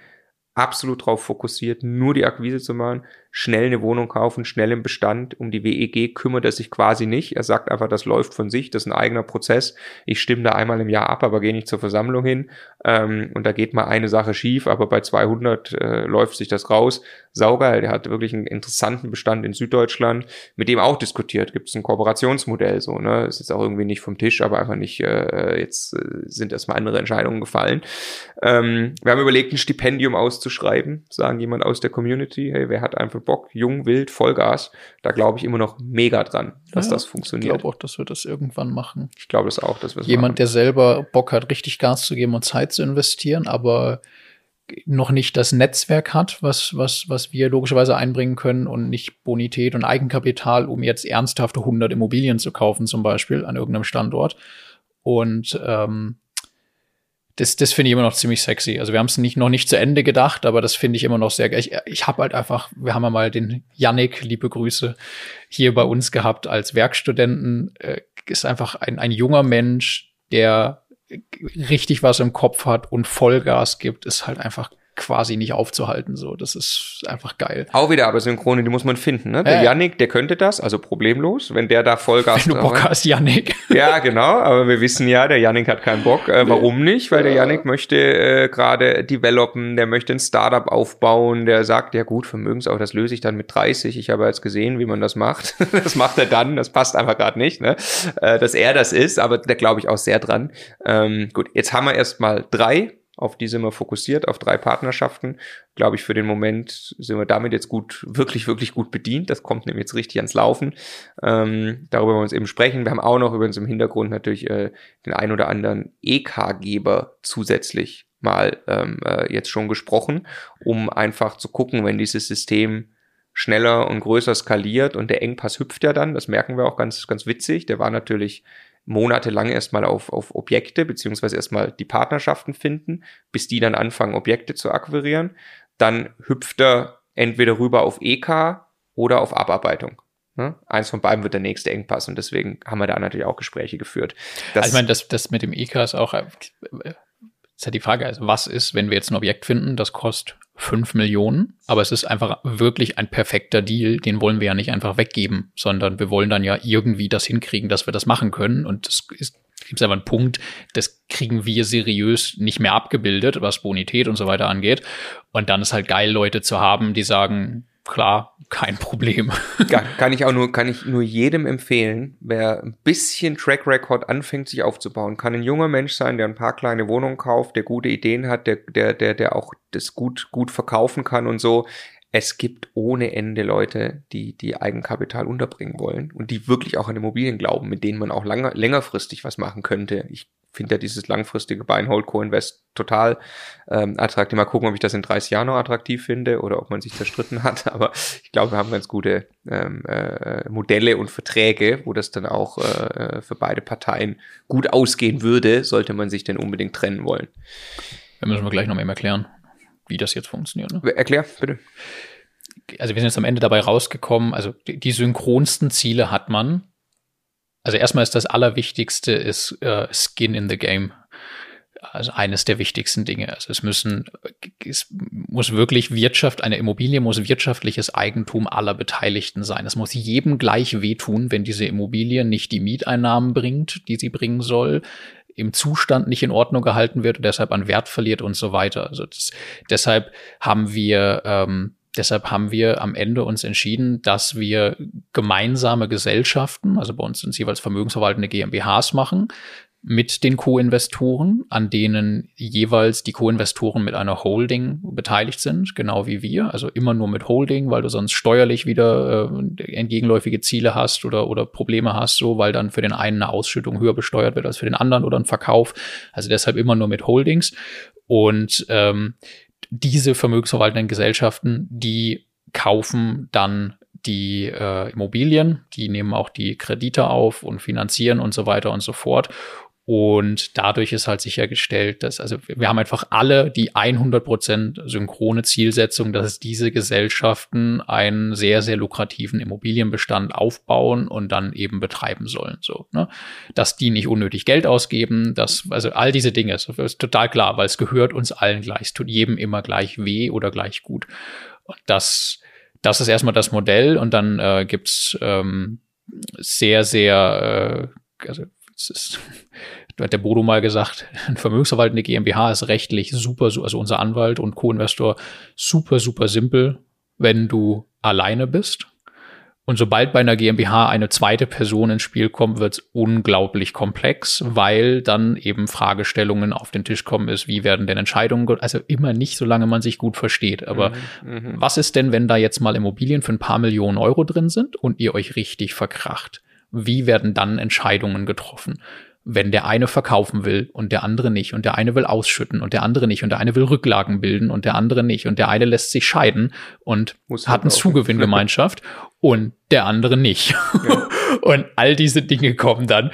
absolut darauf fokussiert, nur die Akquise zu machen, schnell eine Wohnung kaufen, schnell im Bestand. Um die WEG kümmert er sich quasi nicht. Er sagt einfach, das läuft von sich, das ist ein eigener Prozess. Ich stimme da einmal im Jahr ab, aber gehe nicht zur Versammlung hin. Ähm, und da geht mal eine Sache schief, aber bei 200 äh, läuft sich das raus. Saugeil, der hat wirklich einen interessanten Bestand in Süddeutschland, mit dem auch diskutiert. Gibt es ein Kooperationsmodell so, ne? Ist jetzt auch irgendwie nicht vom Tisch, aber einfach nicht, äh, jetzt äh, sind erstmal andere Entscheidungen gefallen. Ähm, wir haben überlegt, ein Stipendium auszuschreiben, sagen jemand aus der Community, hey, wer hat einfach Bock, jung, wild, Vollgas. Da glaube ich immer noch mega dran, dass ja, das funktioniert. Ich glaube auch, dass wir das irgendwann machen. Ich glaube es auch, dass wir es Jemand, machen. der selber Bock hat, richtig Gas zu geben und Zeit zu investieren, aber noch nicht das Netzwerk hat, was, was, was wir logischerweise einbringen können und nicht Bonität und Eigenkapital, um jetzt ernsthafte 100 Immobilien zu kaufen, zum Beispiel an irgendeinem Standort. Und ähm, das, das finde ich immer noch ziemlich sexy. Also wir haben es nicht, noch nicht zu Ende gedacht, aber das finde ich immer noch sehr geil. Ich, ich habe halt einfach, wir haben ja mal den Yannick, liebe Grüße, hier bei uns gehabt als Werkstudenten. Äh, ist einfach ein, ein junger Mensch, der richtig was im Kopf hat und Vollgas gibt, ist halt einfach quasi nicht aufzuhalten. So, das ist einfach geil. Auch wieder aber Synchrone, die muss man finden. Ne? Der äh. Yannick, der könnte das, also problemlos, wenn der da Vollgas. Wenn du Bock hast, Yannick. Ja, genau. Aber wir wissen ja, der Yannick hat keinen Bock. Äh, warum nicht? Weil der Yannick möchte äh, gerade developen, der möchte ein Startup aufbauen. Der sagt, ja gut, Vermögensauf, das löse ich dann mit 30. Ich habe jetzt gesehen, wie man das macht. das macht er dann. Das passt einfach gerade nicht, ne? Äh, dass er das ist. Aber da glaube ich auch sehr dran. Ähm, gut, jetzt haben wir erstmal drei auf die sind wir fokussiert, auf drei Partnerschaften. Glaube ich, für den Moment sind wir damit jetzt gut, wirklich, wirklich gut bedient. Das kommt nämlich jetzt richtig ans Laufen. Ähm, darüber wollen wir uns eben sprechen. Wir haben auch noch übrigens im Hintergrund natürlich äh, den ein oder anderen EK-Geber zusätzlich mal ähm, äh, jetzt schon gesprochen, um einfach zu gucken, wenn dieses System schneller und größer skaliert und der Engpass hüpft ja dann, das merken wir auch ganz, ganz witzig. Der war natürlich monatelang erstmal auf, auf Objekte, beziehungsweise erstmal die Partnerschaften finden, bis die dann anfangen, Objekte zu akquirieren. Dann hüpft er entweder rüber auf EK oder auf Abarbeitung. Ne? Eins von beiden wird der nächste Engpass und deswegen haben wir da natürlich auch Gespräche geführt. Das also ich meine, das, das mit dem EK ist auch, äh, ist halt die Frage, also was ist, wenn wir jetzt ein Objekt finden, das kostet 5 Millionen, aber es ist einfach wirklich ein perfekter Deal, den wollen wir ja nicht einfach weggeben, sondern wir wollen dann ja irgendwie das hinkriegen, dass wir das machen können und es gibt aber einen Punkt, das kriegen wir seriös nicht mehr abgebildet, was Bonität und so weiter angeht. Und dann ist halt geil, Leute zu haben, die sagen, klar, kein Problem. Ja, kann ich auch nur, kann ich nur jedem empfehlen, wer ein bisschen Track Record anfängt, sich aufzubauen, kann ein junger Mensch sein, der ein paar kleine Wohnungen kauft, der gute Ideen hat, der, der, der, der auch das gut, gut verkaufen kann und so. Es gibt ohne Ende Leute, die, die Eigenkapital unterbringen wollen und die wirklich auch an Immobilien glauben, mit denen man auch langer, längerfristig was machen könnte. Ich finde ja dieses langfristige Buy and Hold Co-Invest total ähm, attraktiv. Mal gucken, ob ich das in 30 Jahren noch attraktiv finde oder ob man sich zerstritten hat. Aber ich glaube, wir haben ganz gute ähm, äh, Modelle und Verträge, wo das dann auch äh, für beide Parteien gut ausgehen würde, sollte man sich denn unbedingt trennen wollen. Da müssen wir gleich noch mehr erklären, wie das jetzt funktioniert. Ne? Erklär, bitte. also wir sind jetzt am Ende dabei rausgekommen, also die, die synchronsten Ziele hat man. Also erstmal ist das Allerwichtigste ist äh, Skin in the Game also eines der wichtigsten Dinge. Also es müssen, es muss wirklich Wirtschaft, eine Immobilie muss wirtschaftliches Eigentum aller Beteiligten sein. Es muss jedem gleich wehtun, wenn diese Immobilie nicht die Mieteinnahmen bringt, die sie bringen soll, im Zustand nicht in Ordnung gehalten wird und deshalb an Wert verliert und so weiter. Also das, deshalb haben wir ähm, Deshalb haben wir am Ende uns entschieden, dass wir gemeinsame Gesellschaften, also bei uns sind es jeweils vermögensverwaltende GmbHs machen, mit den Co-Investoren, an denen jeweils die Co-Investoren mit einer Holding beteiligt sind, genau wie wir. Also immer nur mit Holding, weil du sonst steuerlich wieder äh, entgegenläufige Ziele hast oder, oder Probleme hast, so, weil dann für den einen eine Ausschüttung höher besteuert wird als für den anderen oder ein Verkauf. Also deshalb immer nur mit Holdings. Und ähm, diese vermögensverwaltenden Gesellschaften, die kaufen dann die äh, Immobilien, die nehmen auch die Kredite auf und finanzieren und so weiter und so fort. Und dadurch ist halt sichergestellt, dass, also wir haben einfach alle die 100% synchrone Zielsetzung, dass diese Gesellschaften einen sehr, sehr lukrativen Immobilienbestand aufbauen und dann eben betreiben sollen, so, ne? Dass die nicht unnötig Geld ausgeben, dass, also all diese Dinge, das ist total klar, weil es gehört uns allen gleich, es tut jedem immer gleich weh oder gleich gut. Und das, das ist erstmal das Modell und dann äh, gibt's ähm, sehr, sehr, äh, also es ist, hat der Bodo mal gesagt, ein vermögensverwaltende GmbH ist rechtlich super, also unser Anwalt und Co-Investor super, super simpel, wenn du alleine bist. Und sobald bei einer GmbH eine zweite Person ins Spiel kommt, wird es unglaublich komplex, weil dann eben Fragestellungen auf den Tisch kommen ist, wie werden denn Entscheidungen, also immer nicht, solange man sich gut versteht. Aber mhm, mhm, was ist denn, wenn da jetzt mal Immobilien für ein paar Millionen Euro drin sind und ihr euch richtig verkracht? Wie werden dann Entscheidungen getroffen? wenn der eine verkaufen will und der andere nicht und der eine will ausschütten und der andere nicht und der eine will Rücklagen bilden und der andere nicht und der eine lässt sich scheiden und Muss hat eine Zugewinngemeinschaft und der andere nicht. Ja. und all diese Dinge kommen dann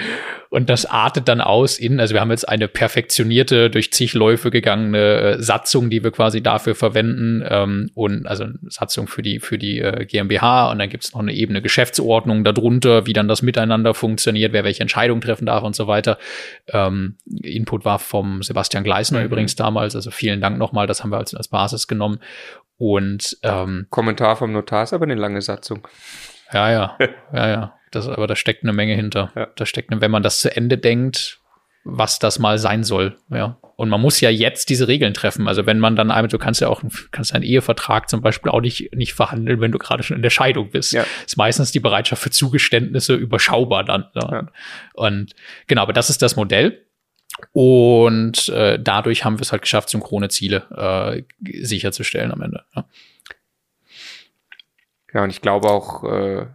und das artet dann aus in, also wir haben jetzt eine perfektionierte, durch zig Läufe gegangene äh, Satzung, die wir quasi dafür verwenden. Ähm, und also eine Satzung für die, für die äh, GmbH und dann gibt es noch eine Ebene Geschäftsordnung darunter, wie dann das miteinander funktioniert, wer welche Entscheidungen treffen darf und so weiter. Ähm, Input war vom Sebastian Gleisner mhm. übrigens damals. Also vielen Dank nochmal, das haben wir als, als Basis genommen. Und ähm, Kommentar vom Notar ist aber eine lange Satzung. Ja, ja, ja, ja. Das, aber da steckt eine Menge hinter. Ja. Da steckt, eine, wenn man das zu Ende denkt, was das mal sein soll. Ja. Und man muss ja jetzt diese Regeln treffen. Also wenn man dann einmal, du kannst ja auch, kannst einen Ehevertrag zum Beispiel auch nicht, nicht verhandeln, wenn du gerade schon in der Scheidung bist. Ja. Ist meistens die Bereitschaft für Zugeständnisse überschaubar dann. Ja. Und genau, aber das ist das Modell. Und äh, dadurch haben wir es halt geschafft, synchrone Ziele äh, sicherzustellen am Ende. Ja. ja, und ich glaube auch, äh,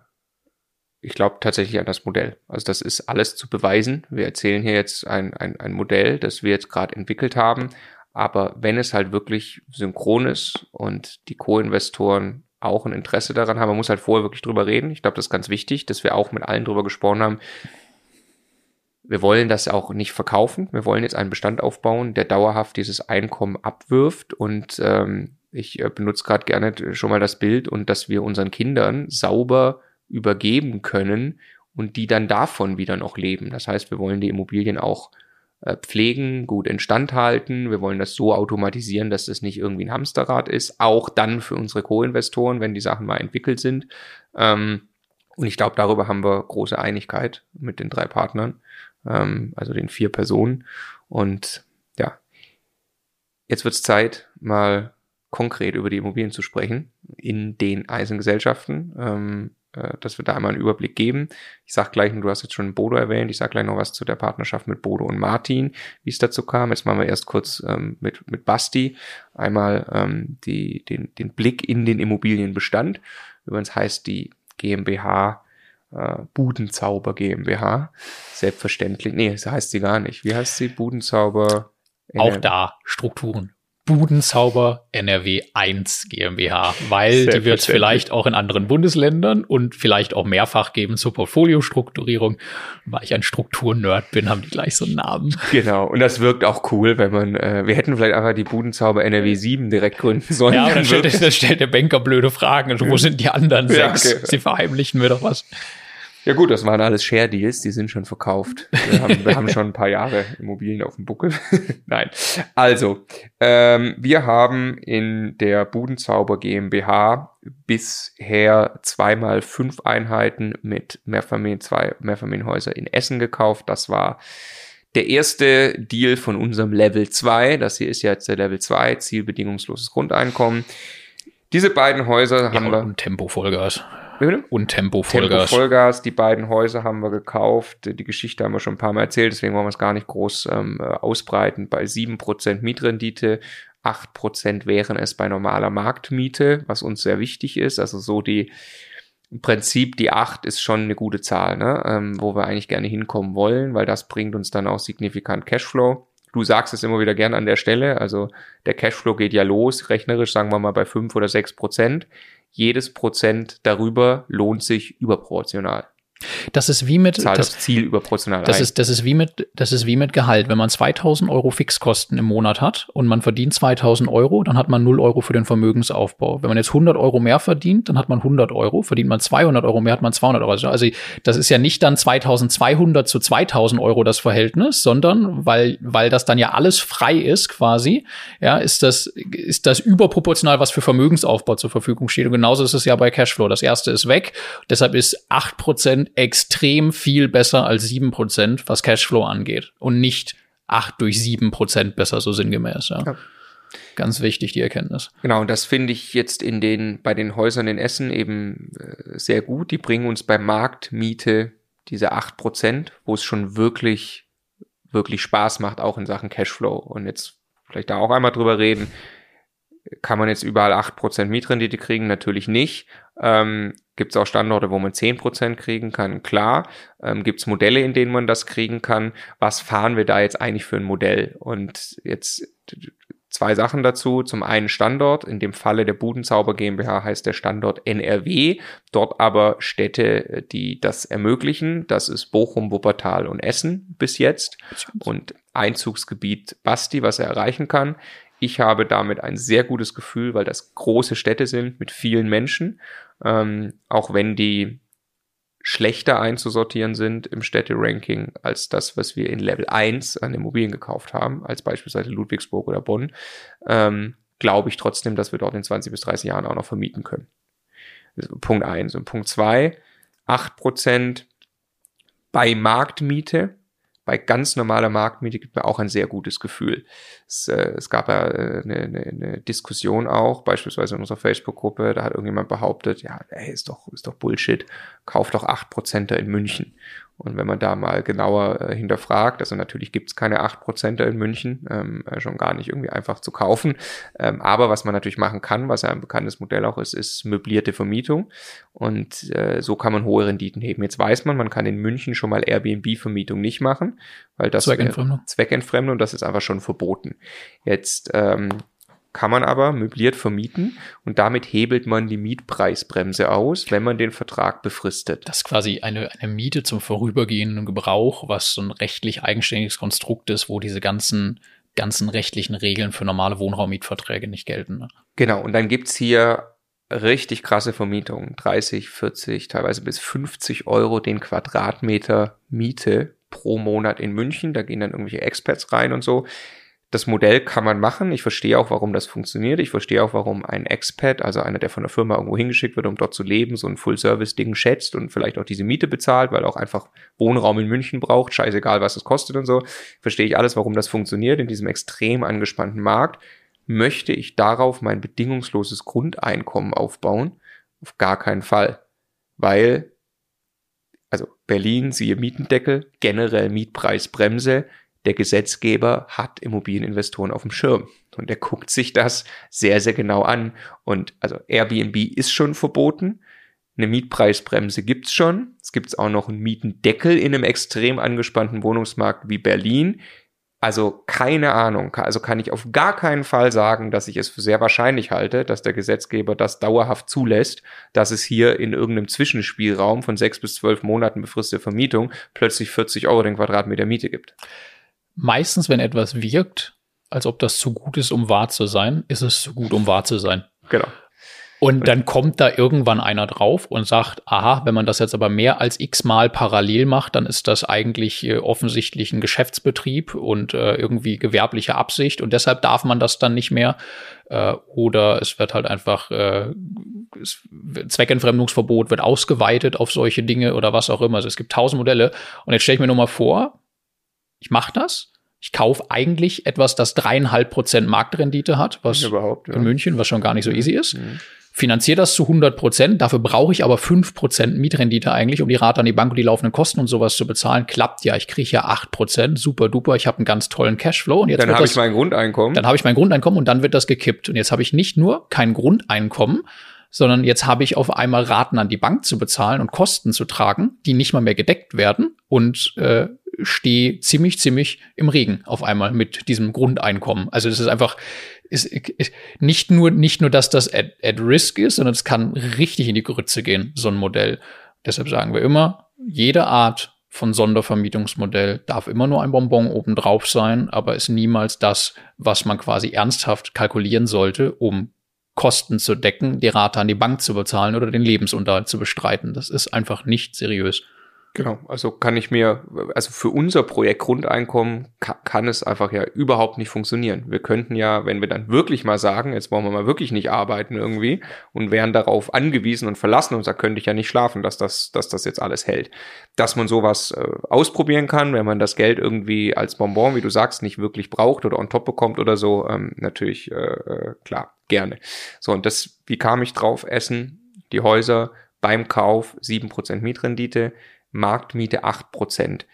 ich glaube tatsächlich an das Modell. Also das ist alles zu beweisen. Wir erzählen hier jetzt ein, ein, ein Modell, das wir jetzt gerade entwickelt haben. Aber wenn es halt wirklich synchron ist und die Co-Investoren auch ein Interesse daran haben, man muss halt vorher wirklich drüber reden. Ich glaube, das ist ganz wichtig, dass wir auch mit allen drüber gesprochen haben. Wir wollen das auch nicht verkaufen. Wir wollen jetzt einen Bestand aufbauen, der dauerhaft dieses Einkommen abwirft. Und ähm, ich äh, benutze gerade gerne schon mal das Bild und dass wir unseren Kindern sauber übergeben können und die dann davon wieder noch leben. Das heißt, wir wollen die Immobilien auch äh, pflegen, gut instand halten. Wir wollen das so automatisieren, dass das nicht irgendwie ein Hamsterrad ist. Auch dann für unsere Co-Investoren, wenn die Sachen mal entwickelt sind. Ähm, und ich glaube, darüber haben wir große Einigkeit mit den drei Partnern, ähm, also den vier Personen. Und ja, jetzt wird es Zeit, mal konkret über die Immobilien zu sprechen in den Eisengesellschaften. Ähm, äh, dass wir da einmal einen Überblick geben. Ich sag gleich, du hast jetzt schon Bodo erwähnt, ich sag gleich noch was zu der Partnerschaft mit Bodo und Martin, wie es dazu kam. Jetzt machen wir erst kurz ähm, mit, mit Basti einmal ähm, die, den, den Blick in den Immobilienbestand. Übrigens heißt die GmbH äh, Budenzauber GmbH. Selbstverständlich. Nee, so heißt sie gar nicht. Wie heißt sie? Budenzauber. Auch da Strukturen. Budenzauber NRW 1 GmbH, weil die wird es vielleicht auch in anderen Bundesländern und vielleicht auch mehrfach geben zur Portfoliostrukturierung. Weil ich ein Strukturnerd bin, haben die gleich so einen Namen. Genau, und das wirkt auch cool, wenn man, äh, wir hätten vielleicht einfach die Budenzauber NRW 7 direkt gründen sollen. Ja, dann stellt, dann stellt der Banker blöde Fragen. Also, wo sind die anderen sechs? Ja, okay. Sie verheimlichen mir doch was. Ja gut, das waren alles Share Deals, die sind schon verkauft. Wir haben, wir haben schon ein paar Jahre Immobilien auf dem Buckel. Nein. Also, ähm, wir haben in der Budenzauber GmbH bisher zweimal fünf Einheiten mit Mehrfamilien, zwei Mehrfamilienhäuser in Essen gekauft. Das war der erste Deal von unserem Level 2. Das hier ist jetzt der Level 2, zielbedingungsloses Grundeinkommen. Diese beiden Häuser ja, haben wir. Tempo Vollgas. Bitte? Und Tempo Vollgas. Tempo Vollgas, die beiden Häuser haben wir gekauft. Die Geschichte haben wir schon ein paar Mal erzählt, deswegen wollen wir es gar nicht groß ähm, äh, ausbreiten. Bei 7% Mietrendite, 8% wären es bei normaler Marktmiete, was uns sehr wichtig ist. Also so die, im Prinzip die 8 ist schon eine gute Zahl, ne? ähm, wo wir eigentlich gerne hinkommen wollen, weil das bringt uns dann auch signifikant Cashflow. Du sagst es immer wieder gern an der Stelle, also der Cashflow geht ja los, rechnerisch sagen wir mal bei 5 oder 6 Prozent jedes Prozent darüber lohnt sich überproportional. Das ist wie mit Zahlt das, Ziel überproportional das ein. ist das ist wie mit das ist wie mit Gehalt. Wenn man 2000 Euro Fixkosten im Monat hat und man verdient 2000 Euro, dann hat man 0 Euro für den Vermögensaufbau. Wenn man jetzt 100 Euro mehr verdient, dann hat man 100 Euro. Verdient man 200 Euro mehr, hat man 200 Euro. Also das ist ja nicht dann 2200 zu 2000 Euro das Verhältnis, sondern weil weil das dann ja alles frei ist quasi, ja, ist das ist das überproportional, was für Vermögensaufbau zur Verfügung steht. Und genauso ist es ja bei Cashflow. Das erste ist weg, deshalb ist 8 Prozent extrem viel besser als sieben Prozent, was Cashflow angeht. Und nicht acht durch sieben Prozent besser, so sinngemäß. Ja. ja. Ganz wichtig, die Erkenntnis. Genau, und das finde ich jetzt in den, bei den Häusern in Essen eben äh, sehr gut. Die bringen uns bei Marktmiete diese acht Prozent, wo es schon wirklich, wirklich Spaß macht, auch in Sachen Cashflow. Und jetzt vielleicht da auch einmal drüber reden. Kann man jetzt überall acht Prozent Mietrendite kriegen? Natürlich nicht. Ähm, Gibt es auch Standorte, wo man 10% kriegen kann? Klar. Ähm, Gibt es Modelle, in denen man das kriegen kann? Was fahren wir da jetzt eigentlich für ein Modell? Und jetzt zwei Sachen dazu. Zum einen Standort. In dem Falle der Budenzauber GmbH heißt der Standort NRW. Dort aber Städte, die das ermöglichen. Das ist Bochum, Wuppertal und Essen bis jetzt. Und Einzugsgebiet Basti, was er erreichen kann. Ich habe damit ein sehr gutes Gefühl, weil das große Städte sind mit vielen Menschen ähm, auch wenn die schlechter einzusortieren sind im Städteranking als das, was wir in Level 1 an Immobilien gekauft haben, als beispielsweise Ludwigsburg oder Bonn, ähm, glaube ich trotzdem, dass wir dort in 20 bis 30 Jahren auch noch vermieten können. Punkt 1. Und Punkt 2, 8% bei Marktmiete bei ganz normaler Marktmiete gibt mir auch ein sehr gutes Gefühl. Es, äh, es gab ja äh, eine, eine, eine Diskussion auch, beispielsweise in unserer Facebook-Gruppe, da hat irgendjemand behauptet, ja, ey, ist doch, ist doch Bullshit, kauft doch 8% in München. Und wenn man da mal genauer äh, hinterfragt, also natürlich gibt es keine 8% in München, ähm, äh, schon gar nicht irgendwie einfach zu kaufen. Ähm, aber was man natürlich machen kann, was ja ein bekanntes Modell auch ist, ist möblierte Vermietung. Und äh, so kann man hohe Renditen heben. Jetzt weiß man, man kann in München schon mal Airbnb-Vermietung nicht machen, weil das Zweckentfremdung. Zweckentfremdung, das ist einfach schon verboten. Jetzt ähm, kann man aber möbliert vermieten und damit hebelt man die Mietpreisbremse aus, wenn man den Vertrag befristet. Das ist quasi eine, eine Miete zum vorübergehenden Gebrauch, was so ein rechtlich eigenständiges Konstrukt ist, wo diese ganzen ganzen rechtlichen Regeln für normale Wohnraummietverträge nicht gelten. Ne? Genau, und dann gibt's hier richtig krasse Vermietungen. 30, 40, teilweise bis 50 Euro den Quadratmeter Miete pro Monat in München. Da gehen dann irgendwelche Experts rein und so das Modell kann man machen. Ich verstehe auch, warum das funktioniert. Ich verstehe auch, warum ein Expat, also einer, der von der Firma irgendwo hingeschickt wird, um dort zu leben, so ein Full-Service-Ding schätzt und vielleicht auch diese Miete bezahlt, weil er auch einfach Wohnraum in München braucht. Scheißegal, was es kostet und so. Verstehe ich alles, warum das funktioniert in diesem extrem angespannten Markt. Möchte ich darauf mein bedingungsloses Grundeinkommen aufbauen? Auf gar keinen Fall. Weil, also Berlin, siehe Mietendeckel, generell Mietpreisbremse, der Gesetzgeber hat Immobilieninvestoren auf dem Schirm und der guckt sich das sehr, sehr genau an. Und also Airbnb ist schon verboten. Eine Mietpreisbremse gibt's schon. Es gibt auch noch einen Mietendeckel in einem extrem angespannten Wohnungsmarkt wie Berlin. Also keine Ahnung. Also kann ich auf gar keinen Fall sagen, dass ich es für sehr wahrscheinlich halte, dass der Gesetzgeber das dauerhaft zulässt, dass es hier in irgendeinem Zwischenspielraum von sechs bis zwölf Monaten befristete Vermietung plötzlich 40 Euro den Quadratmeter Miete gibt. Meistens, wenn etwas wirkt, als ob das zu gut ist, um wahr zu sein, ist es zu gut, um wahr zu sein. Genau. Und dann kommt da irgendwann einer drauf und sagt, aha, wenn man das jetzt aber mehr als x-mal parallel macht, dann ist das eigentlich äh, offensichtlich ein Geschäftsbetrieb und äh, irgendwie gewerbliche Absicht und deshalb darf man das dann nicht mehr. Äh, oder es wird halt einfach äh, Zweckentfremdungsverbot wird ausgeweitet auf solche Dinge oder was auch immer. Also es gibt tausend Modelle. Und jetzt stelle ich mir nur mal vor, ich mache das. Ich kaufe eigentlich etwas, das dreieinhalb Prozent Marktrendite hat, was Überhaupt, ja. in München, was schon gar nicht so easy ist. Mhm. Finanziere das zu 100 Prozent, dafür brauche ich aber 5 Prozent Mietrendite eigentlich, um die Rate an die Bank und die laufenden Kosten und sowas zu bezahlen. Klappt ja, ich kriege ja 8 Prozent, super duper, ich habe einen ganz tollen Cashflow und jetzt Dann habe ich mein Grundeinkommen. dann habe ich mein Grundeinkommen und dann wird das gekippt. Und jetzt habe ich nicht nur kein Grundeinkommen, sondern jetzt habe ich auf einmal Raten an die Bank zu bezahlen und Kosten zu tragen, die nicht mal mehr gedeckt werden und äh, stehe ziemlich, ziemlich im Regen auf einmal mit diesem Grundeinkommen. Also das ist einfach ist, ist nicht nur nicht nur, dass das at, at risk ist, sondern es kann richtig in die Grütze gehen, so ein Modell. Deshalb sagen wir immer, jede Art von Sondervermietungsmodell darf immer nur ein Bonbon obendrauf sein, aber ist niemals das, was man quasi ernsthaft kalkulieren sollte, um Kosten zu decken, die Rate an die Bank zu bezahlen oder den Lebensunterhalt zu bestreiten. Das ist einfach nicht seriös. Genau, also kann ich mir, also für unser Projekt Grundeinkommen kann, kann es einfach ja überhaupt nicht funktionieren. Wir könnten ja, wenn wir dann wirklich mal sagen, jetzt wollen wir mal wirklich nicht arbeiten irgendwie und wären darauf angewiesen und verlassen uns, da könnte ich ja nicht schlafen, dass das, dass das jetzt alles hält. Dass man sowas äh, ausprobieren kann, wenn man das Geld irgendwie als Bonbon, wie du sagst, nicht wirklich braucht oder on top bekommt oder so, ähm, natürlich äh, äh, klar, gerne. So, und das, wie kam ich drauf? Essen, die Häuser beim Kauf 7% Mietrendite Marktmiete 8%.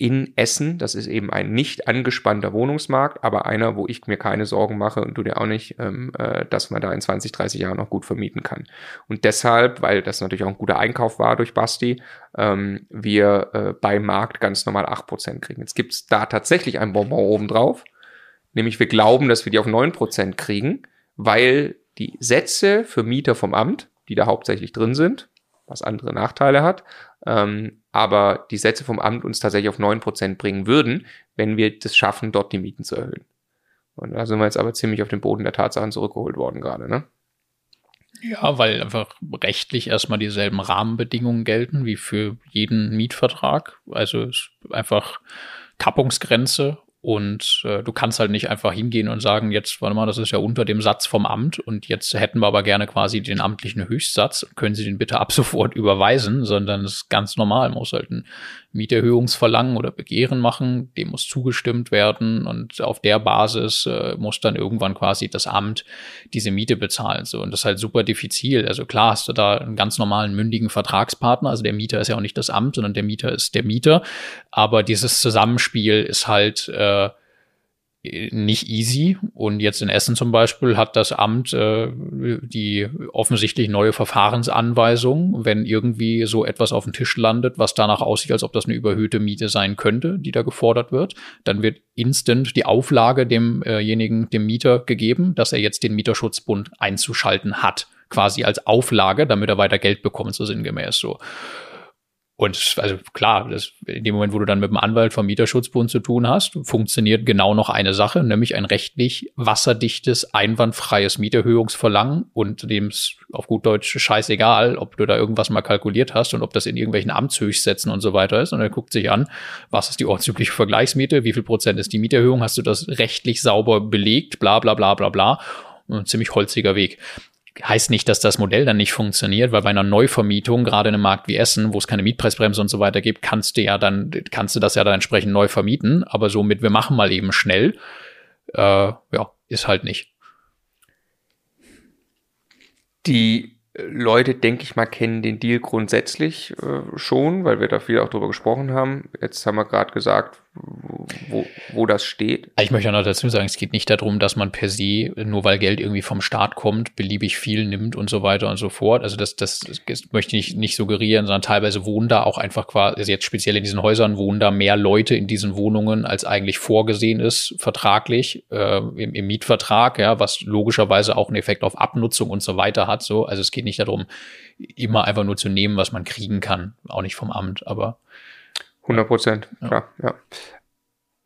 In Essen, das ist eben ein nicht angespannter Wohnungsmarkt, aber einer, wo ich mir keine Sorgen mache und du dir auch nicht, ähm, äh, dass man da in 20, 30 Jahren noch gut vermieten kann. Und deshalb, weil das natürlich auch ein guter Einkauf war durch Basti, ähm, wir äh, beim Markt ganz normal 8% kriegen. Jetzt gibt's da tatsächlich ein Bonbon obendrauf, nämlich wir glauben, dass wir die auf 9% kriegen, weil die Sätze für Mieter vom Amt, die da hauptsächlich drin sind, was andere Nachteile hat, ähm, aber die Sätze vom Amt uns tatsächlich auf 9% bringen würden, wenn wir das schaffen, dort die Mieten zu erhöhen. Und da sind wir jetzt aber ziemlich auf den Boden der Tatsachen zurückgeholt worden gerade, ne? Ja, weil einfach rechtlich erstmal dieselben Rahmenbedingungen gelten wie für jeden Mietvertrag. Also einfach Kappungsgrenze und äh, du kannst halt nicht einfach hingehen und sagen, jetzt, warte mal, das ist ja unter dem Satz vom Amt und jetzt hätten wir aber gerne quasi den amtlichen Höchstsatz. Können Sie den bitte ab sofort überweisen, sondern es ist ganz normal. Muss halt ein Mieterhöhungsverlangen oder Begehren machen, dem muss zugestimmt werden und auf der Basis äh, muss dann irgendwann quasi das Amt diese Miete bezahlen. So, und das ist halt super diffizil. Also klar hast du da einen ganz normalen mündigen Vertragspartner. Also der Mieter ist ja auch nicht das Amt, sondern der Mieter ist der Mieter. Aber dieses Zusammenspiel ist halt äh, nicht easy. Und jetzt in Essen zum Beispiel hat das Amt äh, die offensichtlich neue Verfahrensanweisung, wenn irgendwie so etwas auf dem Tisch landet, was danach aussieht, als ob das eine überhöhte Miete sein könnte, die da gefordert wird, dann wird instant die Auflage demjenigen, dem Mieter gegeben, dass er jetzt den Mieterschutzbund einzuschalten hat. Quasi als Auflage, damit er weiter Geld bekommt, so sinngemäß so. Und also klar, das, in dem Moment, wo du dann mit dem Anwalt vom Mieterschutzbund zu tun hast, funktioniert genau noch eine Sache, nämlich ein rechtlich wasserdichtes, einwandfreies Mieterhöhungsverlangen und dem es auf gut Deutsch scheißegal, ob du da irgendwas mal kalkuliert hast und ob das in irgendwelchen Amtshöchstsätzen und so weiter ist. Und er guckt sich an, was ist die ortsübliche Vergleichsmiete, wie viel Prozent ist die Mieterhöhung, hast du das rechtlich sauber belegt, bla bla bla bla bla. Ein ziemlich holziger Weg heißt nicht, dass das Modell dann nicht funktioniert, weil bei einer Neuvermietung, gerade in einem Markt wie Essen, wo es keine Mietpreisbremse und so weiter gibt, kannst du ja dann, kannst du das ja dann entsprechend neu vermieten. Aber somit, wir machen mal eben schnell, äh, ja, ist halt nicht. Die Leute, denke ich mal, kennen den Deal grundsätzlich äh, schon, weil wir da viel auch drüber gesprochen haben. Jetzt haben wir gerade gesagt, wo, wo das steht? Ich möchte noch dazu sagen, es geht nicht darum, dass man per se, nur weil Geld irgendwie vom Staat kommt, beliebig viel nimmt und so weiter und so fort. Also das, das, das möchte ich nicht suggerieren, sondern teilweise wohnen da auch einfach quasi, also jetzt speziell in diesen Häusern wohnen da mehr Leute in diesen Wohnungen, als eigentlich vorgesehen ist, vertraglich, äh, im, im Mietvertrag, ja, was logischerweise auch einen Effekt auf Abnutzung und so weiter hat. So. Also es geht nicht darum, immer einfach nur zu nehmen, was man kriegen kann, auch nicht vom Amt, aber 100 Prozent, ja. klar, ja.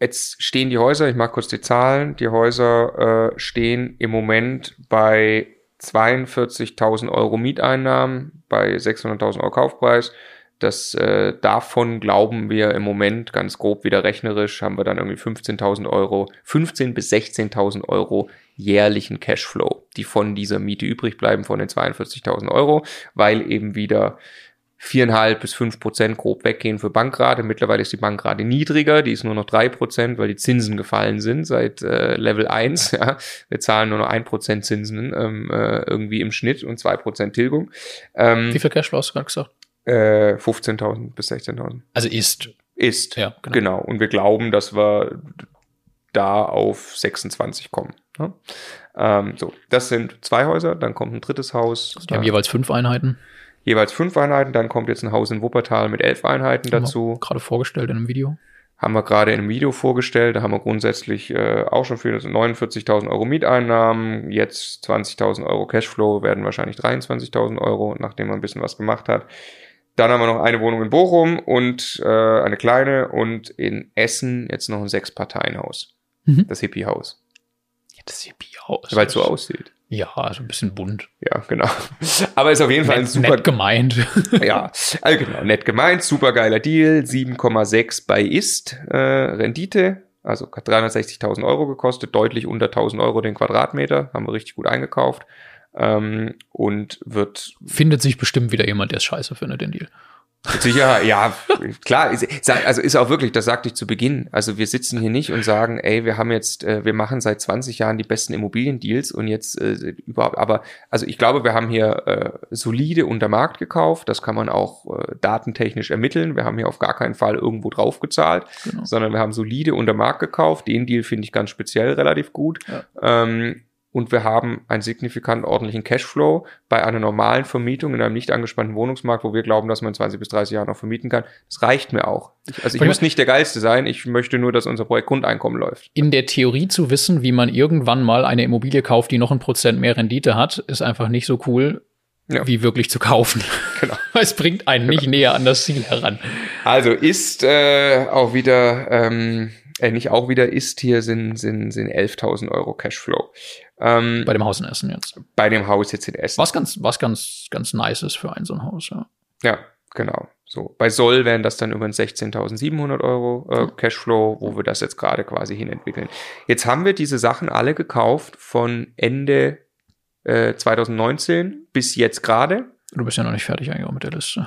Jetzt stehen die Häuser, ich mache kurz die Zahlen, die Häuser äh, stehen im Moment bei 42.000 Euro Mieteinnahmen, bei 600.000 Euro Kaufpreis. Das äh, davon glauben wir im Moment ganz grob wieder rechnerisch haben wir dann irgendwie 15.000 Euro, 15 bis 16.000 Euro jährlichen Cashflow, die von dieser Miete übrig bleiben von den 42.000 Euro, weil eben wieder viereinhalb bis fünf Prozent grob weggehen für Bankrate. Mittlerweile ist die Bankrate niedriger, die ist nur noch drei Prozent, weil die Zinsen gefallen sind seit äh, Level 1. Ja. Wir zahlen nur noch ein Prozent Zinsen ähm, äh, irgendwie im Schnitt und zwei Prozent Tilgung. Ähm, Wie viel Cashflow hast du gerade gesagt? Äh, 15.000 bis 16.000. Also ist. Ist, ja, genau. genau. Und wir glauben, dass wir da auf 26 kommen. Ne? Ähm, so, das sind zwei Häuser, dann kommt ein drittes Haus. Also die haben jeweils fünf Einheiten jeweils fünf Einheiten. Dann kommt jetzt ein Haus in Wuppertal mit elf Einheiten dazu. Gerade vorgestellt in einem Video. Haben wir gerade in einem Video vorgestellt. Da haben wir grundsätzlich äh, auch schon für 49.000 Euro Mieteinnahmen. Jetzt 20.000 Euro Cashflow werden wahrscheinlich 23.000 Euro, nachdem man ein bisschen was gemacht hat. Dann haben wir noch eine Wohnung in Bochum und äh, eine kleine und in Essen jetzt noch ein Sechs-Parteien-Haus. Mhm. Das Hippie-Haus. Ja, das Hippie-Haus. Weil es so aussieht. Ja, also ein bisschen bunt. Ja, genau. Aber ist auf jeden Fall nett, ein super. Nett gemeint. ja, also genau, nett gemeint, super geiler Deal. 7,6 bei Ist äh, Rendite. Also hat 360.000 Euro gekostet, deutlich unter 1.000 Euro den Quadratmeter. Haben wir richtig gut eingekauft. Ähm, und wird. Findet sich bestimmt wieder jemand, der es scheiße findet, den Deal. Sicher, ja, klar. Also ist auch wirklich, das sagte ich zu Beginn. Also wir sitzen hier nicht und sagen, ey, wir haben jetzt, äh, wir machen seit 20 Jahren die besten Immobiliendeals und jetzt äh, überhaupt. Aber also ich glaube, wir haben hier äh, solide unter Markt gekauft. Das kann man auch äh, datentechnisch ermitteln. Wir haben hier auf gar keinen Fall irgendwo drauf gezahlt, genau. sondern wir haben solide unter Markt gekauft. Den Deal finde ich ganz speziell relativ gut. Ja. Ähm, und wir haben einen signifikant ordentlichen Cashflow bei einer normalen Vermietung in einem nicht angespannten Wohnungsmarkt, wo wir glauben, dass man 20 bis 30 Jahre noch vermieten kann. Das reicht mir auch. Ich, also ich muss nicht der Geilste sein, ich möchte nur, dass unser Projekt Grundeinkommen läuft. In der Theorie zu wissen, wie man irgendwann mal eine Immobilie kauft, die noch ein Prozent mehr Rendite hat, ist einfach nicht so cool, ja. wie wirklich zu kaufen. Genau. es bringt einen genau. nicht näher an das Ziel heran. Also ist äh, auch wieder, ähm, äh, nicht auch wieder ist hier sind, sind, sind 11.000 Euro Cashflow. Ähm, bei dem Haus in Essen jetzt. Bei dem Haus jetzt in Essen. Was ganz, was ganz, ganz nice ist für ein so ein Haus, ja. Ja, genau. So, bei Soll wären das dann über 16.700 Euro äh, Cashflow, wo wir das jetzt gerade quasi hinentwickeln. Jetzt haben wir diese Sachen alle gekauft von Ende äh, 2019 bis jetzt gerade. Du bist ja noch nicht fertig eigentlich auch mit der Liste.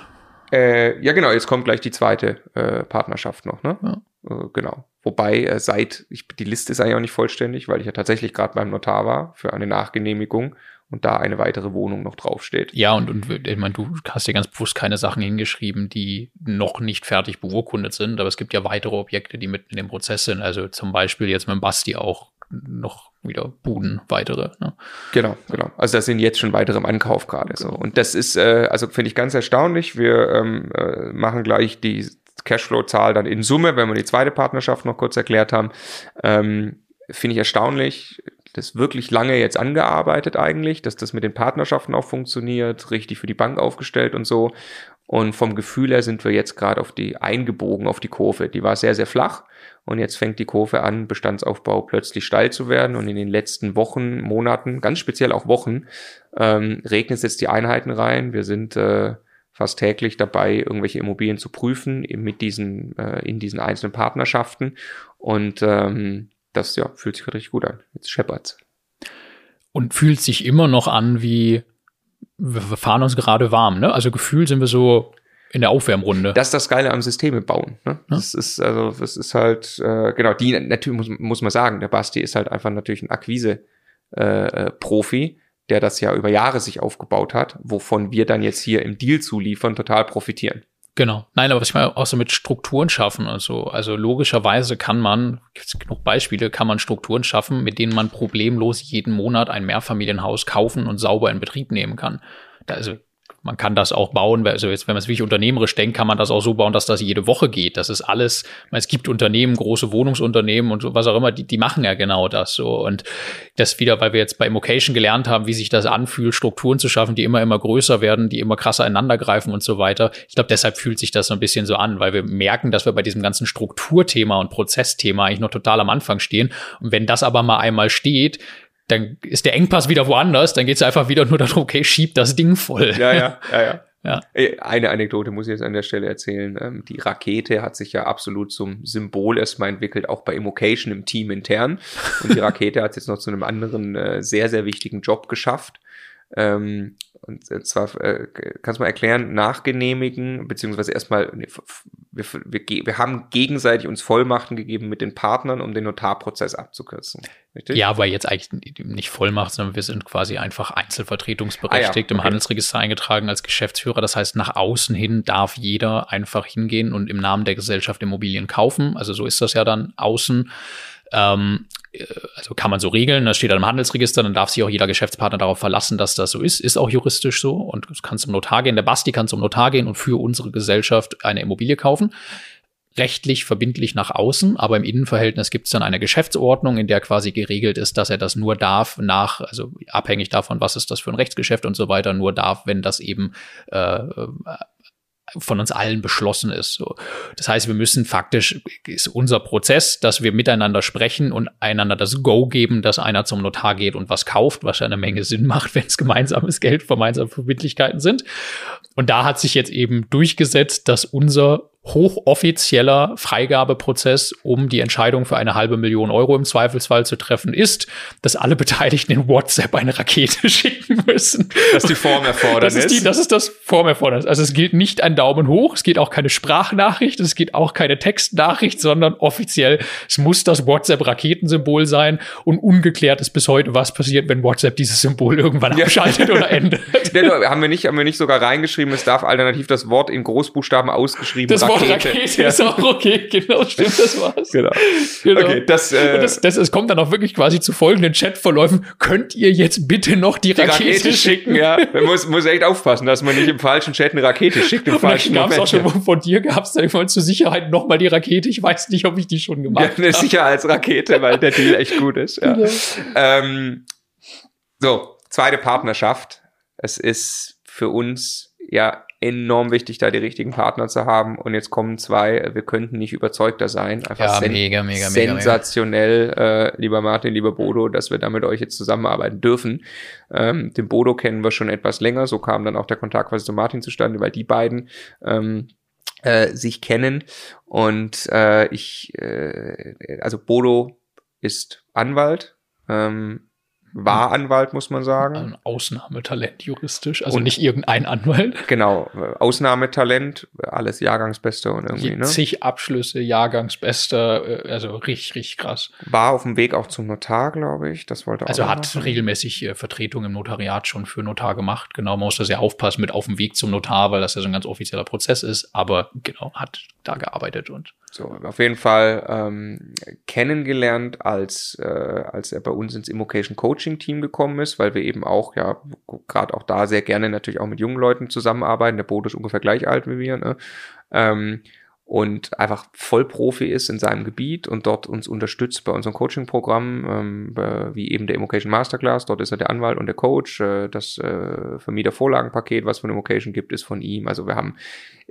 Äh, ja, genau, jetzt kommt gleich die zweite äh, Partnerschaft noch, ne? Ja. Äh, genau. Wobei äh, seit, ich, die Liste ist eigentlich auch nicht vollständig, weil ich ja tatsächlich gerade beim Notar war für eine Nachgenehmigung und da eine weitere Wohnung noch draufsteht. Ja, und, und ich meine, du hast ja ganz bewusst keine Sachen hingeschrieben, die noch nicht fertig beurkundet sind, aber es gibt ja weitere Objekte, die mitten in dem Prozess sind. Also zum Beispiel jetzt mit dem Basti auch noch wieder Buden weitere. Ne? Genau, genau. Also das sind jetzt schon weitere im Ankauf gerade so. Und das ist, äh, also finde ich ganz erstaunlich. Wir ähm, äh, machen gleich die Cashflow-Zahl dann in Summe, wenn wir die zweite Partnerschaft noch kurz erklärt haben, ähm, finde ich erstaunlich. Das wirklich lange jetzt angearbeitet eigentlich, dass das mit den Partnerschaften auch funktioniert, richtig für die Bank aufgestellt und so. Und vom Gefühl her sind wir jetzt gerade auf die eingebogen auf die Kurve. Die war sehr, sehr flach. Und jetzt fängt die Kurve an, Bestandsaufbau plötzlich steil zu werden. Und in den letzten Wochen, Monaten, ganz speziell auch Wochen, ähm, regnet es jetzt die Einheiten rein. Wir sind äh, fast täglich dabei, irgendwelche Immobilien zu prüfen, eben mit diesen, äh, in diesen einzelnen Partnerschaften. Und ähm, das ja, fühlt sich richtig gut an. Jetzt scheppert's. Und fühlt sich immer noch an wie, wir fahren uns gerade warm, ne? Also gefühlt sind wir so in der Aufwärmrunde. Das ist das Geile am Systeme bauen. Ne? Ja. Das ist also, das ist halt äh, genau die natürlich muss, muss man sagen. Der Basti ist halt einfach natürlich ein Akquise äh, äh Profi der das ja über Jahre sich aufgebaut hat, wovon wir dann jetzt hier im Deal zuliefern, total profitieren. Genau. Nein, aber was ich meine, auch so mit Strukturen schaffen. Also, also logischerweise kann man, gibt genug Beispiele, kann man Strukturen schaffen, mit denen man problemlos jeden Monat ein Mehrfamilienhaus kaufen und sauber in Betrieb nehmen kann. Da, also man kann das auch bauen, also jetzt, wenn man es wirklich unternehmerisch denkt, kann man das auch so bauen, dass das jede Woche geht. Das ist alles, es gibt Unternehmen, große Wohnungsunternehmen und was auch immer, die, die machen ja genau das so. Und das wieder, weil wir jetzt bei Immocation gelernt haben, wie sich das anfühlt, Strukturen zu schaffen, die immer, immer größer werden, die immer krasser ineinandergreifen und so weiter. Ich glaube, deshalb fühlt sich das so ein bisschen so an, weil wir merken, dass wir bei diesem ganzen Strukturthema und Prozessthema eigentlich noch total am Anfang stehen. Und wenn das aber mal einmal steht, dann ist der Engpass wieder woanders, dann geht es einfach wieder nur darum, okay, schieb das Ding voll. Ja, ja, ja, ja. Ja. Eine Anekdote muss ich jetzt an der Stelle erzählen. Ähm, die Rakete hat sich ja absolut zum Symbol erstmal entwickelt, auch bei Immocation im Team intern. Und die Rakete hat jetzt noch zu einem anderen äh, sehr, sehr wichtigen Job geschafft. Ähm, und zwar, äh, kannst du mal erklären, nachgenehmigen, beziehungsweise erstmal, wir, wir, wir haben gegenseitig uns Vollmachten gegeben mit den Partnern, um den Notarprozess abzukürzen. Richtig? Ja, weil jetzt eigentlich nicht Vollmacht, sondern wir sind quasi einfach einzelvertretungsberechtigt, ah, ja, okay. im Handelsregister eingetragen als Geschäftsführer. Das heißt, nach außen hin darf jeder einfach hingehen und im Namen der Gesellschaft Immobilien kaufen. Also so ist das ja dann außen. Ähm, äh, also kann man so regeln, das steht dann im Handelsregister, dann darf sich auch jeder Geschäftspartner darauf verlassen, dass das so ist, ist auch juristisch so und du kannst zum Notar gehen, der Basti kann zum Notar gehen und für unsere Gesellschaft eine Immobilie kaufen. Rechtlich verbindlich nach außen, aber im Innenverhältnis gibt es dann eine Geschäftsordnung, in der quasi geregelt ist, dass er das nur darf, nach, also abhängig davon, was ist das für ein Rechtsgeschäft und so weiter, nur darf, wenn das eben äh, von uns allen beschlossen ist. Das heißt, wir müssen faktisch, ist unser Prozess, dass wir miteinander sprechen und einander das Go geben, dass einer zum Notar geht und was kauft, was ja eine Menge Sinn macht, wenn es gemeinsames Geld, gemeinsame Verbindlichkeiten sind. Und da hat sich jetzt eben durchgesetzt, dass unser hochoffizieller Freigabeprozess, um die Entscheidung für eine halbe Million Euro im Zweifelsfall zu treffen, ist, dass alle Beteiligten in WhatsApp eine Rakete schicken müssen. Das ist die Formerfordernis. Das ist, die, das ist das Formerfordernis. Also es gilt nicht ein Daumen hoch, es geht auch keine Sprachnachricht, es geht auch keine Textnachricht, sondern offiziell, es muss das WhatsApp-Raketensymbol sein und ungeklärt ist bis heute, was passiert, wenn WhatsApp dieses Symbol irgendwann ja. abschaltet oder endet. Ja, haben wir nicht, haben wir nicht sogar reingeschrieben, es darf alternativ das Wort in Großbuchstaben ausgeschrieben das Rakete. Ja. ist auch okay, genau, stimmt, das war's. Genau. genau. Okay, das, äh, das, das, es kommt dann auch wirklich quasi zu folgenden Chatverläufen. Könnt ihr jetzt bitte noch die, die Rakete, Rakete, schicken? Ja, man muss, muss echt aufpassen, dass man nicht im falschen Chat eine Rakete schickt, im falschen Moment. Gab's auch schon von dir gab's dann irgendwann zur Sicherheit nochmal die Rakete. Ich weiß nicht, ob ich die schon gemacht habe. Ja, eine Sicherheitsrakete, weil der Deal echt gut ist. Ja. Genau. Ähm, so, zweite Partnerschaft. Es ist für uns ja enorm wichtig, da die richtigen Partner zu haben. Und jetzt kommen zwei, wir könnten nicht überzeugter sein. Einfach ja, sen mega, mega, sensationell, mega. Äh, lieber Martin, lieber Bodo, dass wir da mit euch jetzt zusammenarbeiten dürfen. Ähm, den Bodo kennen wir schon etwas länger, so kam dann auch der Kontakt quasi zu Martin zustande, weil die beiden ähm, äh, sich kennen. Und äh, ich, äh, also Bodo ist Anwalt, ähm, war Anwalt, muss man sagen. Ein Ausnahmetalent juristisch, also und nicht irgendein Anwalt. Genau, Ausnahmetalent, alles Jahrgangsbeste und irgendwie, ne? Zig Abschlüsse, Jahrgangsbester, äh, also richtig, richtig krass. War auf dem Weg auch zum Notar, glaube ich, das wollte auch. Also hat machen. regelmäßig äh, Vertretung im Notariat schon für Notar gemacht. Genau, man muss da sehr aufpassen mit auf dem Weg zum Notar, weil das ja so ein ganz offizieller Prozess ist, aber genau, hat da gearbeitet und so, auf jeden Fall ähm, kennengelernt, als, äh, als er bei uns ins Immocation Coaching Team gekommen ist, weil wir eben auch, ja, gerade auch da sehr gerne natürlich auch mit jungen Leuten zusammenarbeiten. Der Bodo ist ungefähr gleich alt wie wir, ne? Ähm, und einfach Vollprofi ist in seinem Gebiet und dort uns unterstützt bei unserem Coaching-Programm, ähm, wie eben der Immocation Masterclass. Dort ist er der Anwalt und der Coach. Äh, das äh, Vermietervorlagenpaket, was von Immocation gibt, ist von ihm. Also wir haben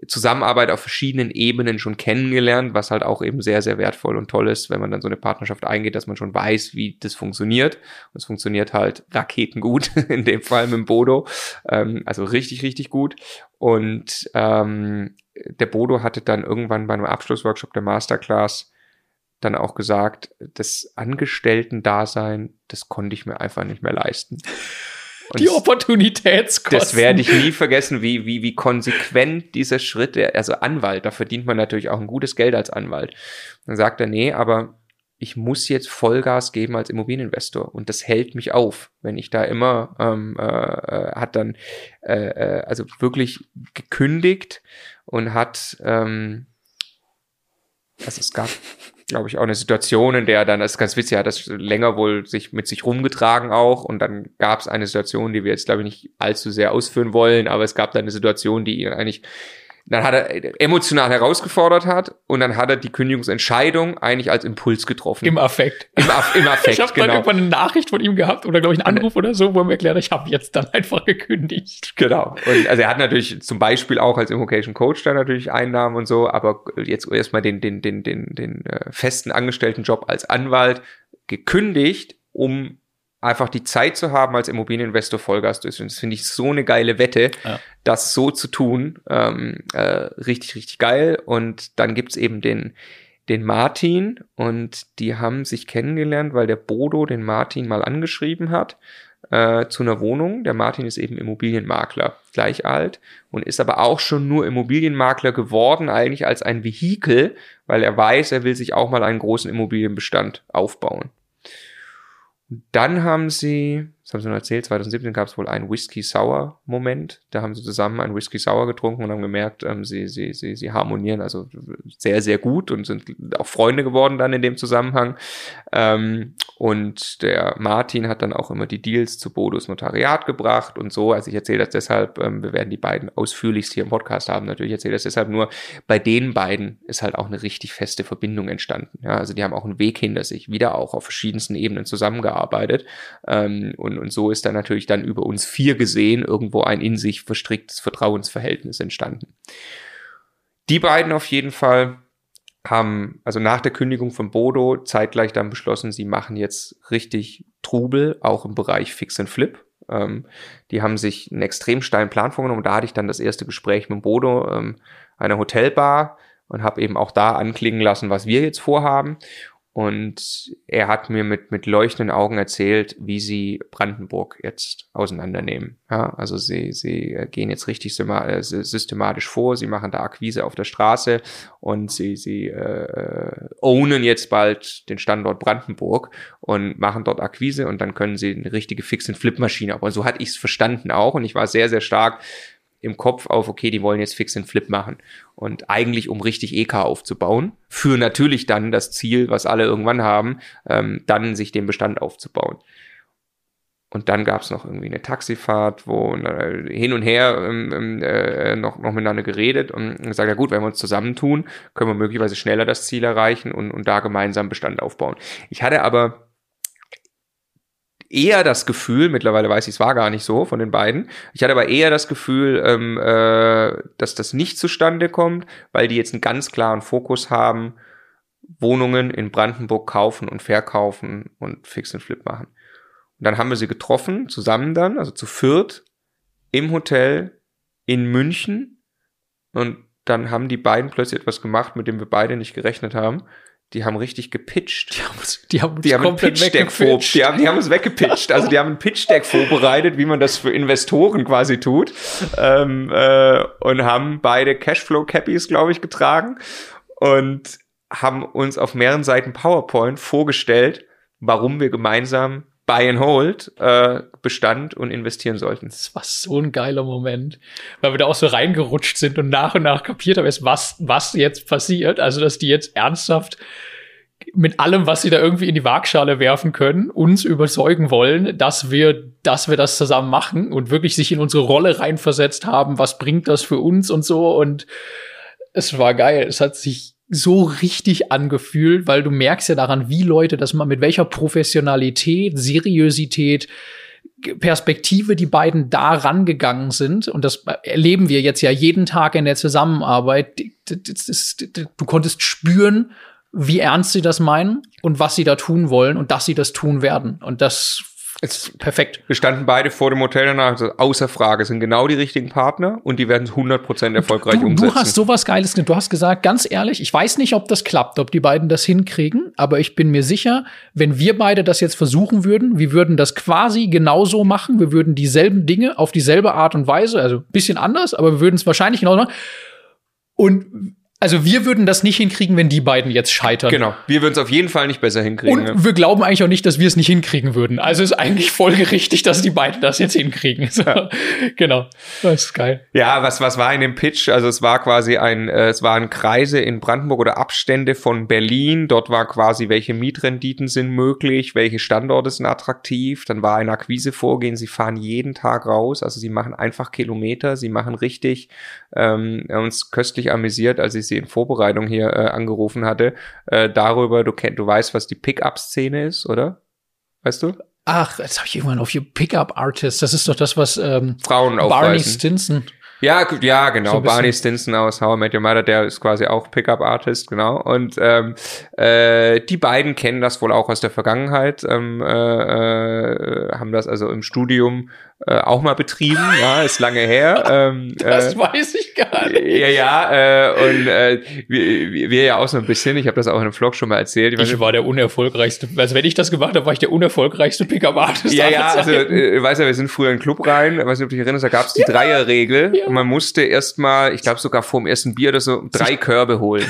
Zusammenarbeit auf verschiedenen Ebenen schon kennengelernt, was halt auch eben sehr, sehr wertvoll und toll ist, wenn man dann so eine Partnerschaft eingeht, dass man schon weiß, wie das funktioniert. Und es funktioniert halt raketengut, in dem Fall mit dem Bodo. Ähm, also richtig, richtig gut. Und ähm, der Bodo hatte dann irgendwann bei einem Abschlussworkshop der Masterclass dann auch gesagt, das Angestellten-Dasein, das konnte ich mir einfach nicht mehr leisten. Und die Opportunitätskosten. Das werde ich nie vergessen, wie, wie, wie konsequent dieser Schritt, also Anwalt, da verdient man natürlich auch ein gutes Geld als Anwalt. Dann sagt er, nee, aber ich muss jetzt Vollgas geben als Immobilieninvestor. Und das hält mich auf, wenn ich da immer ähm, äh, äh hat dann äh, äh, also wirklich gekündigt und hat ähm, also es gab glaube ich auch eine Situation, in der dann das ist ganz witzig, hat das länger wohl sich mit sich rumgetragen auch. Und dann gab es eine Situation, die wir jetzt glaube ich nicht allzu sehr ausführen wollen, aber es gab dann eine Situation, die ihn eigentlich dann hat er emotional herausgefordert hat und dann hat er die Kündigungsentscheidung eigentlich als Impuls getroffen. Im Affekt. Im, Aff im Affekt, ich habe genau. irgendwann eine Nachricht von ihm gehabt oder glaube ich einen Anruf oder so, wo er mir erklärt, ich habe jetzt dann einfach gekündigt. Genau. Und also er hat natürlich zum Beispiel auch als Invocation Coach da natürlich Einnahmen und so, aber jetzt erstmal den den den den den äh, festen Angestelltenjob als Anwalt gekündigt, um einfach die Zeit zu haben, als Immobilieninvestor Vollgas durchzuführen. Das finde ich so eine geile Wette, ja. das so zu tun. Ähm, äh, richtig, richtig geil. Und dann gibt's eben den, den Martin und die haben sich kennengelernt, weil der Bodo den Martin mal angeschrieben hat äh, zu einer Wohnung. Der Martin ist eben Immobilienmakler, gleich alt und ist aber auch schon nur Immobilienmakler geworden, eigentlich als ein Vehikel, weil er weiß, er will sich auch mal einen großen Immobilienbestand aufbauen. Dann haben sie, das haben sie noch erzählt, 2017 gab es wohl einen Whisky Sour Moment. Da haben sie zusammen einen Whisky Sour getrunken und haben gemerkt, ähm, sie, sie, sie, sie harmonieren also sehr, sehr gut und sind auch Freunde geworden dann in dem Zusammenhang. Ähm, und der Martin hat dann auch immer die Deals zu Bodos Notariat gebracht und so. Also ich erzähle das deshalb, ähm, wir werden die beiden ausführlichst hier im Podcast haben. Natürlich erzähle das deshalb nur. Bei den beiden ist halt auch eine richtig feste Verbindung entstanden. Ja, also die haben auch einen Weg hinter sich, wieder auch auf verschiedensten Ebenen zusammengearbeitet. Ähm, und und, und so ist dann natürlich dann über uns vier gesehen irgendwo ein in sich verstricktes Vertrauensverhältnis entstanden. Die beiden auf jeden Fall haben, also nach der Kündigung von Bodo, zeitgleich dann beschlossen, sie machen jetzt richtig Trubel, auch im Bereich Fix and Flip. Ähm, die haben sich einen extrem steilen Plan vorgenommen. Da hatte ich dann das erste Gespräch mit Bodo, ähm, einer Hotelbar, und habe eben auch da anklingen lassen, was wir jetzt vorhaben. Und er hat mir mit, mit leuchtenden Augen erzählt, wie sie Brandenburg jetzt auseinandernehmen. Ja, also sie, sie gehen jetzt richtig äh, systematisch vor, sie machen da Akquise auf der Straße und sie, sie äh, ownen jetzt bald den Standort Brandenburg und machen dort Akquise und dann können sie eine richtige Fix-and-Flip-Maschine aufbauen. So hatte ich es verstanden auch und ich war sehr, sehr stark im Kopf auf, okay, die wollen jetzt Fix and Flip machen. Und eigentlich, um richtig EK aufzubauen, für natürlich dann das Ziel, was alle irgendwann haben, ähm, dann sich den Bestand aufzubauen. Und dann gab es noch irgendwie eine Taxifahrt, wo äh, hin und her ähm, ähm, äh, noch, noch miteinander geredet und gesagt, ja gut, wenn wir uns zusammentun, können wir möglicherweise schneller das Ziel erreichen und, und da gemeinsam Bestand aufbauen. Ich hatte aber eher das Gefühl, mittlerweile weiß ich, es war gar nicht so von den beiden, ich hatte aber eher das Gefühl, ähm, äh, dass das nicht zustande kommt, weil die jetzt einen ganz klaren Fokus haben, Wohnungen in Brandenburg kaufen und verkaufen und Fix und Flip machen. Und dann haben wir sie getroffen, zusammen dann, also zu viert, im Hotel in München. Und dann haben die beiden plötzlich etwas gemacht, mit dem wir beide nicht gerechnet haben die haben richtig gepitcht. Die haben die haben die haben komplett Pitch vor, die haben, die haben uns weggepitcht. Also die haben ein Pitch-Deck vorbereitet, wie man das für Investoren quasi tut. Ähm, äh, und haben beide Cashflow-Cappies, glaube ich, getragen. Und haben uns auf mehreren Seiten PowerPoint vorgestellt, warum wir gemeinsam Buy and Hold äh, Bestand und investieren sollten. Das war so ein geiler Moment, weil wir da auch so reingerutscht sind und nach und nach kapiert haben, was, was jetzt passiert. Also, dass die jetzt ernsthaft mit allem, was sie da irgendwie in die Waagschale werfen können, uns überzeugen wollen, dass wir, dass wir das zusammen machen und wirklich sich in unsere Rolle reinversetzt haben. Was bringt das für uns und so? Und es war geil. Es hat sich so richtig angefühlt, weil du merkst ja daran, wie Leute das mal mit welcher Professionalität, Seriosität, Perspektive die beiden da rangegangen sind. Und das erleben wir jetzt ja jeden Tag in der Zusammenarbeit. Du konntest spüren, wie ernst sie das meinen und was sie da tun wollen und dass sie das tun werden. Und das ist perfekt. Wir standen beide vor dem Hotel danach, außer Frage, sind genau die richtigen Partner und die werden es 100% erfolgreich du, umsetzen. Du hast sowas Geiles, du hast gesagt, ganz ehrlich, ich weiß nicht, ob das klappt, ob die beiden das hinkriegen, aber ich bin mir sicher, wenn wir beide das jetzt versuchen würden, wir würden das quasi genauso machen, wir würden dieselben Dinge auf dieselbe Art und Weise, also bisschen anders, aber wir würden es wahrscheinlich genauso machen. Und Also wir würden das nicht hinkriegen, wenn die beiden jetzt scheitern. Genau. Wir würden es auf jeden Fall nicht besser hinkriegen. Und ne? wir glauben eigentlich auch nicht, dass wir es nicht hinkriegen würden. Also ist eigentlich folgerichtig, dass die beiden das jetzt hinkriegen. So, ja. Genau. Das ist geil. Ja, was, was war in dem Pitch? Also es war quasi ein, äh, es waren Kreise in Brandenburg oder Abstände von Berlin. Dort war quasi, welche Mietrenditen sind möglich, welche Standorte sind attraktiv. Dann war ein Akquisevorgehen. Sie fahren jeden Tag raus. Also sie machen einfach Kilometer. Sie machen richtig, ähm, uns köstlich amüsiert, als ich sie in Vorbereitung hier äh, angerufen hatte, äh, darüber, du kennst, du weißt, was die Pickup-Szene ist, oder? Weißt du? Ach, jetzt habe ich irgendwann auf hier Pickup Artist. Das ist doch das, was ähm, Frauen Barney Stinson. Ja, ja, genau. So Barney Stinson aus How I Met Your Mother, der ist quasi auch Pickup Artist, genau. Und ähm, äh, die beiden kennen das wohl auch aus der Vergangenheit, ähm, äh, äh, haben das also im Studium äh, auch mal betrieben, ja, ist lange her. Ähm, das äh, weiß ich gar nicht. Ja, ja, äh, und äh, wir, wir ja auch so ein bisschen, ich habe das auch in einem Vlog schon mal erzählt. Ich, ich war der unerfolgreichste, also wenn ich das gemacht habe, war ich der unerfolgreichste Pickup-Artist. Ja, ja, also äh, weiß ja, wir sind früher in den Club rein, weiß nicht, ob du dich erinnerst, da gab es die ja, Dreierregel ja. und man musste erstmal, ich glaube sogar vor dem ersten Bier oder so, drei Körbe holen.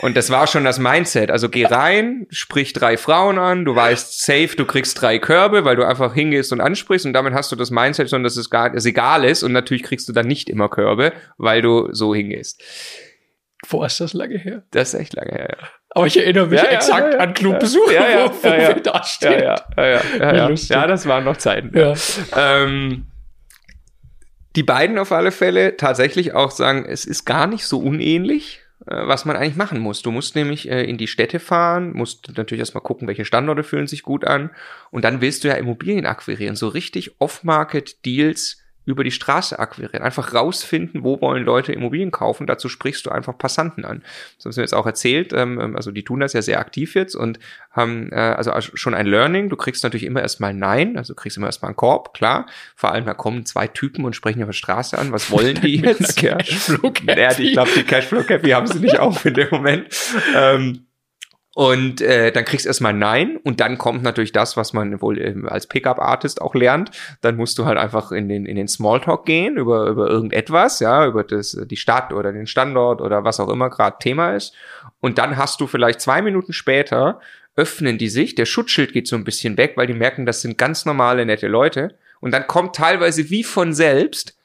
Und das war schon das Mindset. Also geh rein, sprich drei Frauen an, du weißt safe, du kriegst drei Körbe, weil du einfach hingehst und ansprichst und damit hast du das Mindset schon, dass es gar, es egal ist und natürlich kriegst du dann nicht immer Körbe, weil du so hingehst. Wo ist das lange her? Das ist echt lange her, ja. Aber ich erinnere mich ja, exakt ja, ja, an Clubbesuche, ja, wo, wo wir da stehen. Ja, ja, ja, ja, das waren noch Zeiten. Ähm, die beiden auf alle Fälle tatsächlich auch sagen, es ist gar nicht so unähnlich äh, was man eigentlich machen muss. Du musst nämlich äh, in die Städte fahren, musst natürlich erstmal gucken, welche Standorte fühlen sich gut an und dann willst du ja Immobilien akquirieren, so richtig Off-Market-Deals über die Straße akquirieren. Einfach rausfinden, wo wollen Leute Immobilien kaufen. Dazu sprichst du einfach Passanten an. Das haben wir jetzt auch erzählt. Ähm, ähm, also die tun das ja sehr aktiv jetzt und haben äh, also schon ein Learning. Du kriegst natürlich immer erstmal Nein, also du kriegst immer erstmal einen Korb, klar. Vor allem, da kommen zwei Typen und sprechen auf der Straße an. Was wollen die jetzt? ja, ich glaube, die Cashflow-Cappy haben sie nicht auch in dem Moment. Ähm, und äh, dann kriegst du erstmal Nein und dann kommt natürlich das, was man wohl äh, als Pickup-Artist auch lernt. Dann musst du halt einfach in den, in den Smalltalk gehen über, über irgendetwas, ja, über das, die Stadt oder den Standort oder was auch immer gerade Thema ist. Und dann hast du vielleicht zwei Minuten später, öffnen die sich, der Schutzschild geht so ein bisschen weg, weil die merken, das sind ganz normale, nette Leute. Und dann kommt teilweise wie von selbst,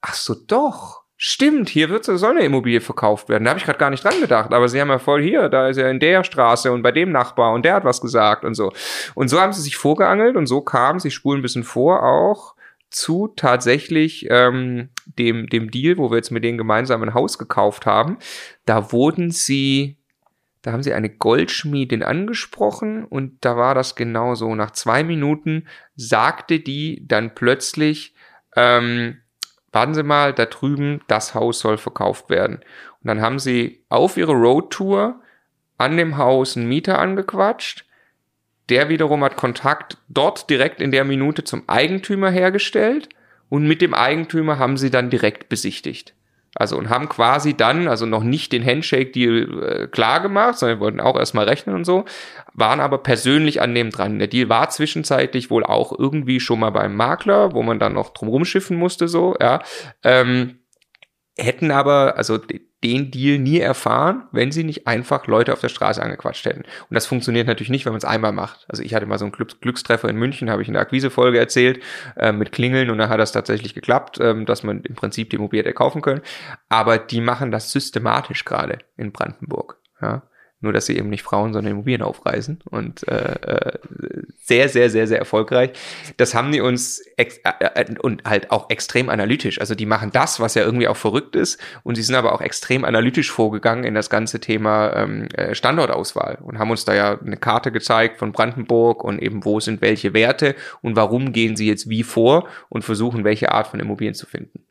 ach so doch, Stimmt, hier wird, soll eine Immobilie verkauft werden. Da habe ich gerade gar nicht dran gedacht. Aber sie haben ja voll hier, da ist ja in der Straße und bei dem Nachbar und der hat was gesagt und so. Und so haben sie sich vorgeangelt und so kam, sie spulen ein bisschen vor auch zu tatsächlich ähm, dem, dem Deal, wo wir jetzt mit denen gemeinsam ein Haus gekauft haben. Da wurden sie, da haben sie eine Goldschmiedin angesprochen und da war das genau so. Nach zwei Minuten sagte die dann plötzlich, ähm, warten Sie mal, da drüben, das Haus soll verkauft werden. Und dann haben sie auf ihre Roadtour an dem Haus einen Mieter angequatscht. Der wiederum hat Kontakt dort direkt in der Minute zum Eigentümer hergestellt und mit dem Eigentümer haben sie dann direkt besichtigt. Also und haben quasi dann, also noch nicht den Handshake-Deal äh, klar gemacht, sondern wollten auch erstmal rechnen und so, waren aber persönlich an dem dran. Der Deal war zwischenzeitlich wohl auch irgendwie schon mal beim Makler, wo man dann noch drum rumschiffen musste, so, ja. Ähm, hätten aber, also den Deal nie erfahren, wenn sie nicht einfach Leute auf der Straße angequatscht hätten. Und das funktioniert natürlich nicht, wenn man es einmal macht. Also ich hatte mal so einen Glückstreffer in München, habe ich in der Akquisefolge erzählt, äh, mit Klingeln und dann hat das tatsächlich geklappt, äh, dass man im Prinzip die Immobilie kaufen können. Aber die machen das systematisch gerade in Brandenburg. Ja. Nur, dass sie eben nicht Frauen, sondern Immobilien aufreißen und äh, äh sehr, sehr, sehr, sehr erfolgreich. Das haben die uns ex äh, äh, und halt auch extrem analytisch. Also die machen das, was ja irgendwie auch verrückt ist und sie sind aber auch extrem analytisch vorgegangen in das ganze Thema ähm, äh, Standortauswahl und haben uns da ja eine Karte gezeigt von Brandenburg und eben wo sind welche Werte und warum gehen sie jetzt wie vor und versuchen, welche Art von Immobilien zu finden.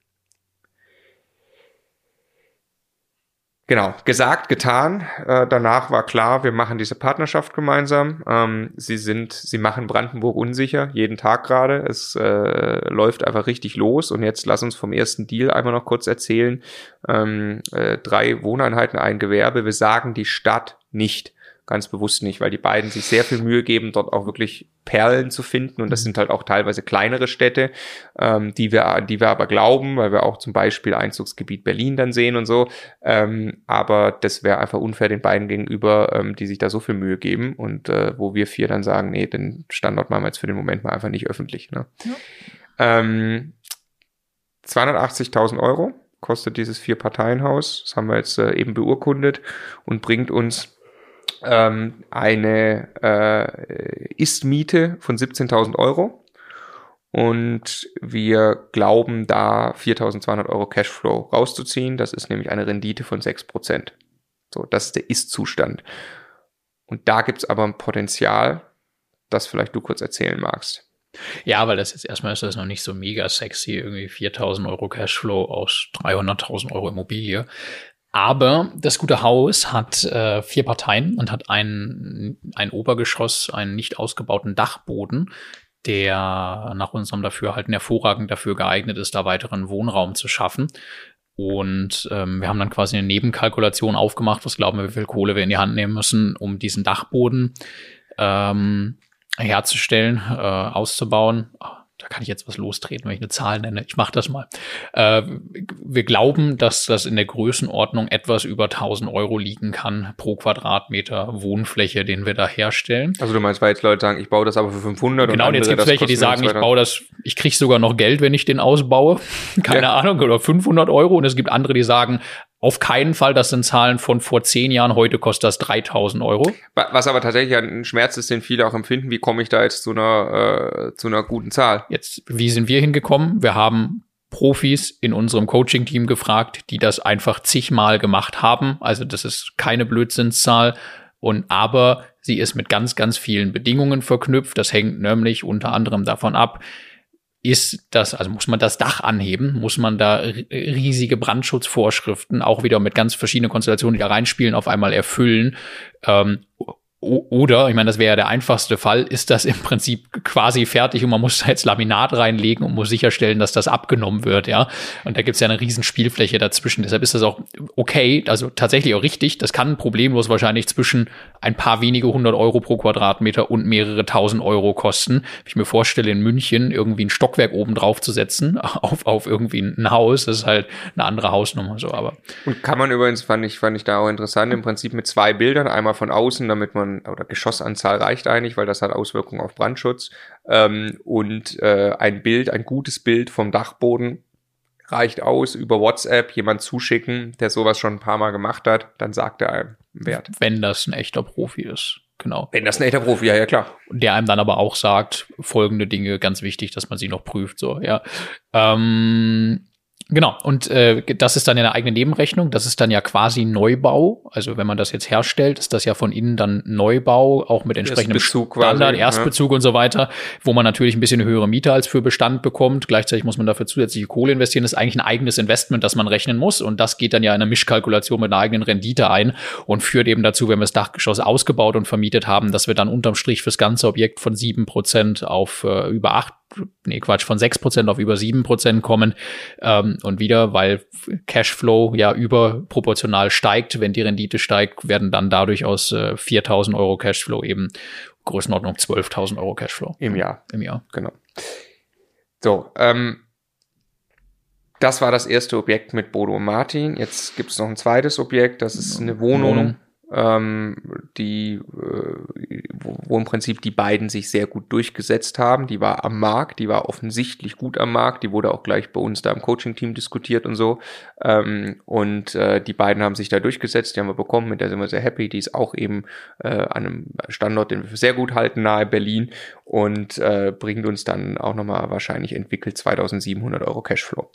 Genau, gesagt, getan. Äh, danach war klar, wir machen diese Partnerschaft gemeinsam. Ähm, sie sind, sie machen Brandenburg unsicher, jeden Tag gerade. Es äh, läuft einfach richtig los. Und jetzt lass uns vom ersten Deal einmal noch kurz erzählen. Ähm, äh, drei Wohneinheiten, ein Gewerbe. Wir sagen die Stadt nicht. Ganz bewusst nicht, weil die beiden sich sehr viel Mühe geben, dort auch wirklich Perlen zu finden. Und das mhm. sind halt auch teilweise kleinere Städte, ähm, die wir, die wir aber glauben, weil wir auch zum Beispiel Einzugsgebiet Berlin dann sehen und so. Ähm, aber das wäre einfach unfair den beiden gegenüber, ähm, die sich da so viel Mühe geben und äh, wo wir vier dann sagen, nee, den Standort machen wir jetzt für den Moment mal einfach nicht öffentlich. Ne? Ja. Ähm, 280.000 Euro kostet dieses Vier-Parteien-Haus. Das haben wir jetzt äh, eben beurkundet und bringt uns ähm, eine äh, Ist-Miete von 17.000 Euro. Und wir glauben da 4.200 Euro Cashflow rauszuziehen. Das ist nämlich eine Rendite von 6%. So, das ist der Ist-Zustand. Und da gibt's aber ein Potenzial, das vielleicht du kurz erzählen magst. Ja, weil das jetzt erstmal ist das noch nicht so mega sexy, irgendwie 4000 Euro Cashflow aus 300.000 Euro Immobilie. Aber das gute Haus hat äh, vier Parteien und hat ein, ein Obergeschoss, einen nicht ausgebauten Dachboden, der nach unserem Dafürhalten hervorragend dafür geeignet ist, da weiteren Wohnraum zu schaffen. Und ähm, wir haben dann quasi eine Nebenkalkulation aufgemacht, was glauben wir, wie viel Kohle wir in die Hand nehmen müssen, um diesen Dachboden ähm, herzustellen, äh, auszubauen. Da kann ich jetzt was lostreten, wenn ich eine Zahl nenne. Ich mache das mal. Äh, wir glauben, dass das in der Größenordnung etwas über 1000 Euro liegen kann pro Quadratmeter Wohnfläche, den wir da herstellen. Also du meinst, weil jetzt Leute sagen, ich baue das aber für 500 Genau, und, und jetzt gibt es welche, die sagen, ich baue das, ich kriege sogar noch Geld, wenn ich den ausbaue. Keine ja. Ahnung, oder 500 Euro. Und es gibt andere, die sagen, auf keinen Fall, das sind Zahlen von vor zehn Jahren, heute kostet das 3000 Euro. Was aber tatsächlich ein Schmerz ist, den viele auch empfinden, wie komme ich da jetzt zu einer, äh, zu einer guten Zahl? Jetzt, wie sind wir hingekommen? Wir haben Profis in unserem Coaching-Team gefragt, die das einfach zigmal gemacht haben. Also das ist keine Blödsinnszahl. Und aber sie ist mit ganz, ganz vielen Bedingungen verknüpft. Das hängt nämlich unter anderem davon ab, ist das, also muss man das Dach anheben, muss man da riesige Brandschutzvorschriften, auch wieder mit ganz verschiedenen Konstellationen, die da reinspielen, auf einmal erfüllen. Ähm, oder, ich meine, das wäre ja der einfachste Fall, ist das im Prinzip quasi fertig und man muss da jetzt Laminat reinlegen und muss sicherstellen, dass das abgenommen wird, ja. Und da gibt's ja eine riesen Spielfläche dazwischen. Deshalb ist das auch okay, also tatsächlich auch richtig. Das kann problemlos wahrscheinlich zwischen ein paar wenige hundert Euro pro Quadratmeter und mehrere tausend Euro kosten. Wenn ich mir vorstelle, in München irgendwie ein Stockwerk oben drauf zu setzen, auf, auf irgendwie ein Haus, das ist halt eine andere Hausnummer, so, aber. Und kann man übrigens, fand ich, fand ich da auch interessant, im Prinzip mit zwei Bildern, einmal von außen, damit man oder Geschossanzahl reicht eigentlich, weil das hat Auswirkungen auf Brandschutz. Ähm, und äh, ein Bild, ein gutes Bild vom Dachboden reicht aus, über WhatsApp jemand zuschicken, der sowas schon ein paar Mal gemacht hat, dann sagt er einem Wert. Wenn das ein echter Profi ist. Genau. Wenn das ein echter Profi, ja, ja klar. Und der einem dann aber auch sagt, folgende Dinge, ganz wichtig, dass man sie noch prüft, so, ja. Ähm, Genau, und äh, das ist dann ja eine eigene Nebenrechnung. Das ist dann ja quasi Neubau. Also wenn man das jetzt herstellt, ist das ja von innen dann Neubau, auch mit entsprechendem Erstbezug Standard, quasi, Erstbezug ja. und so weiter, wo man natürlich ein bisschen höhere Miete als für Bestand bekommt. Gleichzeitig muss man dafür zusätzliche Kohle investieren. Das ist eigentlich ein eigenes Investment, das man rechnen muss. Und das geht dann ja in einer Mischkalkulation mit einer eigenen Rendite ein und führt eben dazu, wenn wir das Dachgeschoss ausgebaut und vermietet haben, dass wir dann unterm Strich fürs ganze Objekt von sieben Prozent auf äh, über acht nee, Quatsch, von sechs Prozent auf über sieben Prozent kommen. Ähm, und wieder, weil Cashflow ja überproportional steigt, wenn die Rendite steigt, werden dann dadurch aus äh, 4.000 Euro Cashflow eben Größenordnung 12.000 Euro Cashflow. Im Jahr. Im Jahr. Genau. So, ähm, das war das erste Objekt mit Bodo und Martin. Jetzt gibt es noch ein zweites Objekt, das ist eine Wohnung. Wohnung ähm, die, äh, wo, wo im Prinzip die beiden sich sehr gut durchgesetzt haben. Die war am Markt, die war offensichtlich gut am Markt, die wurde auch gleich bei uns da im Coaching-Team diskutiert und so. Ähm, und äh, die beiden haben sich da durchgesetzt, die haben wir bekommen, mit der sind wir sehr happy. Die ist auch eben äh, an einem Standort, den wir sehr gut halten, nahe Berlin und äh, bringt uns dann auch nochmal wahrscheinlich entwickelt 2700 Euro Cashflow.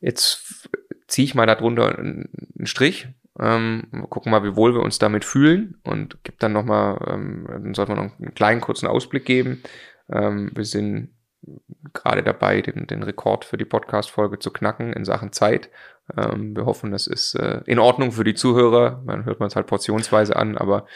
Jetzt ziehe ich mal darunter einen Strich, ähm, gucken mal, wie wohl wir uns damit fühlen und gibt dann nochmal, ähm, dann sollten wir noch einen kleinen kurzen Ausblick geben. Ähm, wir sind gerade dabei, den, den Rekord für die Podcast-Folge zu knacken in Sachen Zeit. Ähm, wir hoffen, das ist äh, in Ordnung für die Zuhörer. Man hört man es halt portionsweise an, aber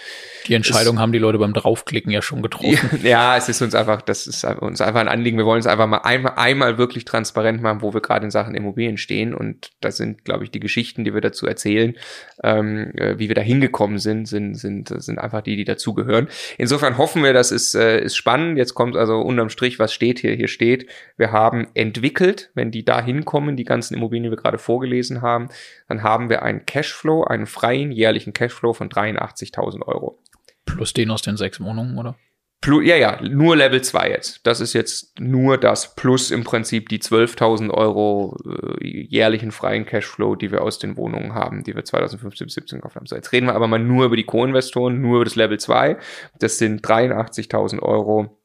die Entscheidung haben die Leute beim Draufklicken ja schon getroffen. ja, es ist uns einfach, das ist uns einfach ein Anliegen. Wir wollen es einfach mal einmal, einmal wirklich transparent machen, wo wir gerade in Sachen Immobilien stehen. Und das sind, glaube ich, die Geschichten, die wir dazu erzählen, ähm, äh, wie wir da hingekommen sind, sind, sind, sind einfach die, die dazugehören. Insofern hoffen wir, das ist, äh, ist spannend. Jetzt kommt also unterm Strich, was steht hier? Hier steht, wir haben entwickelt, wenn die da hinkommen, die ganzen Immobilien, die wir gerade vorgelesen haben, dann haben wir einen Cashflow, einen freien jährlichen Cashflow von 83.000 Euro. Plus den aus den sechs Wohnungen, oder? Plus, ja, ja, nur Level 2 jetzt. Das ist jetzt nur das plus im Prinzip die 12.000 Euro äh, jährlichen freien Cashflow, die wir aus den Wohnungen haben, die wir 2015 bis 17 gekauft haben. So, jetzt reden wir aber mal nur über die Co-Investoren, nur über das Level 2. Das sind 83.000 Euro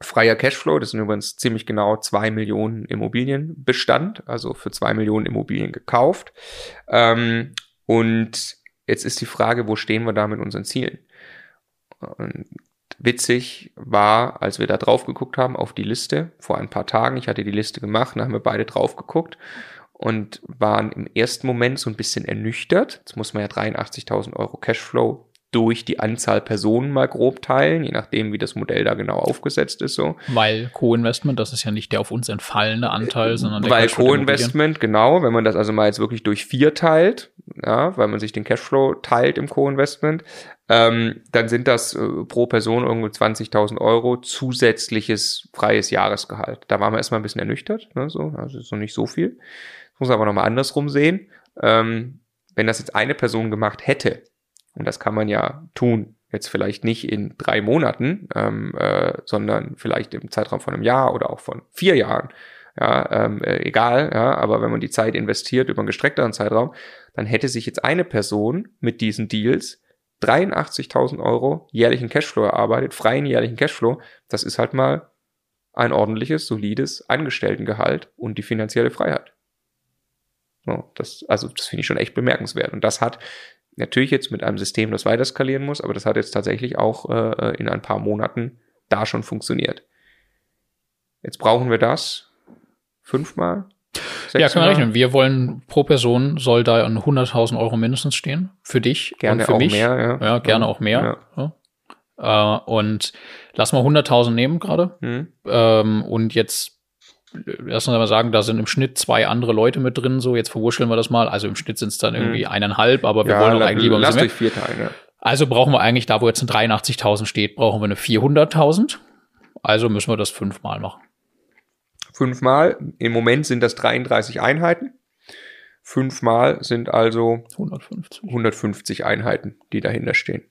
freier Cashflow. Das sind übrigens ziemlich genau zwei Millionen Immobilienbestand, also für zwei Millionen Immobilien gekauft. Ähm, und jetzt ist die Frage, wo stehen wir da mit unseren Zielen? Und witzig war, als wir da drauf geguckt haben auf die Liste vor ein paar Tagen, ich hatte die Liste gemacht, da haben wir beide drauf geguckt und waren im ersten Moment so ein bisschen ernüchtert. Jetzt muss man ja 83.000 Euro Cashflow durch die Anzahl Personen mal grob teilen, je nachdem, wie das Modell da genau aufgesetzt ist. So. Weil Co-Investment, das ist ja nicht der auf uns entfallende Anteil, sondern der Weil Co-Investment, genau, wenn man das also mal jetzt wirklich durch vier teilt, ja, weil man sich den Cashflow teilt im Co-Investment, ähm, dann sind das äh, pro Person irgendwo 20.000 Euro zusätzliches freies Jahresgehalt. Da waren wir erstmal ein bisschen ernüchtert, ne, so, also ist noch nicht so viel. Das muss man aber nochmal andersrum sehen. Ähm, wenn das jetzt eine Person gemacht hätte, und das kann man ja tun, jetzt vielleicht nicht in drei Monaten, ähm, äh, sondern vielleicht im Zeitraum von einem Jahr oder auch von vier Jahren, ja, ähm, äh, egal, ja, aber wenn man die Zeit investiert über einen gestreckteren Zeitraum, dann hätte sich jetzt eine Person mit diesen Deals 83.000 Euro jährlichen Cashflow erarbeitet, freien jährlichen Cashflow, das ist halt mal ein ordentliches, solides Angestelltengehalt und die finanzielle Freiheit. So, das, also das finde ich schon echt bemerkenswert. Und das hat natürlich jetzt mit einem System, das weiter skalieren muss, aber das hat jetzt tatsächlich auch äh, in ein paar Monaten da schon funktioniert. Jetzt brauchen wir das fünfmal, ja, können wir rechnen. Wir wollen pro Person soll da an 100.000 Euro mindestens stehen. Für dich gerne und für auch mich. Mehr, ja. ja gerne ja. auch mehr. Ja. Äh, und lass mal 100.000 nehmen gerade. Mhm. Ähm, und jetzt lass uns mal sagen, da sind im Schnitt zwei andere Leute mit drin, so jetzt verwurscheln wir das mal. Also im Schnitt sind es dann irgendwie mhm. eineinhalb, aber wir wollen doch eigentlich lieber ein bisschen mehr. Vier teilen, ja. Also brauchen wir eigentlich, da wo jetzt ein 83.000 steht, brauchen wir eine 400.000. Also müssen wir das fünfmal machen fünfmal. Im Moment sind das 33 Einheiten. Fünfmal sind also 150. 150 Einheiten, die dahinter stehen.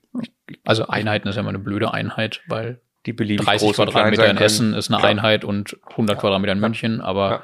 Also Einheiten ist ja immer eine blöde Einheit, weil die beliebig 30 Quadratmeter in Essen ist eine Klar. Einheit und 100 Quadratmeter in München, aber ja.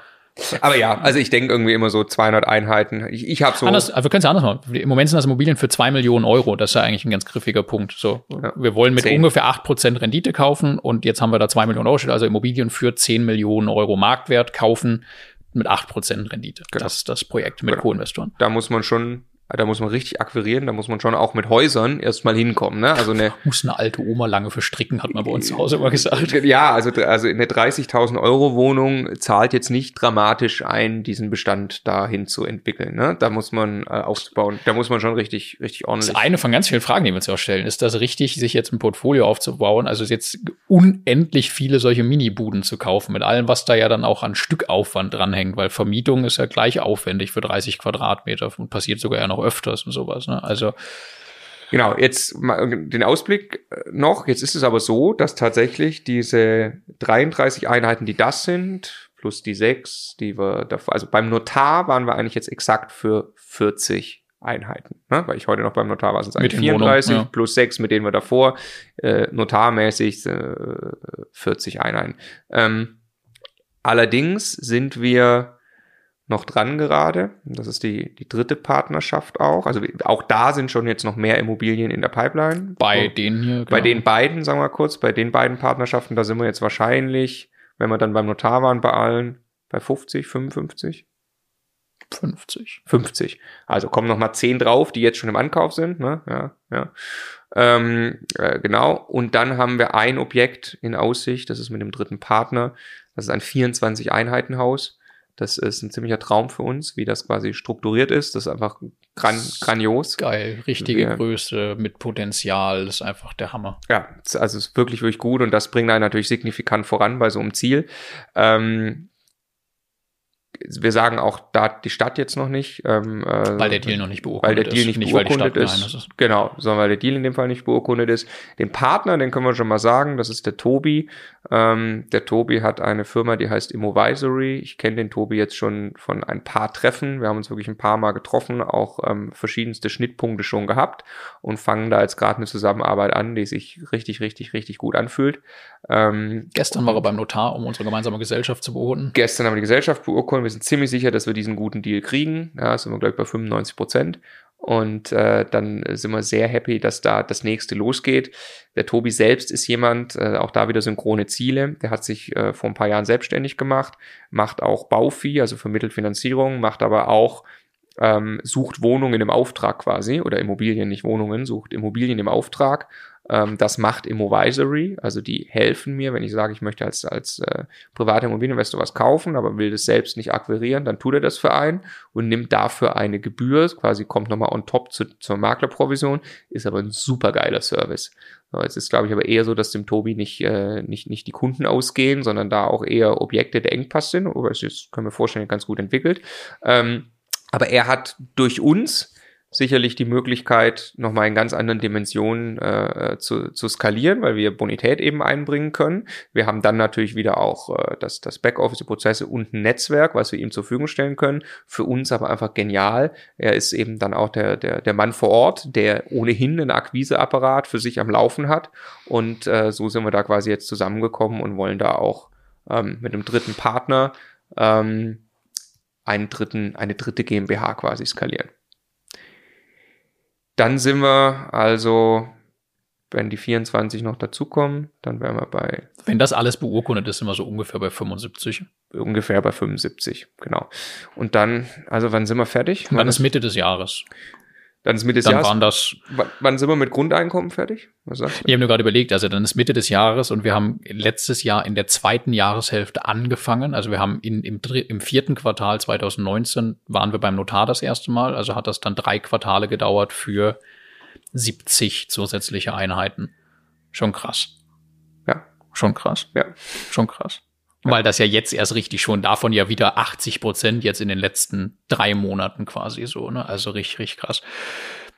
Aber ja, also ich denke irgendwie immer so 200 Einheiten. Ich, ich habe so. Anders, also wir können es ja anders machen. Im Moment sind das Immobilien für zwei Millionen Euro. Das ist ja eigentlich ein ganz griffiger Punkt. So, ja. wir wollen mit 10. ungefähr acht Prozent Rendite kaufen und jetzt haben wir da zwei Millionen Euro. Also Immobilien für zehn Millionen Euro Marktwert kaufen mit acht Prozent Rendite. Genau. Das ist das Projekt mit genau. Co-Investoren. Da muss man schon da muss man richtig akquirieren, da muss man schon auch mit Häusern erstmal hinkommen. Ne? Also eine, muss eine alte Oma lange verstricken, hat man bei uns zu Hause immer gesagt. Ja, also, also eine 30.000 Euro Wohnung zahlt jetzt nicht dramatisch ein, diesen Bestand dahin zu entwickeln. Ne? Da muss man äh, aufbauen, da muss man schon richtig, richtig ordentlich. Das ist eine von ganz vielen Fragen, die wir uns auch stellen. Ist das richtig, sich jetzt ein Portfolio aufzubauen? Also jetzt unendlich viele solche Mini-Buden zu kaufen, mit allem, was da ja dann auch an Stückaufwand dranhängt, weil Vermietung ist ja gleich aufwendig für 30 Quadratmeter und passiert sogar ja noch öfters und sowas. Ne? Also Genau, jetzt den Ausblick äh, noch. Jetzt ist es aber so, dass tatsächlich diese 33 Einheiten, die das sind, plus die sechs, die wir davor, also beim Notar waren wir eigentlich jetzt exakt für 40 Einheiten, ne? weil ich heute noch beim Notar war, sind es eigentlich 34 Wohnung, ja. plus sechs, mit denen wir davor äh, notarmäßig äh, 40 Einheiten. Ähm, allerdings sind wir noch dran gerade. Das ist die, die dritte Partnerschaft auch. Also auch da sind schon jetzt noch mehr Immobilien in der Pipeline. Bei so, denen hier. Genau. Bei den beiden, sagen wir kurz, bei den beiden Partnerschaften, da sind wir jetzt wahrscheinlich, wenn wir dann beim Notar waren, bei allen bei 50, 55. 50. 50. Also kommen noch mal 10 drauf, die jetzt schon im Ankauf sind. Ne? Ja, ja. Ähm, äh, genau. Und dann haben wir ein Objekt in Aussicht, das ist mit dem dritten Partner. Das ist ein 24 Einheitenhaus Das ist ein ziemlicher Traum für uns, wie das quasi strukturiert ist. Das ist einfach gran grandios. Geil, richtige Wir, Größe mit Potenzial, das ist einfach der Hammer. Ja, also es ist wirklich, wirklich gut und das bringt einen natürlich signifikant voran bei so einem Ziel. Ähm, wir sagen auch da die Stadt jetzt noch nicht. Ähm, äh, weil der Deal noch nicht beurkundet ist. Weil der Deal nicht, nicht beurkundet ist. ist. Genau, sondern weil der Deal in dem Fall nicht beurkundet ist. Den Partner, den können wir schon mal sagen, das ist der Tobi. Ähm, der Tobi hat eine Firma, die heißt Immovisory. Ich kenne den Tobi jetzt schon von ein paar Treffen. Wir haben uns wirklich ein paar Mal getroffen, auch ähm, verschiedenste Schnittpunkte schon gehabt und fangen da jetzt gerade eine Zusammenarbeit an, die sich richtig, richtig, richtig gut anfühlt. Ähm, Gestern war er beim Notar, um unsere gemeinsame Gesellschaft zu beurkunden. Gestern haben wir die Gesellschaft beurkundet. Wir sind ziemlich sicher, dass wir diesen guten Deal kriegen. Ja, sind wir gleich bei 95 Prozent. Und äh, dann sind wir sehr happy, dass da das nächste losgeht. Der Tobi selbst ist jemand, äh, auch da wieder synchrone Ziele. Der hat sich äh, vor ein paar Jahren selbstständig gemacht, macht auch Bauvieh, also vermittelt Finanzierung, macht aber auch ähm, sucht Wohnungen im Auftrag quasi oder Immobilien, nicht Wohnungen, sucht Immobilien im Auftrag ähm, das macht Immovisory, also die helfen mir, wenn ich sage, ich möchte als, als äh, privater Immobilieninvestor was kaufen, aber will das selbst nicht akquirieren, dann tut er das für einen und nimmt dafür eine Gebühr, quasi kommt nochmal on top zu, zur Maklerprovision, ist aber ein super geiler Service. So, es ist, glaube ich, aber eher so, dass dem Tobi nicht, äh, nicht, nicht die Kunden ausgehen, sondern da auch eher Objekte der Engpass sind, aber es ist, können wir vorstellen, ganz gut entwickelt. Ähm, aber er hat durch uns sicherlich die Möglichkeit, nochmal in ganz anderen Dimensionen äh, zu, zu skalieren, weil wir Bonität eben einbringen können. Wir haben dann natürlich wieder auch äh, das, das Backoffice-Prozesse und ein Netzwerk, was wir ihm zur Verfügung stellen können. Für uns aber einfach genial. Er ist eben dann auch der, der, der Mann vor Ort, der ohnehin einen Akquiseapparat für sich am Laufen hat. Und äh, so sind wir da quasi jetzt zusammengekommen und wollen da auch ähm, mit einem dritten Partner ähm, einen dritten, eine dritte GmbH quasi skalieren. Dann sind wir also, wenn die 24 noch dazukommen, dann wären wir bei. Wenn das alles beurkundet ist, sind wir so ungefähr bei 75. Ungefähr bei 75, genau. Und dann, also wann sind wir fertig? Dann ist Mitte des Jahres. Dann ist Mitte des dann Jahres. Waren das, wann sind wir mit Grundeinkommen fertig? Was sagst du? Ich habe nur gerade überlegt, also dann ist Mitte des Jahres und wir haben letztes Jahr in der zweiten Jahreshälfte angefangen. Also wir haben in, im, im vierten Quartal 2019 waren wir beim Notar das erste Mal. Also hat das dann drei Quartale gedauert für 70 zusätzliche Einheiten. Schon krass. Ja. Schon krass. Ja. Schon krass. Weil das ja jetzt erst richtig schon davon ja wieder 80 Prozent jetzt in den letzten drei Monaten quasi so, ne? Also richtig, richtig krass.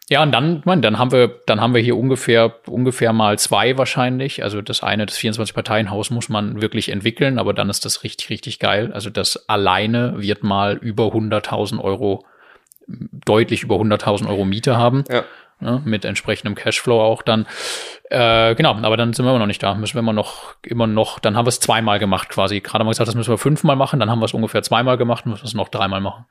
Ja, und dann, man, dann haben wir, dann haben wir hier ungefähr, ungefähr mal zwei wahrscheinlich. Also das eine, das 24-Parteien-Haus muss man wirklich entwickeln, aber dann ist das richtig, richtig geil. Also das alleine wird mal über 100.000 Euro, deutlich über 100.000 Euro Miete haben. Ja ne, mit entsprechendem Cashflow auch dann. Äh, genau, aber dann sind wir immer noch nicht da. Müssen wir immer noch, immer noch, dann haben wir es zweimal gemacht quasi. Gerade haben wir gesagt, das müssen wir fünfmal machen, dann haben wir es ungefähr zweimal gemacht und müssen es noch dreimal machen.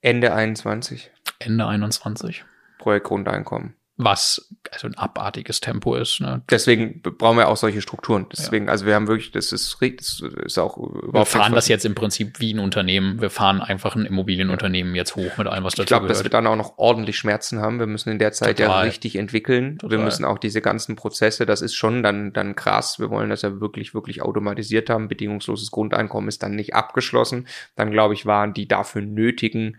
Ende 21. Ende 21. Projekt Grundeinkommen was also ein abartiges Tempo ist. Ne? Deswegen brauchen wir auch solche Strukturen. Deswegen, ja. also wir haben wirklich, das ist, das ist auch überhaupt. Wir fahren das jetzt im Prinzip wie ein Unternehmen. Wir fahren einfach ein Immobilienunternehmen jetzt hoch mit allem, was dazu Ich glaube, dass wir dann auch noch ordentlich Schmerzen haben. Wir müssen in der Zeit Total. ja richtig entwickeln. Total. Wir müssen auch diese ganzen Prozesse, das ist schon dann, dann krass. Wir wollen das ja wirklich, wirklich automatisiert haben. Bedingungsloses Grundeinkommen ist dann nicht abgeschlossen. Dann, glaube ich, waren die dafür nötigen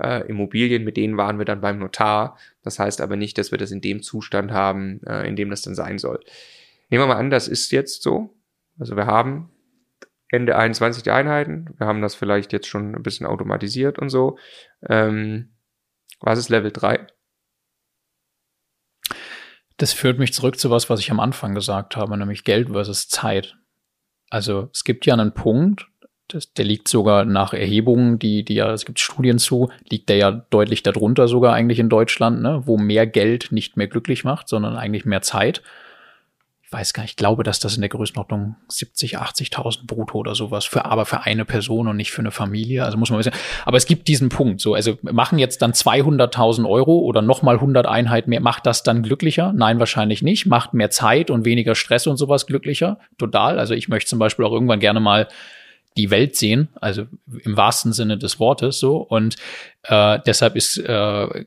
äh, Immobilien, mit denen waren wir dann beim Notar. Das heißt aber nicht, dass wir das in dem Zustand haben, äh, in dem das dann sein soll. Nehmen wir mal an, das ist jetzt so. Also wir haben Ende 21 die Einheiten. Wir haben das vielleicht jetzt schon ein bisschen automatisiert und so. Ähm, was ist Level 3? Das führt mich zurück zu was, was ich am Anfang gesagt habe, nämlich Geld versus Zeit. Also es gibt ja einen Punkt, das, der liegt sogar nach Erhebungen, die, die ja, es gibt Studien zu, liegt der ja deutlich darunter sogar eigentlich in Deutschland, ne, wo mehr Geld nicht mehr glücklich macht, sondern eigentlich mehr Zeit. Ich weiß gar nicht, ich glaube, dass das in der Größenordnung 70, 80.000 brutto oder sowas für, aber für eine Person und nicht für eine Familie. Also muss man wissen. Aber es gibt diesen Punkt. So, also machen jetzt dann 200.000 Euro oder nochmal 100 Einheiten mehr. Macht das dann glücklicher? Nein, wahrscheinlich nicht. Macht mehr Zeit und weniger Stress und sowas glücklicher? Total. Also ich möchte zum Beispiel auch irgendwann gerne mal die Welt sehen, also im wahrsten Sinne des Wortes so. Und äh, deshalb ist äh,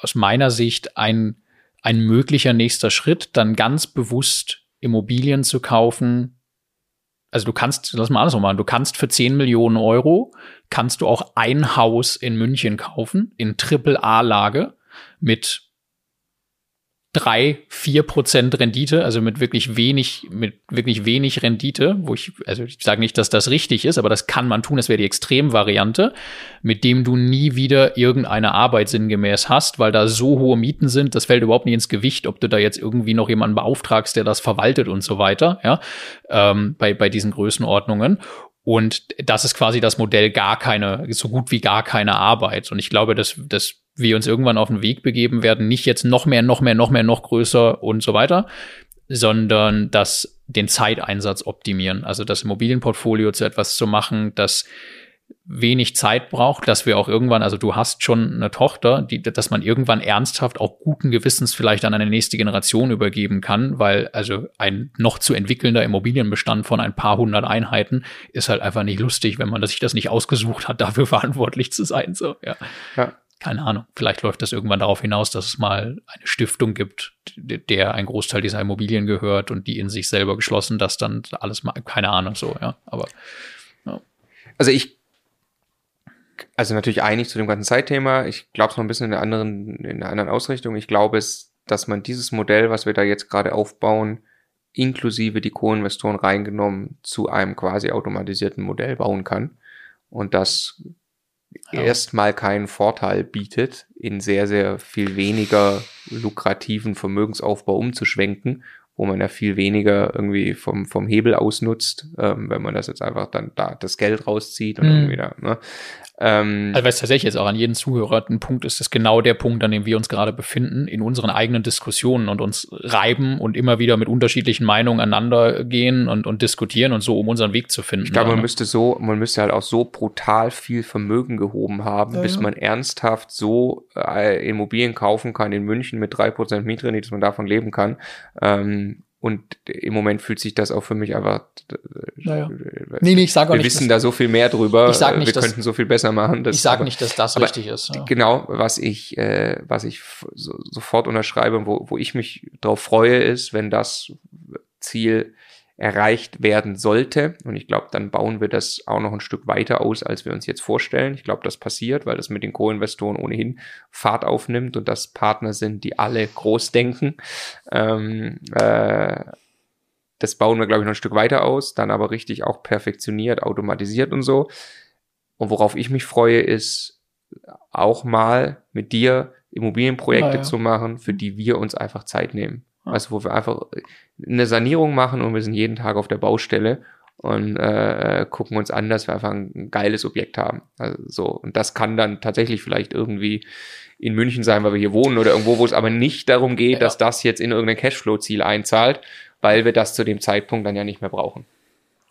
aus meiner Sicht ein, ein möglicher nächster Schritt, dann ganz bewusst Immobilien zu kaufen, also du kannst, lass mal anders machen, du kannst für 10 Millionen Euro, kannst du auch ein Haus in München kaufen, in Triple-A-Lage mit drei, vier Prozent Rendite, also mit wirklich wenig, mit wirklich wenig Rendite, wo ich, also ich sage nicht, dass das richtig ist, aber das kann man tun, das wäre die Extremvariante, mit dem du nie wieder irgendeine Arbeit sinngemäß hast, weil da so hohe Mieten sind, das fällt überhaupt nicht ins Gewicht, ob du da jetzt irgendwie noch jemanden beauftragst, der das verwaltet und so weiter, ja, ähm, bei, bei diesen Größenordnungen. Und das ist quasi das Modell gar keine, so gut wie gar keine Arbeit. Und ich glaube, dass, dass wir uns irgendwann auf den Weg begeben werden, nicht jetzt noch mehr, noch mehr, noch mehr, noch größer und so weiter, sondern das den Zeiteinsatz optimieren. Also das Immobilienportfolio zu etwas zu machen, das wenig Zeit braucht, dass wir auch irgendwann, also du hast schon eine Tochter, die, dass man irgendwann ernsthaft auch guten Gewissens vielleicht an eine nächste Generation übergeben kann, weil also ein noch zu entwickelnder Immobilienbestand von ein paar hundert Einheiten ist halt einfach nicht lustig, wenn man sich das nicht ausgesucht hat, dafür verantwortlich zu sein. So, ja. ja keine Ahnung, vielleicht läuft das irgendwann darauf hinaus, dass es mal eine Stiftung gibt, der ein Großteil dieser Immobilien gehört und die in sich selber geschlossen, das dann alles mal, keine Ahnung, so, ja, aber. Ja. Also ich, also natürlich einig zu dem ganzen Zeitthema. Ich glaube es noch ein bisschen in einer anderen, in einer anderen Ausrichtung. Ich glaube es, dass man dieses Modell, was wir da jetzt gerade aufbauen, inklusive die Co-Investoren reingenommen, zu einem quasi automatisierten Modell bauen kann. Und das ja. erstmal keinen Vorteil bietet, in sehr, sehr viel weniger lukrativen Vermögensaufbau umzuschwenken, wo man ja viel weniger irgendwie vom, vom Hebel ausnutzt, ähm, wenn man das jetzt einfach dann da das Geld rauszieht und mhm. irgendwie da, ne? Ähm, also was tatsächlich jetzt auch an jeden Zuhörer ein Punkt ist, ist genau der Punkt, an dem wir uns gerade befinden, in unseren eigenen Diskussionen und uns reiben und immer wieder mit unterschiedlichen Meinungen aneinander gehen und, und diskutieren und so, um unseren Weg zu finden. Ich glaube, man müsste so, man müsste halt auch so brutal viel Vermögen gehoben haben, ja, bis ja. man ernsthaft so äh, Immobilien kaufen kann in München mit drei Prozent Mietrendite, dass man davon leben kann. Ähm, und im Moment fühlt sich das auch für mich einfach. Naja. Nee, nee, ich sage auch wir nicht. Wir wissen da so viel mehr drüber. Ich sag nicht, wir könnten so viel besser machen. ich sage nicht, dass das richtig ist. Ja. Genau, was ich, äh, was ich so, sofort unterschreibe, wo, wo ich mich drauf freue, ist, wenn das Ziel erreicht werden sollte. Und ich glaube, dann bauen wir das auch noch ein Stück weiter aus, als wir uns jetzt vorstellen. Ich glaube, das passiert, weil das mit den Co-Investoren ohnehin Fahrt aufnimmt und das Partner sind, die alle groß denken. Ähm, äh, das bauen wir, glaube ich, noch ein Stück weiter aus, dann aber richtig auch perfektioniert, automatisiert und so. Und worauf ich mich freue, ist auch mal mit dir Immobilienprojekte ja, ja. zu machen, für die wir uns einfach Zeit nehmen. Also wo wir einfach eine Sanierung machen und wir sind jeden Tag auf der Baustelle und äh, gucken uns an, dass wir einfach ein geiles Objekt haben. Also so. Und das kann dann tatsächlich vielleicht irgendwie in München sein, weil wir hier wohnen oder irgendwo, wo es aber nicht darum geht, ja. dass das jetzt in irgendein Cashflow-Ziel einzahlt, weil wir das zu dem Zeitpunkt dann ja nicht mehr brauchen.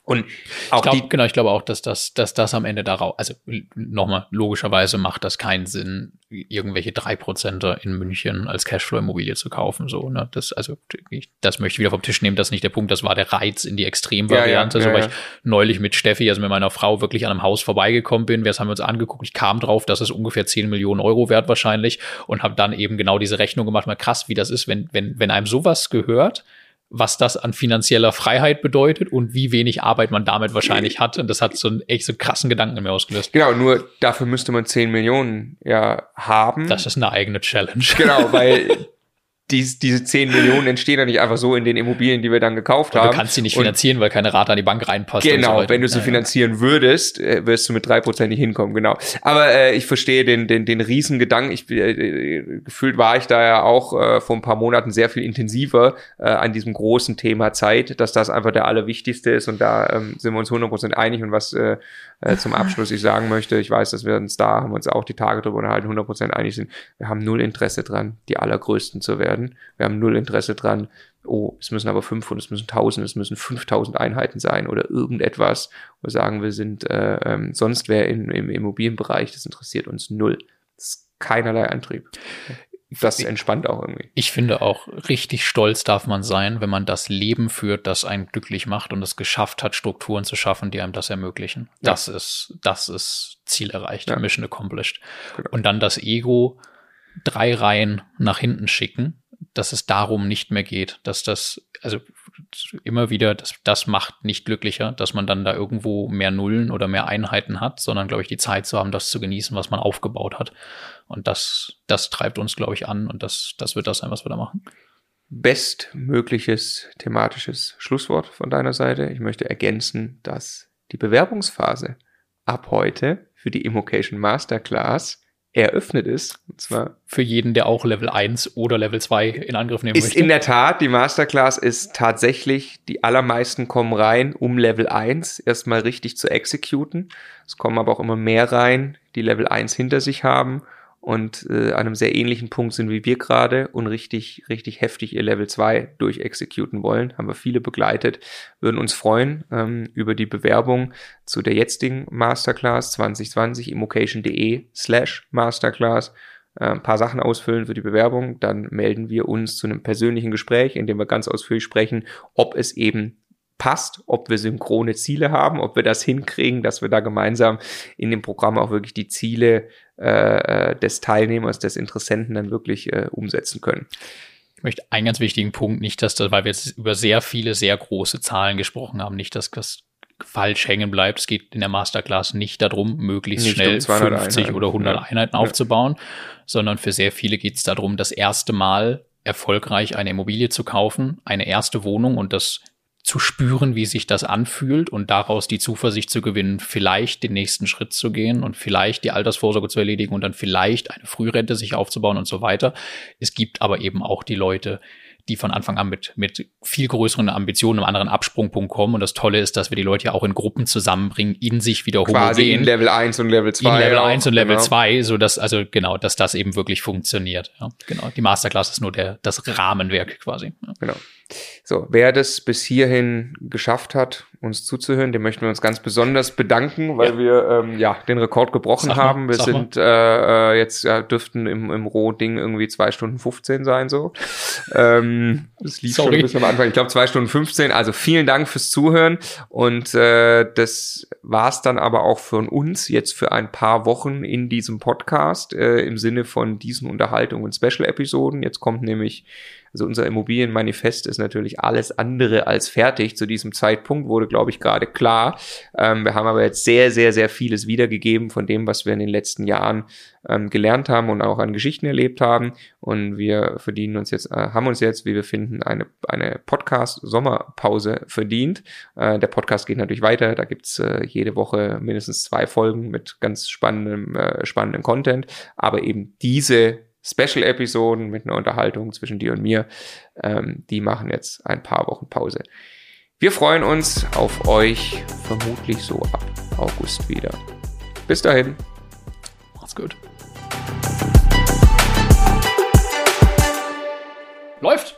Und auch ich glaub, die, genau, ich glaube auch, dass das, dass das am Ende darauf, also nochmal, logischerweise macht das keinen Sinn, irgendwelche drei Prozenter in München als Cashflow-Immobilie zu kaufen, so, ne, das, also, ich, das möchte ich wieder vom Tisch nehmen, das ist nicht der Punkt, das war der Reiz in die Extremvariante, ja, ja, so, weil ja, ich neulich mit Steffi, also mit meiner Frau wirklich an einem Haus vorbeigekommen bin, wir haben wir uns angeguckt, ich kam drauf, das ist ungefähr 10 Millionen Euro wert wahrscheinlich und habe dann eben genau diese Rechnung gemacht, mal krass, wie das ist, wenn, wenn, wenn einem sowas gehört, was das an finanzieller Freiheit bedeutet und wie wenig Arbeit man damit wahrscheinlich hat. Und das hat so einen echt so krassen Gedanken in mir ausgelöst. Genau, nur dafür müsste man 10 Millionen ja haben. Das ist eine eigene Challenge. Genau, weil dies, diese 10 Millionen entstehen ja nicht einfach so in den Immobilien, die wir dann gekauft haben. Du kannst sie nicht finanzieren, und weil keine Rate an die Bank reinpasst. Genau, so wenn du sie ja, finanzieren würdest, äh, wirst du mit drei Prozent nicht hinkommen, genau. Aber äh, ich verstehe den, den, den Riesengedanken. Ich, äh, gefühlt war ich da ja auch äh, vor ein paar Monaten sehr viel intensiver äh, an diesem großen Thema Zeit, dass das einfach der allerwichtigste ist und da ähm, sind wir uns 100% einig und was äh, äh, zum Abschluss ich sagen möchte, ich weiß, dass wir uns da, haben uns auch die Tage drüber unterhalten, 100% einig sind, wir haben null Interesse dran, die allergrößten zu werden. Wir haben null Interesse dran, oh, es müssen aber 500, es müssen 1000, es müssen 5000 Einheiten sein oder irgendetwas. Wir sagen, wir sind äh, ähm, sonst wer im, im Immobilienbereich, das interessiert uns null. Das ist keinerlei Antrieb das entspannt auch irgendwie. Ich finde auch, richtig stolz darf man sein, wenn man das Leben führt, das einen glücklich macht und es geschafft hat, Strukturen zu schaffen, die einem das ermöglichen. Ja. Das ist, das ist Ziel erreicht, ja. Mission accomplished. Genau. Und dann das Ego drei Reihen nach hinten schicken, dass es darum nicht mehr geht, dass das, also immer wieder, das, das macht nicht glücklicher, dass man dann da irgendwo mehr Nullen oder mehr Einheiten hat, sondern, glaube ich, die Zeit zu haben, das zu genießen, was man aufgebaut hat. Und das, das treibt uns, glaube ich, an und das, das wird das sein, was wir da machen. Bestmögliches thematisches Schlusswort von deiner Seite. Ich möchte ergänzen, dass die Bewerbungsphase ab heute für die Immocation Masterclass eröffnet ist. Und zwar für jeden, der auch Level 1 oder Level 2 in Angriff nehmen ist möchte. Ist in der Tat, die Masterclass ist tatsächlich, die allermeisten kommen rein, um Level 1 erstmal richtig zu exekuten. Es kommen aber auch immer mehr rein, die Level 1 hinter sich haben und äh, an einem sehr ähnlichen Punkt sind wie wir gerade und richtig, richtig heftig ihr Level 2 durchexekuten wollen. Haben wir viele begleitet, würden uns freuen ähm, über die Bewerbung zu der jetzigen Masterclass 2020 immocation.de slash Masterclass. Äh, ein paar Sachen ausfüllen für die Bewerbung, dann melden wir uns zu einem persönlichen Gespräch, in dem wir ganz ausführlich sprechen, ob es eben passt, ob wir synchrone Ziele haben, ob wir das hinkriegen, dass wir da gemeinsam in dem Programm auch wirklich die Ziele äh, äh, des Teilnehmers, des Interessenten dann wirklich äh, umsetzen können. Ich möchte einen ganz wichtigen Punkt, nicht, dass das, weil wir jetzt über sehr viele, sehr große Zahlen gesprochen haben, nicht, dass das falsch hängen bleibt. Es geht in der Masterclass nicht darum, möglichst nicht schnell um 50 Einheiten. oder 100 ja. Einheiten aufzubauen, ja. sondern für sehr viele geht es darum, das erste Mal erfolgreich eine Immobilie zu kaufen, eine erste Wohnung und das zu spüren, wie sich das anfühlt und daraus die Zuversicht zu gewinnen, vielleicht den nächsten Schritt zu gehen und vielleicht die Altersvorsorge zu erledigen und dann vielleicht eine Frührente sich aufzubauen und so weiter. Es gibt aber eben auch die Leute, die von Anfang an mit, mit viel größeren Ambitionen, einem anderen Absprungpunkt kommen. Und das Tolle ist, dass wir die Leute ja auch in Gruppen zusammenbringen, in sich wieder homogen. Quasi in Level 1 und Level 2. In Level auch, 1 und Level genau. 2, so dass, also genau, dass das eben wirklich funktioniert. Ja, genau. Die Masterclass ist nur der, das Rahmenwerk quasi. Ja. Genau. So, wer das bis hierhin geschafft hat, uns zuzuhören, dem möchten wir uns ganz besonders bedanken, weil ja. wir ähm, ja den Rekord gebrochen sag haben. wir sind äh, äh, jetzt ja, dürften im, im Roh-Ding irgendwie zwei Stunden 15 sein so. ähm, das lief Sorry. schon ein bisschen am Anfang. Ich glaube zwei Stunden 15. Also vielen Dank fürs Zuhören und äh, das war's dann aber auch von uns jetzt für ein paar Wochen in diesem Podcast äh, im Sinne von diesen Unterhaltungen und Special-Episoden. Jetzt kommt nämlich also unser Immobilienmanifest ist natürlich alles andere als fertig. Zu diesem Zeitpunkt wurde, glaube ich, gerade klar. Ähm, wir haben aber jetzt sehr, sehr, sehr vieles wiedergegeben von dem, was wir in den letzten Jahren ähm, gelernt haben und auch an Geschichten erlebt haben. Und wir verdienen uns jetzt, äh, haben uns jetzt, wie wir finden, eine, eine Podcast-Sommerpause verdient. Äh, der Podcast geht natürlich weiter. Da gibt's äh, jede Woche mindestens zwei Folgen mit ganz spannendem, äh, spannendem Content. Aber eben diese Special-Episoden mit einer Unterhaltung zwischen dir und mir. Ähm, die machen jetzt ein paar Wochen Pause. Wir freuen uns auf euch vermutlich so ab August wieder. Bis dahin. Macht's gut. Läuft!